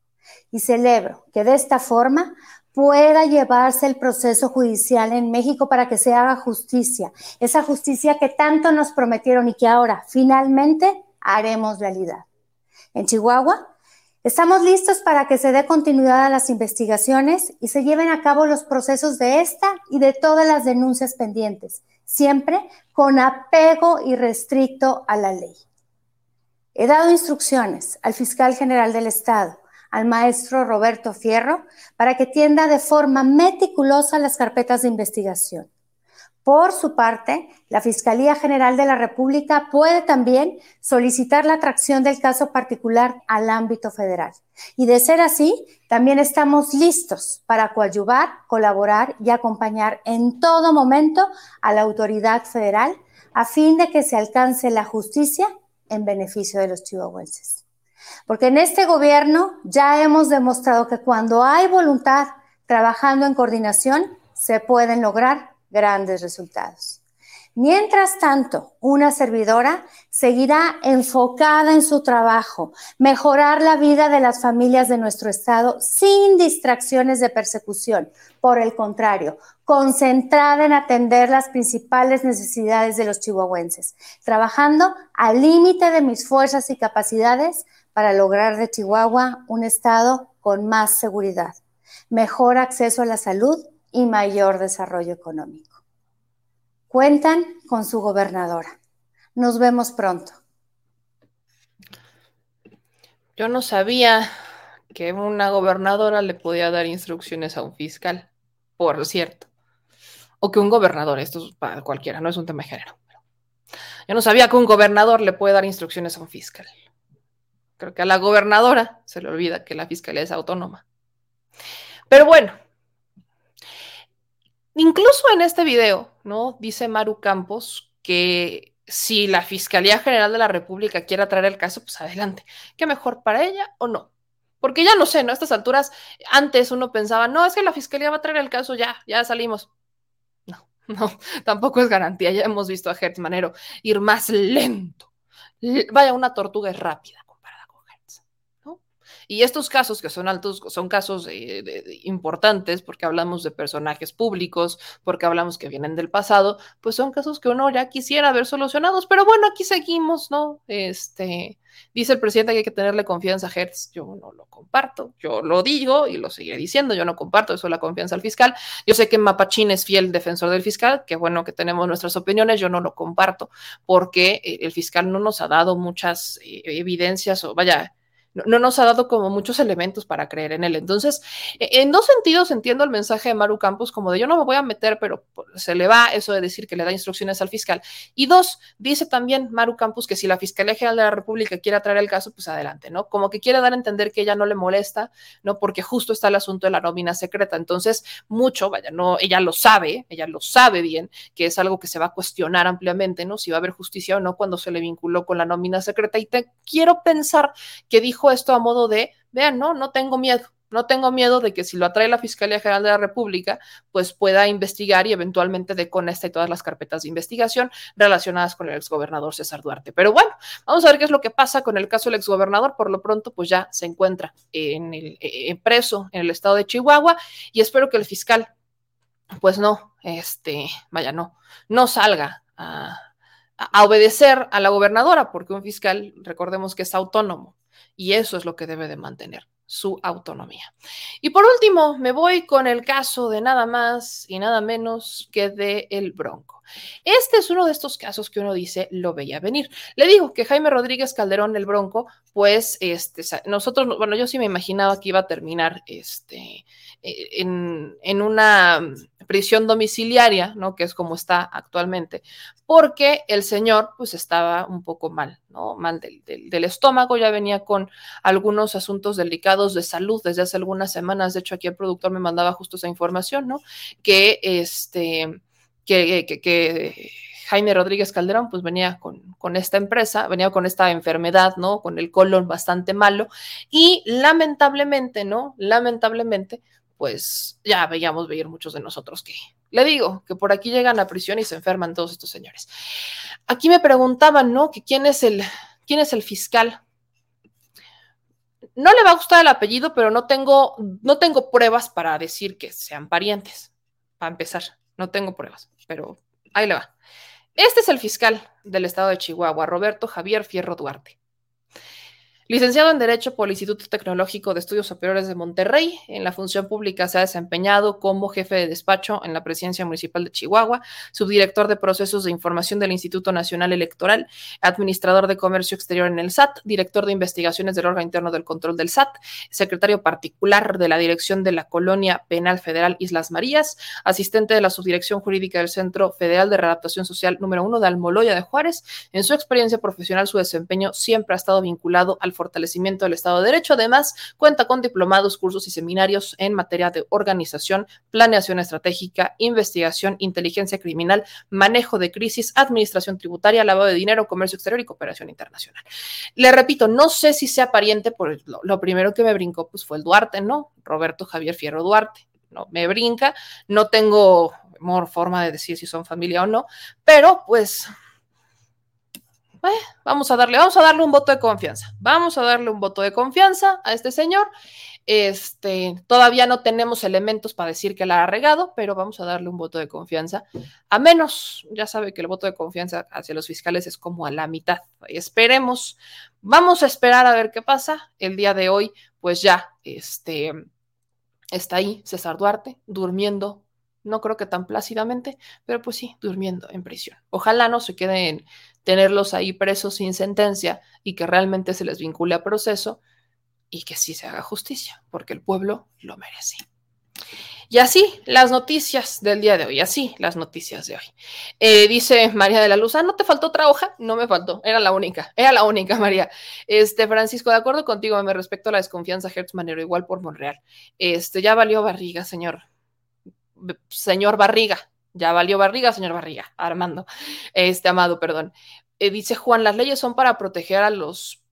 y celebro que de esta forma pueda llevarse el proceso judicial en México para que se haga justicia, esa justicia que tanto nos prometieron y que ahora finalmente haremos realidad. En Chihuahua, estamos listos para que se dé continuidad a las investigaciones y se lleven a cabo los procesos de esta y de todas las denuncias pendientes, siempre con apego irrestricto a la ley. He dado instrucciones al fiscal general del Estado al maestro Roberto Fierro para que tienda de forma meticulosa las carpetas de investigación. Por su parte, la Fiscalía General de la República puede también solicitar la atracción del caso particular al ámbito federal. Y de ser así, también estamos listos para coadyuvar, colaborar y acompañar en todo momento a la autoridad federal a fin de que se alcance la justicia en beneficio de los chihuahuenses. Porque en este gobierno ya hemos demostrado que cuando hay voluntad trabajando en coordinación, se pueden lograr grandes resultados. Mientras tanto, una servidora seguirá enfocada en su trabajo, mejorar la vida de las familias de nuestro Estado sin distracciones de persecución. Por el contrario, concentrada en atender las principales necesidades de los chihuahuenses, trabajando al límite de mis fuerzas y capacidades para lograr de Chihuahua un Estado con más seguridad, mejor acceso a la salud y mayor desarrollo económico. Cuentan con su gobernadora. Nos vemos pronto. Yo no sabía que una gobernadora le podía dar instrucciones a un fiscal, por cierto. O que un gobernador, esto es para cualquiera, no es un tema de género. Yo no sabía que un gobernador le puede dar instrucciones a un fiscal. Creo que a la gobernadora se le olvida que la fiscalía es autónoma. Pero bueno, Incluso en este video, ¿no? Dice Maru Campos que si la Fiscalía General de la República quiere traer el caso, pues adelante. ¿Qué mejor para ella o no? Porque ya no sé, ¿no? A estas alturas, antes uno pensaba, no, es que la Fiscalía va a traer el caso, ya, ya salimos. No, no, tampoco es garantía. Ya hemos visto a Hertz Manero ir más lento. Vaya, una tortuga es rápida. Y estos casos que son altos, son casos importantes porque hablamos de personajes públicos, porque hablamos que vienen del pasado, pues son casos que uno ya quisiera ver solucionados. Pero bueno, aquí seguimos, ¿no? Este, dice el presidente que hay que tenerle confianza a Hertz. Yo no lo comparto, yo lo digo y lo seguiré diciendo, yo no comparto eso la confianza al fiscal. Yo sé que Mapachín es fiel defensor del fiscal, que bueno que tenemos nuestras opiniones, yo no lo comparto porque eh, el fiscal no nos ha dado muchas eh, evidencias o vaya no, nos ha dado como muchos elementos para creer en él. Entonces, e, en dos sentidos entiendo el mensaje de Maru Campos como de yo no me voy a meter, pero se le va eso de decir que le da instrucciones al fiscal. Y dos, dice también Maru Campos que si la Fiscalía General de la República quiere traer el caso, pues adelante, ¿no? Como que quiere dar a entender que ella no le molesta, ¿no? Porque justo está el asunto de la nómina secreta. Entonces, mucho, vaya, no, ella lo sabe, ella lo sabe bien, que es algo que se va a cuestionar ampliamente, ¿no? Si va a haber justicia o no cuando se le vinculó con la nómina secreta. Y te quiero pensar que dijo esto a modo de, vean, no, no tengo miedo, no tengo miedo de que si lo atrae la Fiscalía General de la República, pues pueda investigar y eventualmente dé con esta y todas las carpetas de investigación relacionadas con el exgobernador César Duarte. Pero bueno, vamos a ver qué es lo que pasa con el caso del exgobernador. Por lo pronto, pues ya se encuentra en el, eh, preso en el estado de Chihuahua y espero que el fiscal, pues no, este, vaya, no, no salga a obedecer a la gobernadora, porque un fiscal, recordemos que es autónomo y eso es lo que debe de mantener su autonomía. Y por último, me voy con el caso de nada más y nada menos que de El Bronco. Este es uno de estos casos que uno dice lo veía venir. Le digo que Jaime Rodríguez Calderón el Bronco, pues este, nosotros, bueno, yo sí me imaginaba que iba a terminar este, eh, en, en una prisión domiciliaria, ¿no? Que es como está actualmente, porque el señor pues estaba un poco mal, ¿no? Mal del, estómago, ya venía con algunos asuntos delicados de salud desde hace algunas semanas, de hecho aquí el productor me mandaba justo esa información, ¿no? Que este, que, que, que Jaime Rodríguez Calderón, pues venía con, con, esta empresa, venía con esta enfermedad, ¿no? Con el colon bastante malo y lamentablemente, ¿no? Lamentablemente, pues ya veíamos venir muchos de nosotros que, le digo, que por aquí llegan a prisión y se enferman todos estos señores. Aquí me preguntaban, ¿no? Quién es el, quién es el fiscal. No le va a gustar el apellido, pero no tengo, no tengo pruebas para decir que sean parientes. Para empezar, no tengo pruebas, pero ahí le va. Este es el fiscal del estado de Chihuahua, Roberto Javier Fierro Duarte. Licenciado en Derecho por el Instituto Tecnológico de Estudios Superiores de Monterrey, en la función pública se ha desempeñado como jefe de despacho en la Presidencia Municipal de Chihuahua, subdirector de procesos de información del Instituto Nacional Electoral, administrador de comercio exterior en el SAT, director de investigaciones del órgano interno del control del SAT, secretario particular de la Dirección de la Colonia Penal Federal Islas Marías, asistente de la Subdirección Jurídica del Centro Federal de Readaptación Social número uno de Almoloya de Juárez. En su experiencia profesional, su desempeño siempre ha estado vinculado al fortalecimiento del Estado de Derecho. Además, cuenta con diplomados, cursos y seminarios en materia de organización, planeación estratégica, investigación, inteligencia criminal, manejo de crisis, administración tributaria, lavado de dinero, comercio exterior y cooperación internacional. Le repito, no sé si sea pariente, por lo, primero que me brincó pues fue el Duarte, ¿no? Roberto Javier Fierro Duarte. No, me brinca, no tengo forma de decir si son familia o no, pero pues eh, vamos a darle, vamos a darle un voto de confianza. Vamos a darle un voto de confianza a este señor. Este, todavía no tenemos elementos para decir que la ha regado, pero vamos a darle un voto de confianza. A menos, ya sabe que el voto de confianza hacia los fiscales es como a la mitad. Esperemos, vamos a esperar a ver qué pasa. El día de hoy, pues ya, este, está ahí César Duarte durmiendo no creo que tan plácidamente, pero pues sí, durmiendo en prisión. Ojalá no se queden tenerlos ahí presos sin sentencia y que realmente se les vincule a proceso y que sí se haga justicia, porque el pueblo lo merece. Y así las noticias del día de hoy, así las noticias de hoy. Eh, dice María de la Luz, ah, ¿no te faltó otra hoja? No me faltó, era la única, era la única, María. Este, Francisco, de acuerdo contigo, me respecto a la desconfianza Hertz Manero, igual por Monreal. Este, ya valió barriga, señor, señor Barriga, ya valió Barriga, señor Barriga, Armando, este Amado, perdón. Eh, dice Juan, las leyes son para proteger a los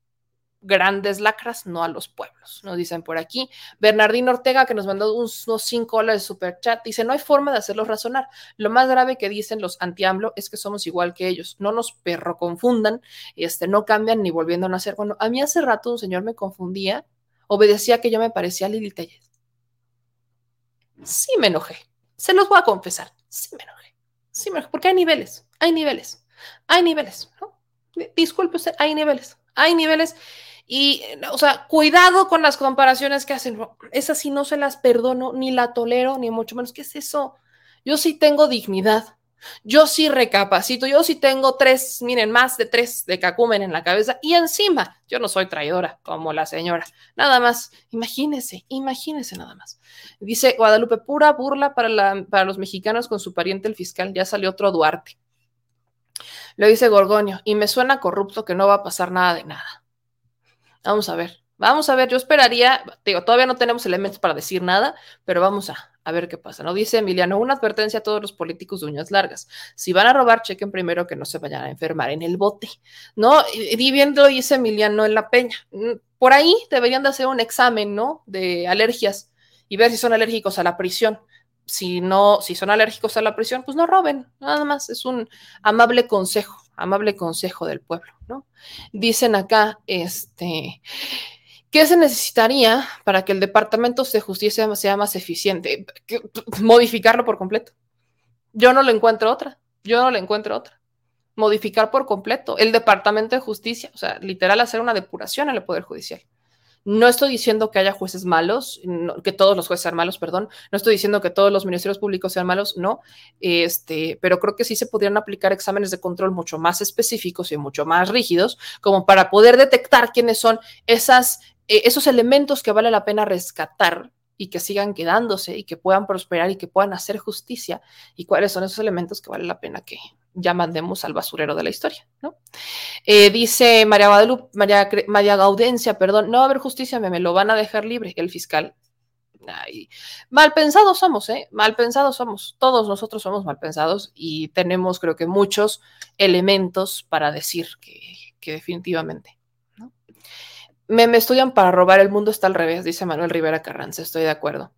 grandes lacras, no a los pueblos, nos dicen por aquí. Bernardino Ortega, que nos mandó unos, unos cinco dólares de super chat, dice, no hay forma de hacerlos razonar. Lo más grave que dicen los anti-AMLO es que somos igual que ellos. No nos perro confundan, este, no cambian ni volviendo a nacer. Bueno, a mí hace rato un señor me confundía, obedecía que yo me parecía a Lili. Sí me enojé. Se los voy a confesar, sí me enojé. Sí me enojé, porque hay niveles, hay niveles, hay niveles, ¿no? Disculpe usted, hay niveles, hay niveles. Y, o sea, cuidado con las comparaciones que hacen. Esas sí no se las perdono, ni la tolero, ni mucho menos. ¿Qué es eso? Yo sí tengo dignidad. Yo sí recapacito, yo sí tengo tres, miren, más de tres de cacumen en la cabeza y encima yo no soy traidora como la señora. Nada más, imagínese, imagínese nada más. Dice Guadalupe, pura burla para, la, para los mexicanos con su pariente el fiscal, ya salió otro Duarte. Lo dice Gorgonio, y me suena corrupto que no va a pasar nada de nada. Vamos a ver, vamos a ver, yo esperaría, digo, todavía no tenemos elementos para decir nada, pero vamos a, a ver qué pasa. ¿no? Dice Emiliano, una advertencia a todos los políticos de uñas largas. Si van a robar, chequen primero que no se vayan a enfermar en el bote. ¿No? Y bien lo dice Emiliano en la peña. Mm, por ahí deberían de hacer un examen, ¿no? De alergias y ver si son alérgicos a la prisión. Si no, si son alérgicos a la prisión, pues no roben. Nada más es un amable consejo, amable consejo del pueblo, ¿no? Dicen acá, este, ¿Qué se necesitaría para que el Departamento de Justicia sea más eficiente? Modificarlo por completo. Yo no le encuentro otra. Yo no le encuentro otra. Modificar por completo el Departamento de Justicia, o sea, literal hacer una depuración en el Poder Judicial. No estoy diciendo que haya jueces malos, que todos los jueces sean malos, perdón. No estoy diciendo que todos los ministerios públicos sean malos, no. Este, pero creo que sí se podrían aplicar exámenes de control mucho más específicos y mucho más rígidos, como para poder detectar quiénes son esas eh, esos elementos que vale la pena rescatar y que sigan quedándose y que puedan prosperar y que puedan hacer justicia y cuáles son esos elementos que vale la pena que ya mandemos al basurero de la historia, ¿no? Eh, dice María Guadalupe, María, María Gaudencia, perdón, no va a haber justicia, me, lo van a dejar libre el fiscal. mal pensados somos, ¿eh? Mal pensados somos. Todos nosotros somos mal pensados y tenemos, creo que, muchos elementos para decir que, que definitivamente me, estudian para robar, el mundo está al revés, dice Manuel Rivera Carranza, estoy de acuerdo.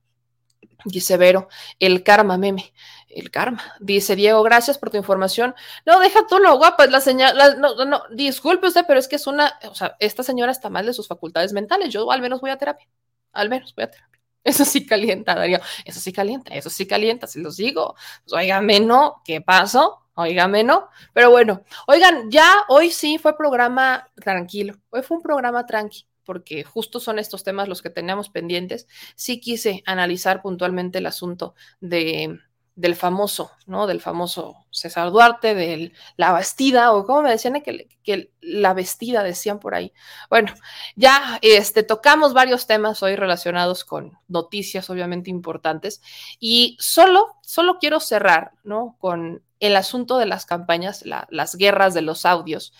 Dice Vero, el karma, meme, el karma. Dice Diego, gracias por tu información. No, deja tú lo guapa, la señal, no, no, disculpe usted, pero es que es una, o sea, esta señora está mal de sus facultades mentales. Yo al menos voy a terapia, al menos voy a terapia. Eso sí calienta, Darío. Eso sí calienta, eso sí calienta, se los digo. Pues, óigame, no, ¿qué pasó? Óigame, ¿no? Pero bueno, oigan, ya hoy sí fue programa tranquilo. Hoy fue un programa tranqui, porque justo son estos temas los que teníamos pendientes. Sí quise analizar puntualmente el asunto de del famoso, ¿no? Del famoso César Duarte, de la vestida, o como me decían que, que, la vestida decían por ahí. Bueno, ya este, tocamos varios temas hoy relacionados con noticias obviamente importantes y solo, solo quiero cerrar, ¿no? Con el asunto de las campañas, las guerras de los audios.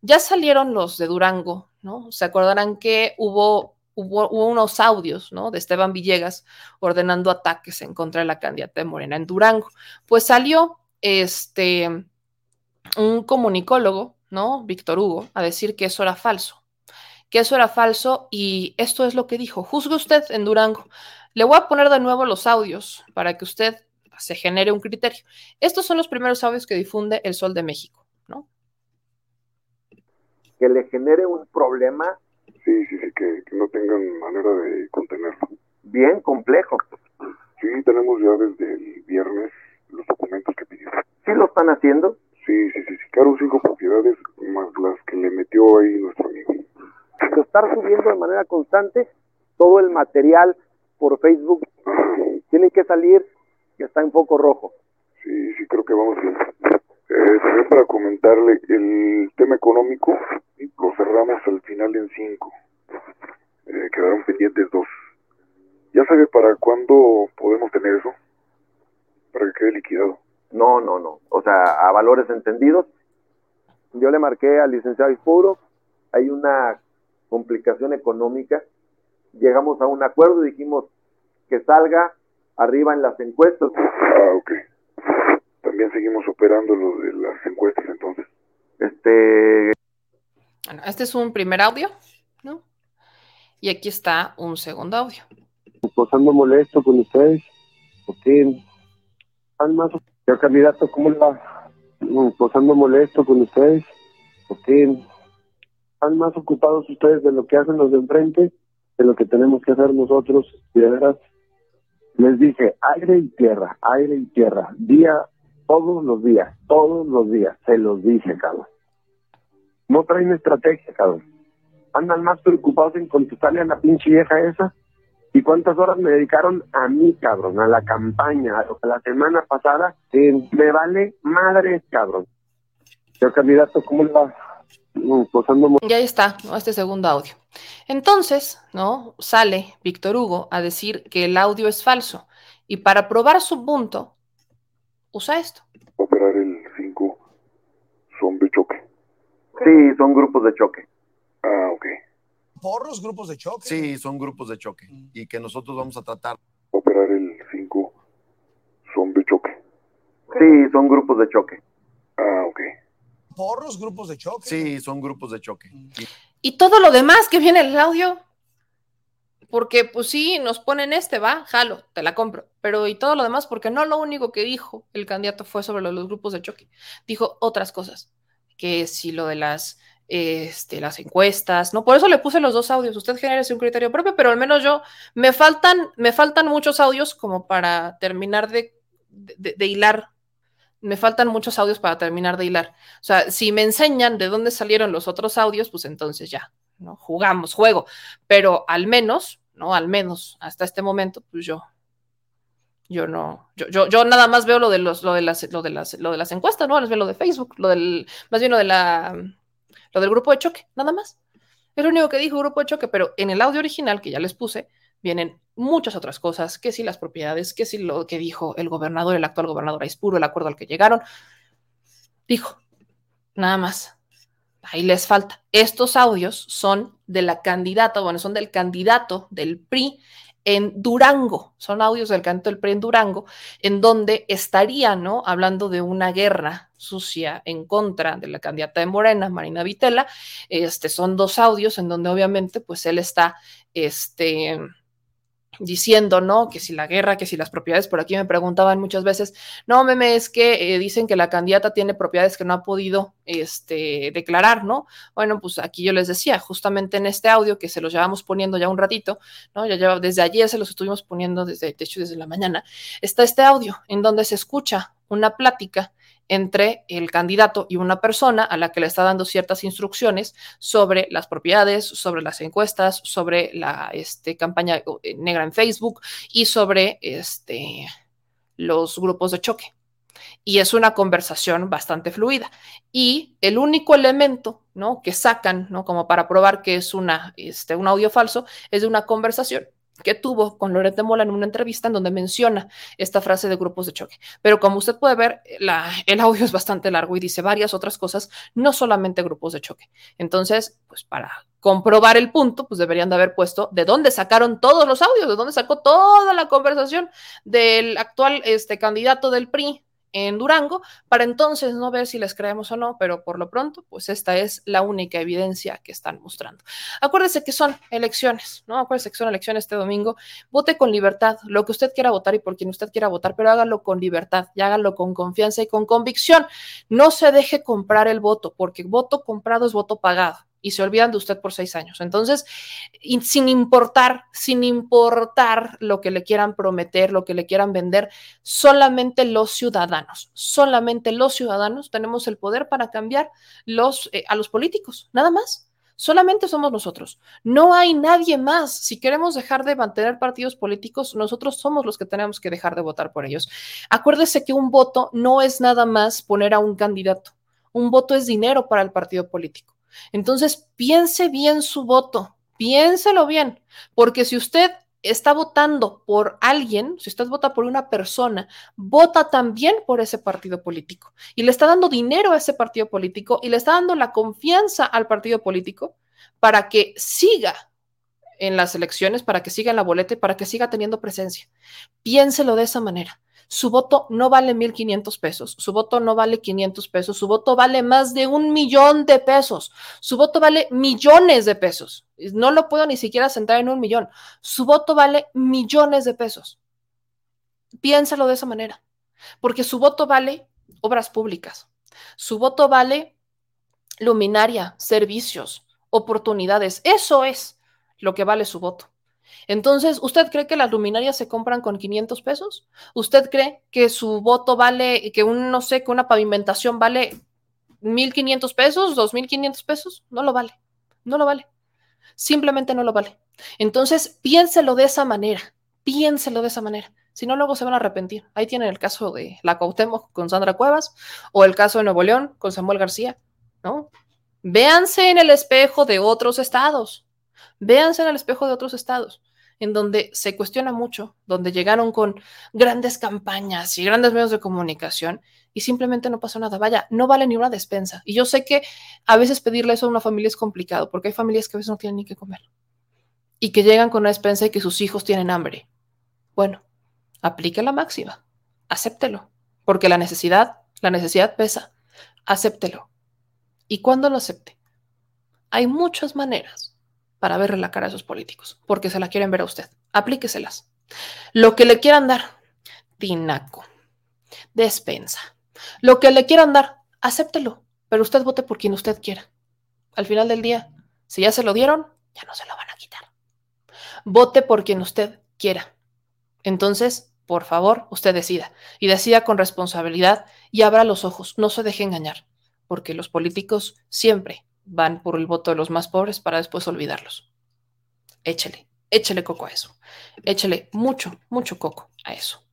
Ya salieron los de Durango, ¿no? Se acordarán que hubo unos audios, ¿no? De Esteban Villegas ordenando ataques en contra de la candidata de Morena en Durango. Pues salió este un comunicólogo, ¿no? Víctor Hugo, a decir que eso era falso, que eso era falso y esto es lo que dijo. Juzgue usted en Durango. Le voy a poner de nuevo los audios para que usted se genere un criterio. Estos son los primeros audios que difunde el Sol de México, ¿no? Que le genere un problema Sí, sí, sí, que, no tengan manera de contenerlo. Bien complejo. Sí, tenemos ya desde el viernes los documentos que pidieron. ¿Sí lo están haciendo? Sí, sí, sí, sí. Claro, cinco propiedades más las que le metió ahí nuestro amigo. Estar subiendo de manera constante todo el material por Facebook tiene que salir que está en foco rojo. Sí, sí, creo que vamos bien. Eh, también para comentarle el tema económico, lo cerramos al final en cinco. Eh, quedaron pendientes dos. ¿Ya sabe para cuándo podemos tener eso? Para que quede liquidado. No, no, no. O sea, a valores entendidos. Yo le marqué al licenciado Ispuro. Hay una complicación económica. Llegamos a un acuerdo y dijimos que salga arriba en las encuestas. Ah, ok. También seguimos operando lo de las encuestas entonces. Este, bueno, este es un primer audio, ¿no? Y aquí está un segundo audio. Posando molesto con ustedes, porque están más, señor candidato, ¿cómo le va? Posando molesto con ustedes, porque están más ocupados ustedes de lo que hacen los de enfrente, de lo que tenemos que hacer nosotros, y de veras, les dije, aire y tierra, aire y tierra, día, todos los días, todos los días, se los dije, cabrón. No traen estrategia, cabrón. Andan más preocupados en contestarle a la pinche vieja esa. ¿Y cuántas horas me dedicaron a mí, cabrón? A la campaña, a la semana pasada. me vale madre, cabrón. Señor candidato, ¿cómo le va? Mm, y ahí está, ¿no? este segundo audio. Entonces, ¿no? Sale Víctor Hugo a decir que el audio es falso. Y para probar su punto, usa esto. Operar el 5 son de choque. Sí, son grupos de choque. Ah, ok. ¿Porros, grupos de choque? Sí, son grupos de choque. Y que nosotros vamos a tratar. Operar el 5 son de choque. Sí, son grupos de choque. Ah, ok. ¿Porros, grupos de choque? Sí, son grupos de choque. Y todo lo demás que viene en el audio. Porque, pues sí, nos ponen este, va, jalo, te la compro. Pero y todo lo demás, porque no lo único que dijo el candidato fue sobre los grupos de choque. Dijo otras cosas que si lo de las, este, las encuestas, ¿no? Por eso le puse los dos audios. Usted genera un criterio propio, pero al menos yo, me faltan, me faltan muchos audios como para terminar de, de, hilar. Me faltan muchos audios para terminar de hilar. O sea, si me enseñan de dónde salieron los otros audios, pues entonces ya, ¿no? Jugamos, juego. Pero al menos, ¿no? Al menos hasta este momento, pues yo yo no, yo, yo, yo nada más veo lo de los, lo de las, lo de las, lo de las encuestas, ¿no? Les veo lo de Facebook, lo del, más bien lo de la, lo del grupo de choque, nada más. Es lo único que dijo grupo de choque, pero en el audio original que ya les puse, vienen muchas otras cosas, que si las propiedades, que si lo que dijo el gobernador, el actual gobernador Aispuro, el acuerdo al que llegaron. Dijo, nada más. Ahí les falta. Estos audios son de la candidata, bueno, son del candidato del PRI en Durango, son audios del canto del PRI en Durango, en donde estaría, ¿no? Hablando de una guerra sucia en contra de la candidata de Morena, Marina Vitela. Este, son dos audios en donde obviamente, pues él está, este, diciendo, ¿no? Que si la guerra, que si las propiedades, por aquí me preguntaban muchas veces, no, meme, es que eh, dicen que la candidata tiene propiedades que no ha podido este, declarar, ¿no? Bueno, pues aquí yo les decía, justamente en este audio que se los llevamos poniendo ya un ratito, ¿no? Ya lleva, desde ayer se los estuvimos poniendo, desde, de hecho, desde la mañana, está este audio en donde se escucha una plática entre el candidato y una persona a la que le está dando ciertas instrucciones sobre las propiedades, sobre las encuestas, sobre la este, campaña eh, negra en Facebook y sobre este, los grupos de choque. Y es una conversación bastante fluida. Y el único elemento ¿no? que sacan ¿no? como para probar que es una, este, un audio falso es de una conversación que tuvo con Lorete Mola en una entrevista en donde menciona esta frase de grupos de choque. Pero como usted puede ver, el audio es bastante largo y dice varias otras cosas, no solamente grupos de choque. Entonces, pues para comprobar el punto, pues deberían de haber puesto de dónde sacaron todos los audios, de dónde sacó toda la conversación del actual este, candidato del PRI en Durango, para entonces no ver si les creemos o no, pero por lo pronto, pues esta es la única evidencia que están mostrando. Acuérdese que son elecciones, ¿no? Acuérdese que son elecciones este domingo. Vote con libertad, lo que usted quiera votar y por quien usted quiera votar, pero hágalo con libertad y hágalo con confianza y con convicción. No se deje comprar el voto, porque voto comprado es voto pagado y se olvidan de usted por seis años. Entonces, sin importar, sin importar lo que le quieran prometer, lo que le quieran vender, solamente los ciudadanos, solamente los ciudadanos tenemos el poder para cambiar eh, a los políticos, nada más. Solamente somos nosotros. No hay nadie más. Si queremos dejar de mantener partidos políticos, nosotros somos los que tenemos que dejar de votar por ellos. Acuérdese que un voto no es nada más poner a un candidato. Un voto es dinero para el partido político. Entonces, piense bien su voto, piénselo bien, porque si usted está votando por alguien, si usted vota por una persona, vota también por ese partido político y le está dando dinero a ese partido político y le está dando la confianza al partido político para que siga en las elecciones, para que siga en la boleta y para que siga teniendo presencia. Piénselo de esa manera su voto no vale 1.500 pesos, su voto no vale 500 pesos, su voto vale más de un millón de pesos, su voto vale millones de pesos. No lo puedo ni siquiera sentar en un millón. Su voto vale millones de pesos. Piénsalo de esa manera, porque su voto vale obras públicas, su voto vale luminaria, servicios, oportunidades. Eso es lo que vale su voto. Entonces, ¿usted cree que las luminarias se compran con 500 pesos? ¿Usted cree que su voto vale, que un, no sé, que una pavimentación vale 1.500 pesos, 2.500 pesos? No lo vale, no lo vale. Simplemente no lo vale. Entonces, piénselo de esa manera, piénselo de esa manera. Si no, luego se van a arrepentir. Ahí tienen el caso de la Cuauhtémoc con Sandra Cuevas o el caso de Nuevo León con Samuel García, ¿no? Véanse en el espejo de otros estados. Véanse en el espejo de otros estados en donde se cuestiona mucho, donde llegaron con grandes campañas y grandes medios de comunicación y simplemente no pasó nada. Vaya, no vale ni una despensa. Y yo sé que a veces pedirle eso a una familia es complicado, porque hay familias que a veces no tienen ni qué comer y que llegan con una despensa y que sus hijos tienen hambre. Bueno, aplique la máxima, acéptelo, porque la necesidad, la necesidad pesa, acéptelo. ¿Y cuándo lo acepte? Hay muchas maneras para verle la cara a esos políticos, porque se la quieren ver a usted. Aplíqueselas. Lo que le quieran dar, tinaco, despensa. Lo que le quieran dar, acéptelo, pero usted vote por quien usted quiera. Al final del día, si ya se lo dieron, ya no se lo van a quitar. Vote por quien usted quiera. Entonces, por favor, usted decida y decida con responsabilidad y abra los ojos, no se deje engañar, porque los políticos siempre van por el voto de los más pobres para después olvidarlos. Échele, échele coco a eso. Échele mucho, mucho coco a eso.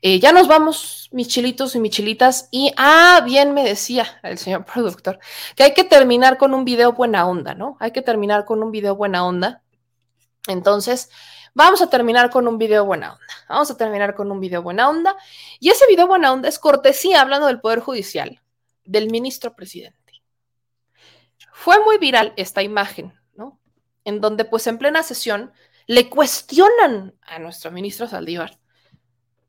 Eh, ya nos vamos, mis chilitos y mis chilitas. Y, ah, bien me decía el señor productor, que hay que terminar con un video buena onda, ¿no? Hay que terminar con un video buena onda. Entonces, vamos a terminar con un video buena onda. Vamos a terminar con un video buena onda. Y ese video buena onda es cortesía, hablando del Poder Judicial, del ministro presidente. Fue muy viral esta imagen, ¿no? En donde pues en plena sesión le cuestionan a nuestro ministro Saldívar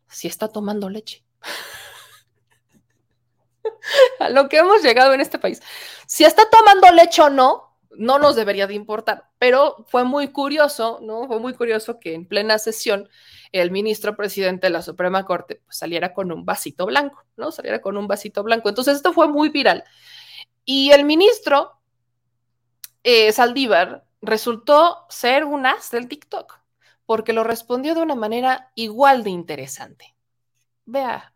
si está tomando leche. a lo que hemos llegado en este país. Si está tomando leche o no, no nos debería de importar, pero fue muy curioso, ¿no? Fue muy curioso que en plena sesión el ministro presidente de la Suprema Corte pues, saliera con un vasito blanco, ¿no? Saliera con un vasito blanco. Entonces esto fue muy viral. Y el ministro eh, Saldívar resultó ser un as del TikTok, porque lo respondió de una manera igual de interesante. Vea,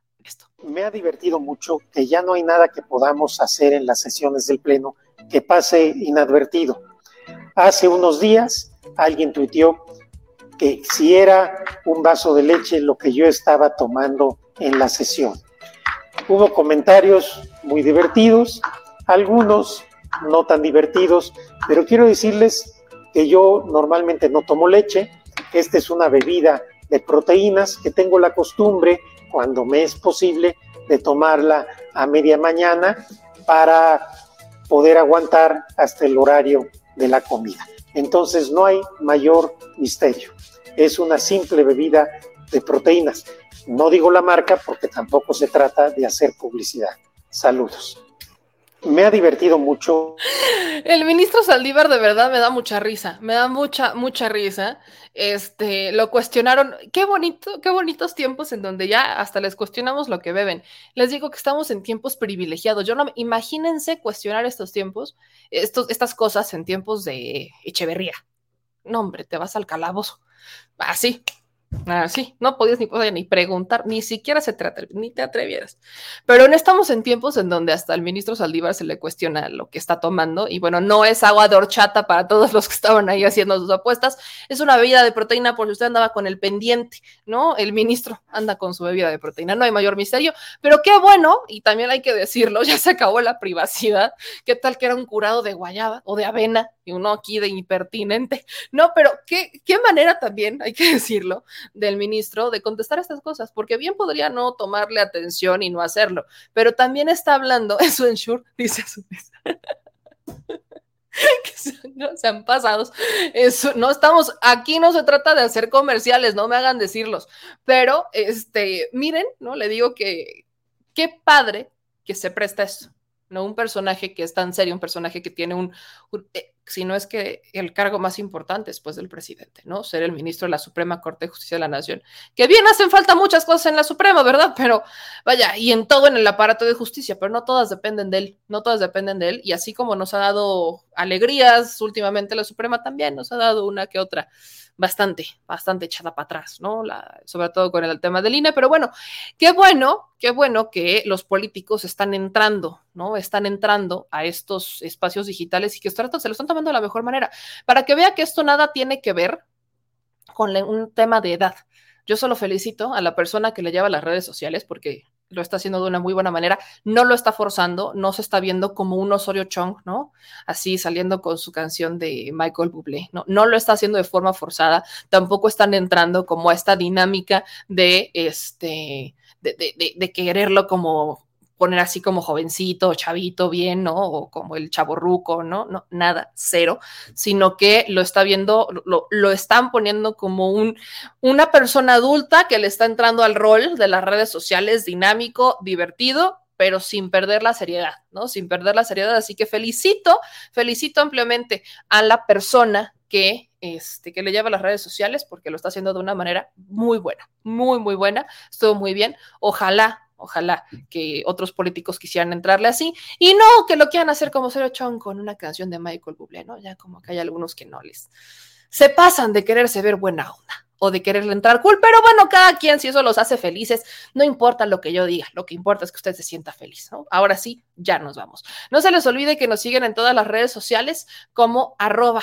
Me ha divertido mucho que ya no hay nada que podamos hacer en las sesiones del Pleno que pase inadvertido. Hace unos días alguien tuiteó que si era un vaso de leche lo que yo estaba tomando en la sesión. Hubo comentarios muy divertidos, algunos no tan divertidos, pero quiero decirles que yo normalmente no tomo leche, esta es una bebida de proteínas que tengo la costumbre, cuando me es posible, de tomarla a media mañana para poder aguantar hasta el horario de la comida. Entonces no hay mayor misterio. Es una simple bebida de proteínas. No digo la marca porque tampoco se trata de hacer publicidad. Saludos me ha divertido mucho. El ministro Saldívar de verdad me da mucha risa, me da mucha, mucha risa. Este, lo cuestionaron, qué bonito, qué bonitos tiempos en donde ya hasta les cuestionamos lo que beben. Les digo que estamos en tiempos privilegiados. Yo no, imagínense cuestionar estos tiempos, estos, estas cosas en tiempos de Echeverría. No, hombre, te vas al calabozo. Así, Ah, sí, no podías ni, ni preguntar, ni siquiera se trata, ni te atrevieras. Pero no estamos en tiempos en donde hasta el ministro Saldívar se le cuestiona lo que está tomando. Y bueno, no es agua de horchata para todos los que estaban ahí haciendo sus apuestas. Es una bebida de proteína por si usted andaba con el pendiente, ¿no? El ministro anda con su bebida de proteína. No hay mayor misterio. Pero qué bueno, y también hay que decirlo, ya se acabó la privacidad. ¿Qué tal que era un curado de guayaba o de avena? Y uno aquí de impertinente. No, pero qué, qué manera también, hay que decirlo del ministro de contestar estas cosas, porque bien podría no tomarle atención y no hacerlo, pero también está hablando, eso en Shure, dice su que se, han pasado. Eso, no estamos, aquí no se trata de hacer comerciales, no me hagan decirlos, pero este, miren, ¿no? Le digo que qué padre que se presta esto. ¿no? Un personaje que es tan serio, un personaje que tiene un, eh, si no es que el cargo más importante después del presidente, ¿no? Ser el ministro de la Suprema Corte de Justicia de la Nación. Que bien hacen falta muchas cosas en la Suprema, ¿verdad? Pero vaya, y en todo en el aparato de justicia, pero no todas dependen de él, no todas dependen de él. Y así como nos ha dado alegrías últimamente la Suprema, también nos ha dado una que otra bastante, bastante echada para atrás, ¿no? Sobre todo con el tema del INE, pero bueno, qué bueno, qué bueno que los políticos están entrando, ¿no? Están entrando a estos espacios digitales y que se lo están tomando de la mejor manera, para que vea que esto nada tiene que ver con un tema de edad. Yo solo felicito a la persona que le lleva las redes sociales porque lo está haciendo de una muy buena manera, no lo está forzando, no se está viendo como un Osorio Chong, ¿no? Así saliendo con su canción de Michael Bublé, ¿no? No lo está haciendo de forma forzada, tampoco están entrando como a esta dinámica de, este, de, de, de quererlo como poner así como jovencito, chavito, bien, ¿no? O como el chaborruco, ¿no? No, nada, cero, sino que lo está viendo, lo, lo, están poniendo como un, una persona adulta que le está entrando al rol de las redes sociales, dinámico, divertido, pero sin perder la seriedad, ¿no? Sin perder la seriedad. Así que felicito, felicito ampliamente a la persona que, este, que le lleva las redes sociales porque lo está haciendo de una manera muy buena, muy, muy buena. Estuvo muy bien. Ojalá Ojalá que otros políticos quisieran entrarle así y no que lo quieran hacer como Cero Chong con una canción de Michael Bublé, ¿no? Ya como que hay algunos que no les se pasan de quererse ver buena onda o de quererle entrar cool, pero bueno, cada quien, si eso los hace felices, no importa lo que yo diga, lo que importa es que usted se sienta feliz, ¿no? Ahora sí, ya nos vamos. No se les olvide que nos siguen en todas las redes sociales como arroba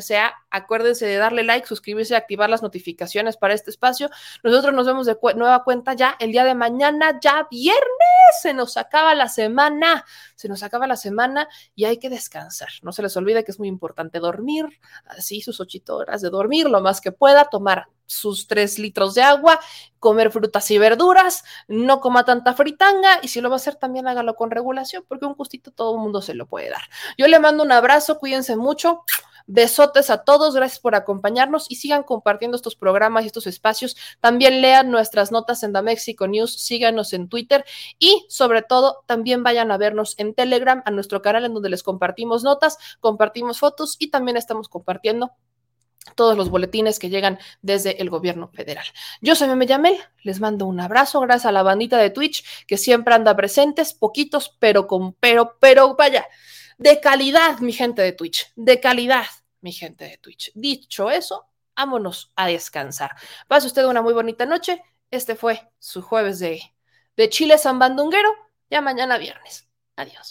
sea. Acuérdense de darle like, suscribirse activar las notificaciones para este espacio. Nosotros nos vemos de nueva cuenta ya el día de mañana, ya viernes, se nos acaba la semana, se nos acaba la semana y hay que descansar. No se les olvide que es muy importante dormir, así sus ocho horas de dormir, lo más que pueda, tomar sus tres litros de agua, comer frutas y verduras, no coma tanta fritanga y si lo va a hacer también hágalo con regulación porque un gustito todo el mundo se lo puede dar. Yo le mando un abrazo, cuídense mucho. Besotes a todos, gracias por acompañarnos y sigan compartiendo estos programas y estos espacios. También lean nuestras notas en The Mexico News, síganos en Twitter y sobre todo también vayan a vernos en Telegram, a nuestro canal en donde les compartimos notas, compartimos fotos y también estamos compartiendo todos los boletines que llegan desde el gobierno federal. Yo soy Meme Yamel, les mando un abrazo, gracias a la bandita de Twitch que siempre anda presentes, poquitos, pero con, pero, pero vaya, de calidad, mi gente de Twitch, de calidad, mi gente de Twitch. Dicho eso, vámonos a descansar. Pase usted una muy bonita noche. Este fue su jueves de de Chile San Bandunguero, ya mañana viernes. Adiós.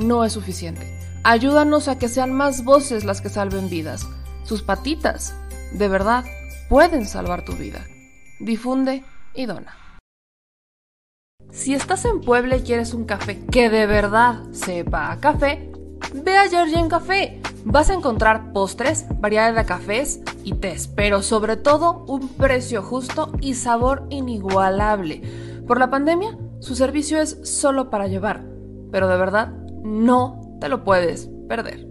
no es suficiente. Ayúdanos a que sean más voces las que salven vidas. Sus patitas, de verdad, pueden salvar tu vida. Difunde y dona. Si estás en Puebla y quieres un café que de verdad sepa a café, ve a Georgian Café Vas a encontrar postres, variedad de cafés y tés, pero sobre todo un precio justo y sabor inigualable. Por la pandemia, su servicio es solo para llevar, pero de verdad no te lo puedes perder.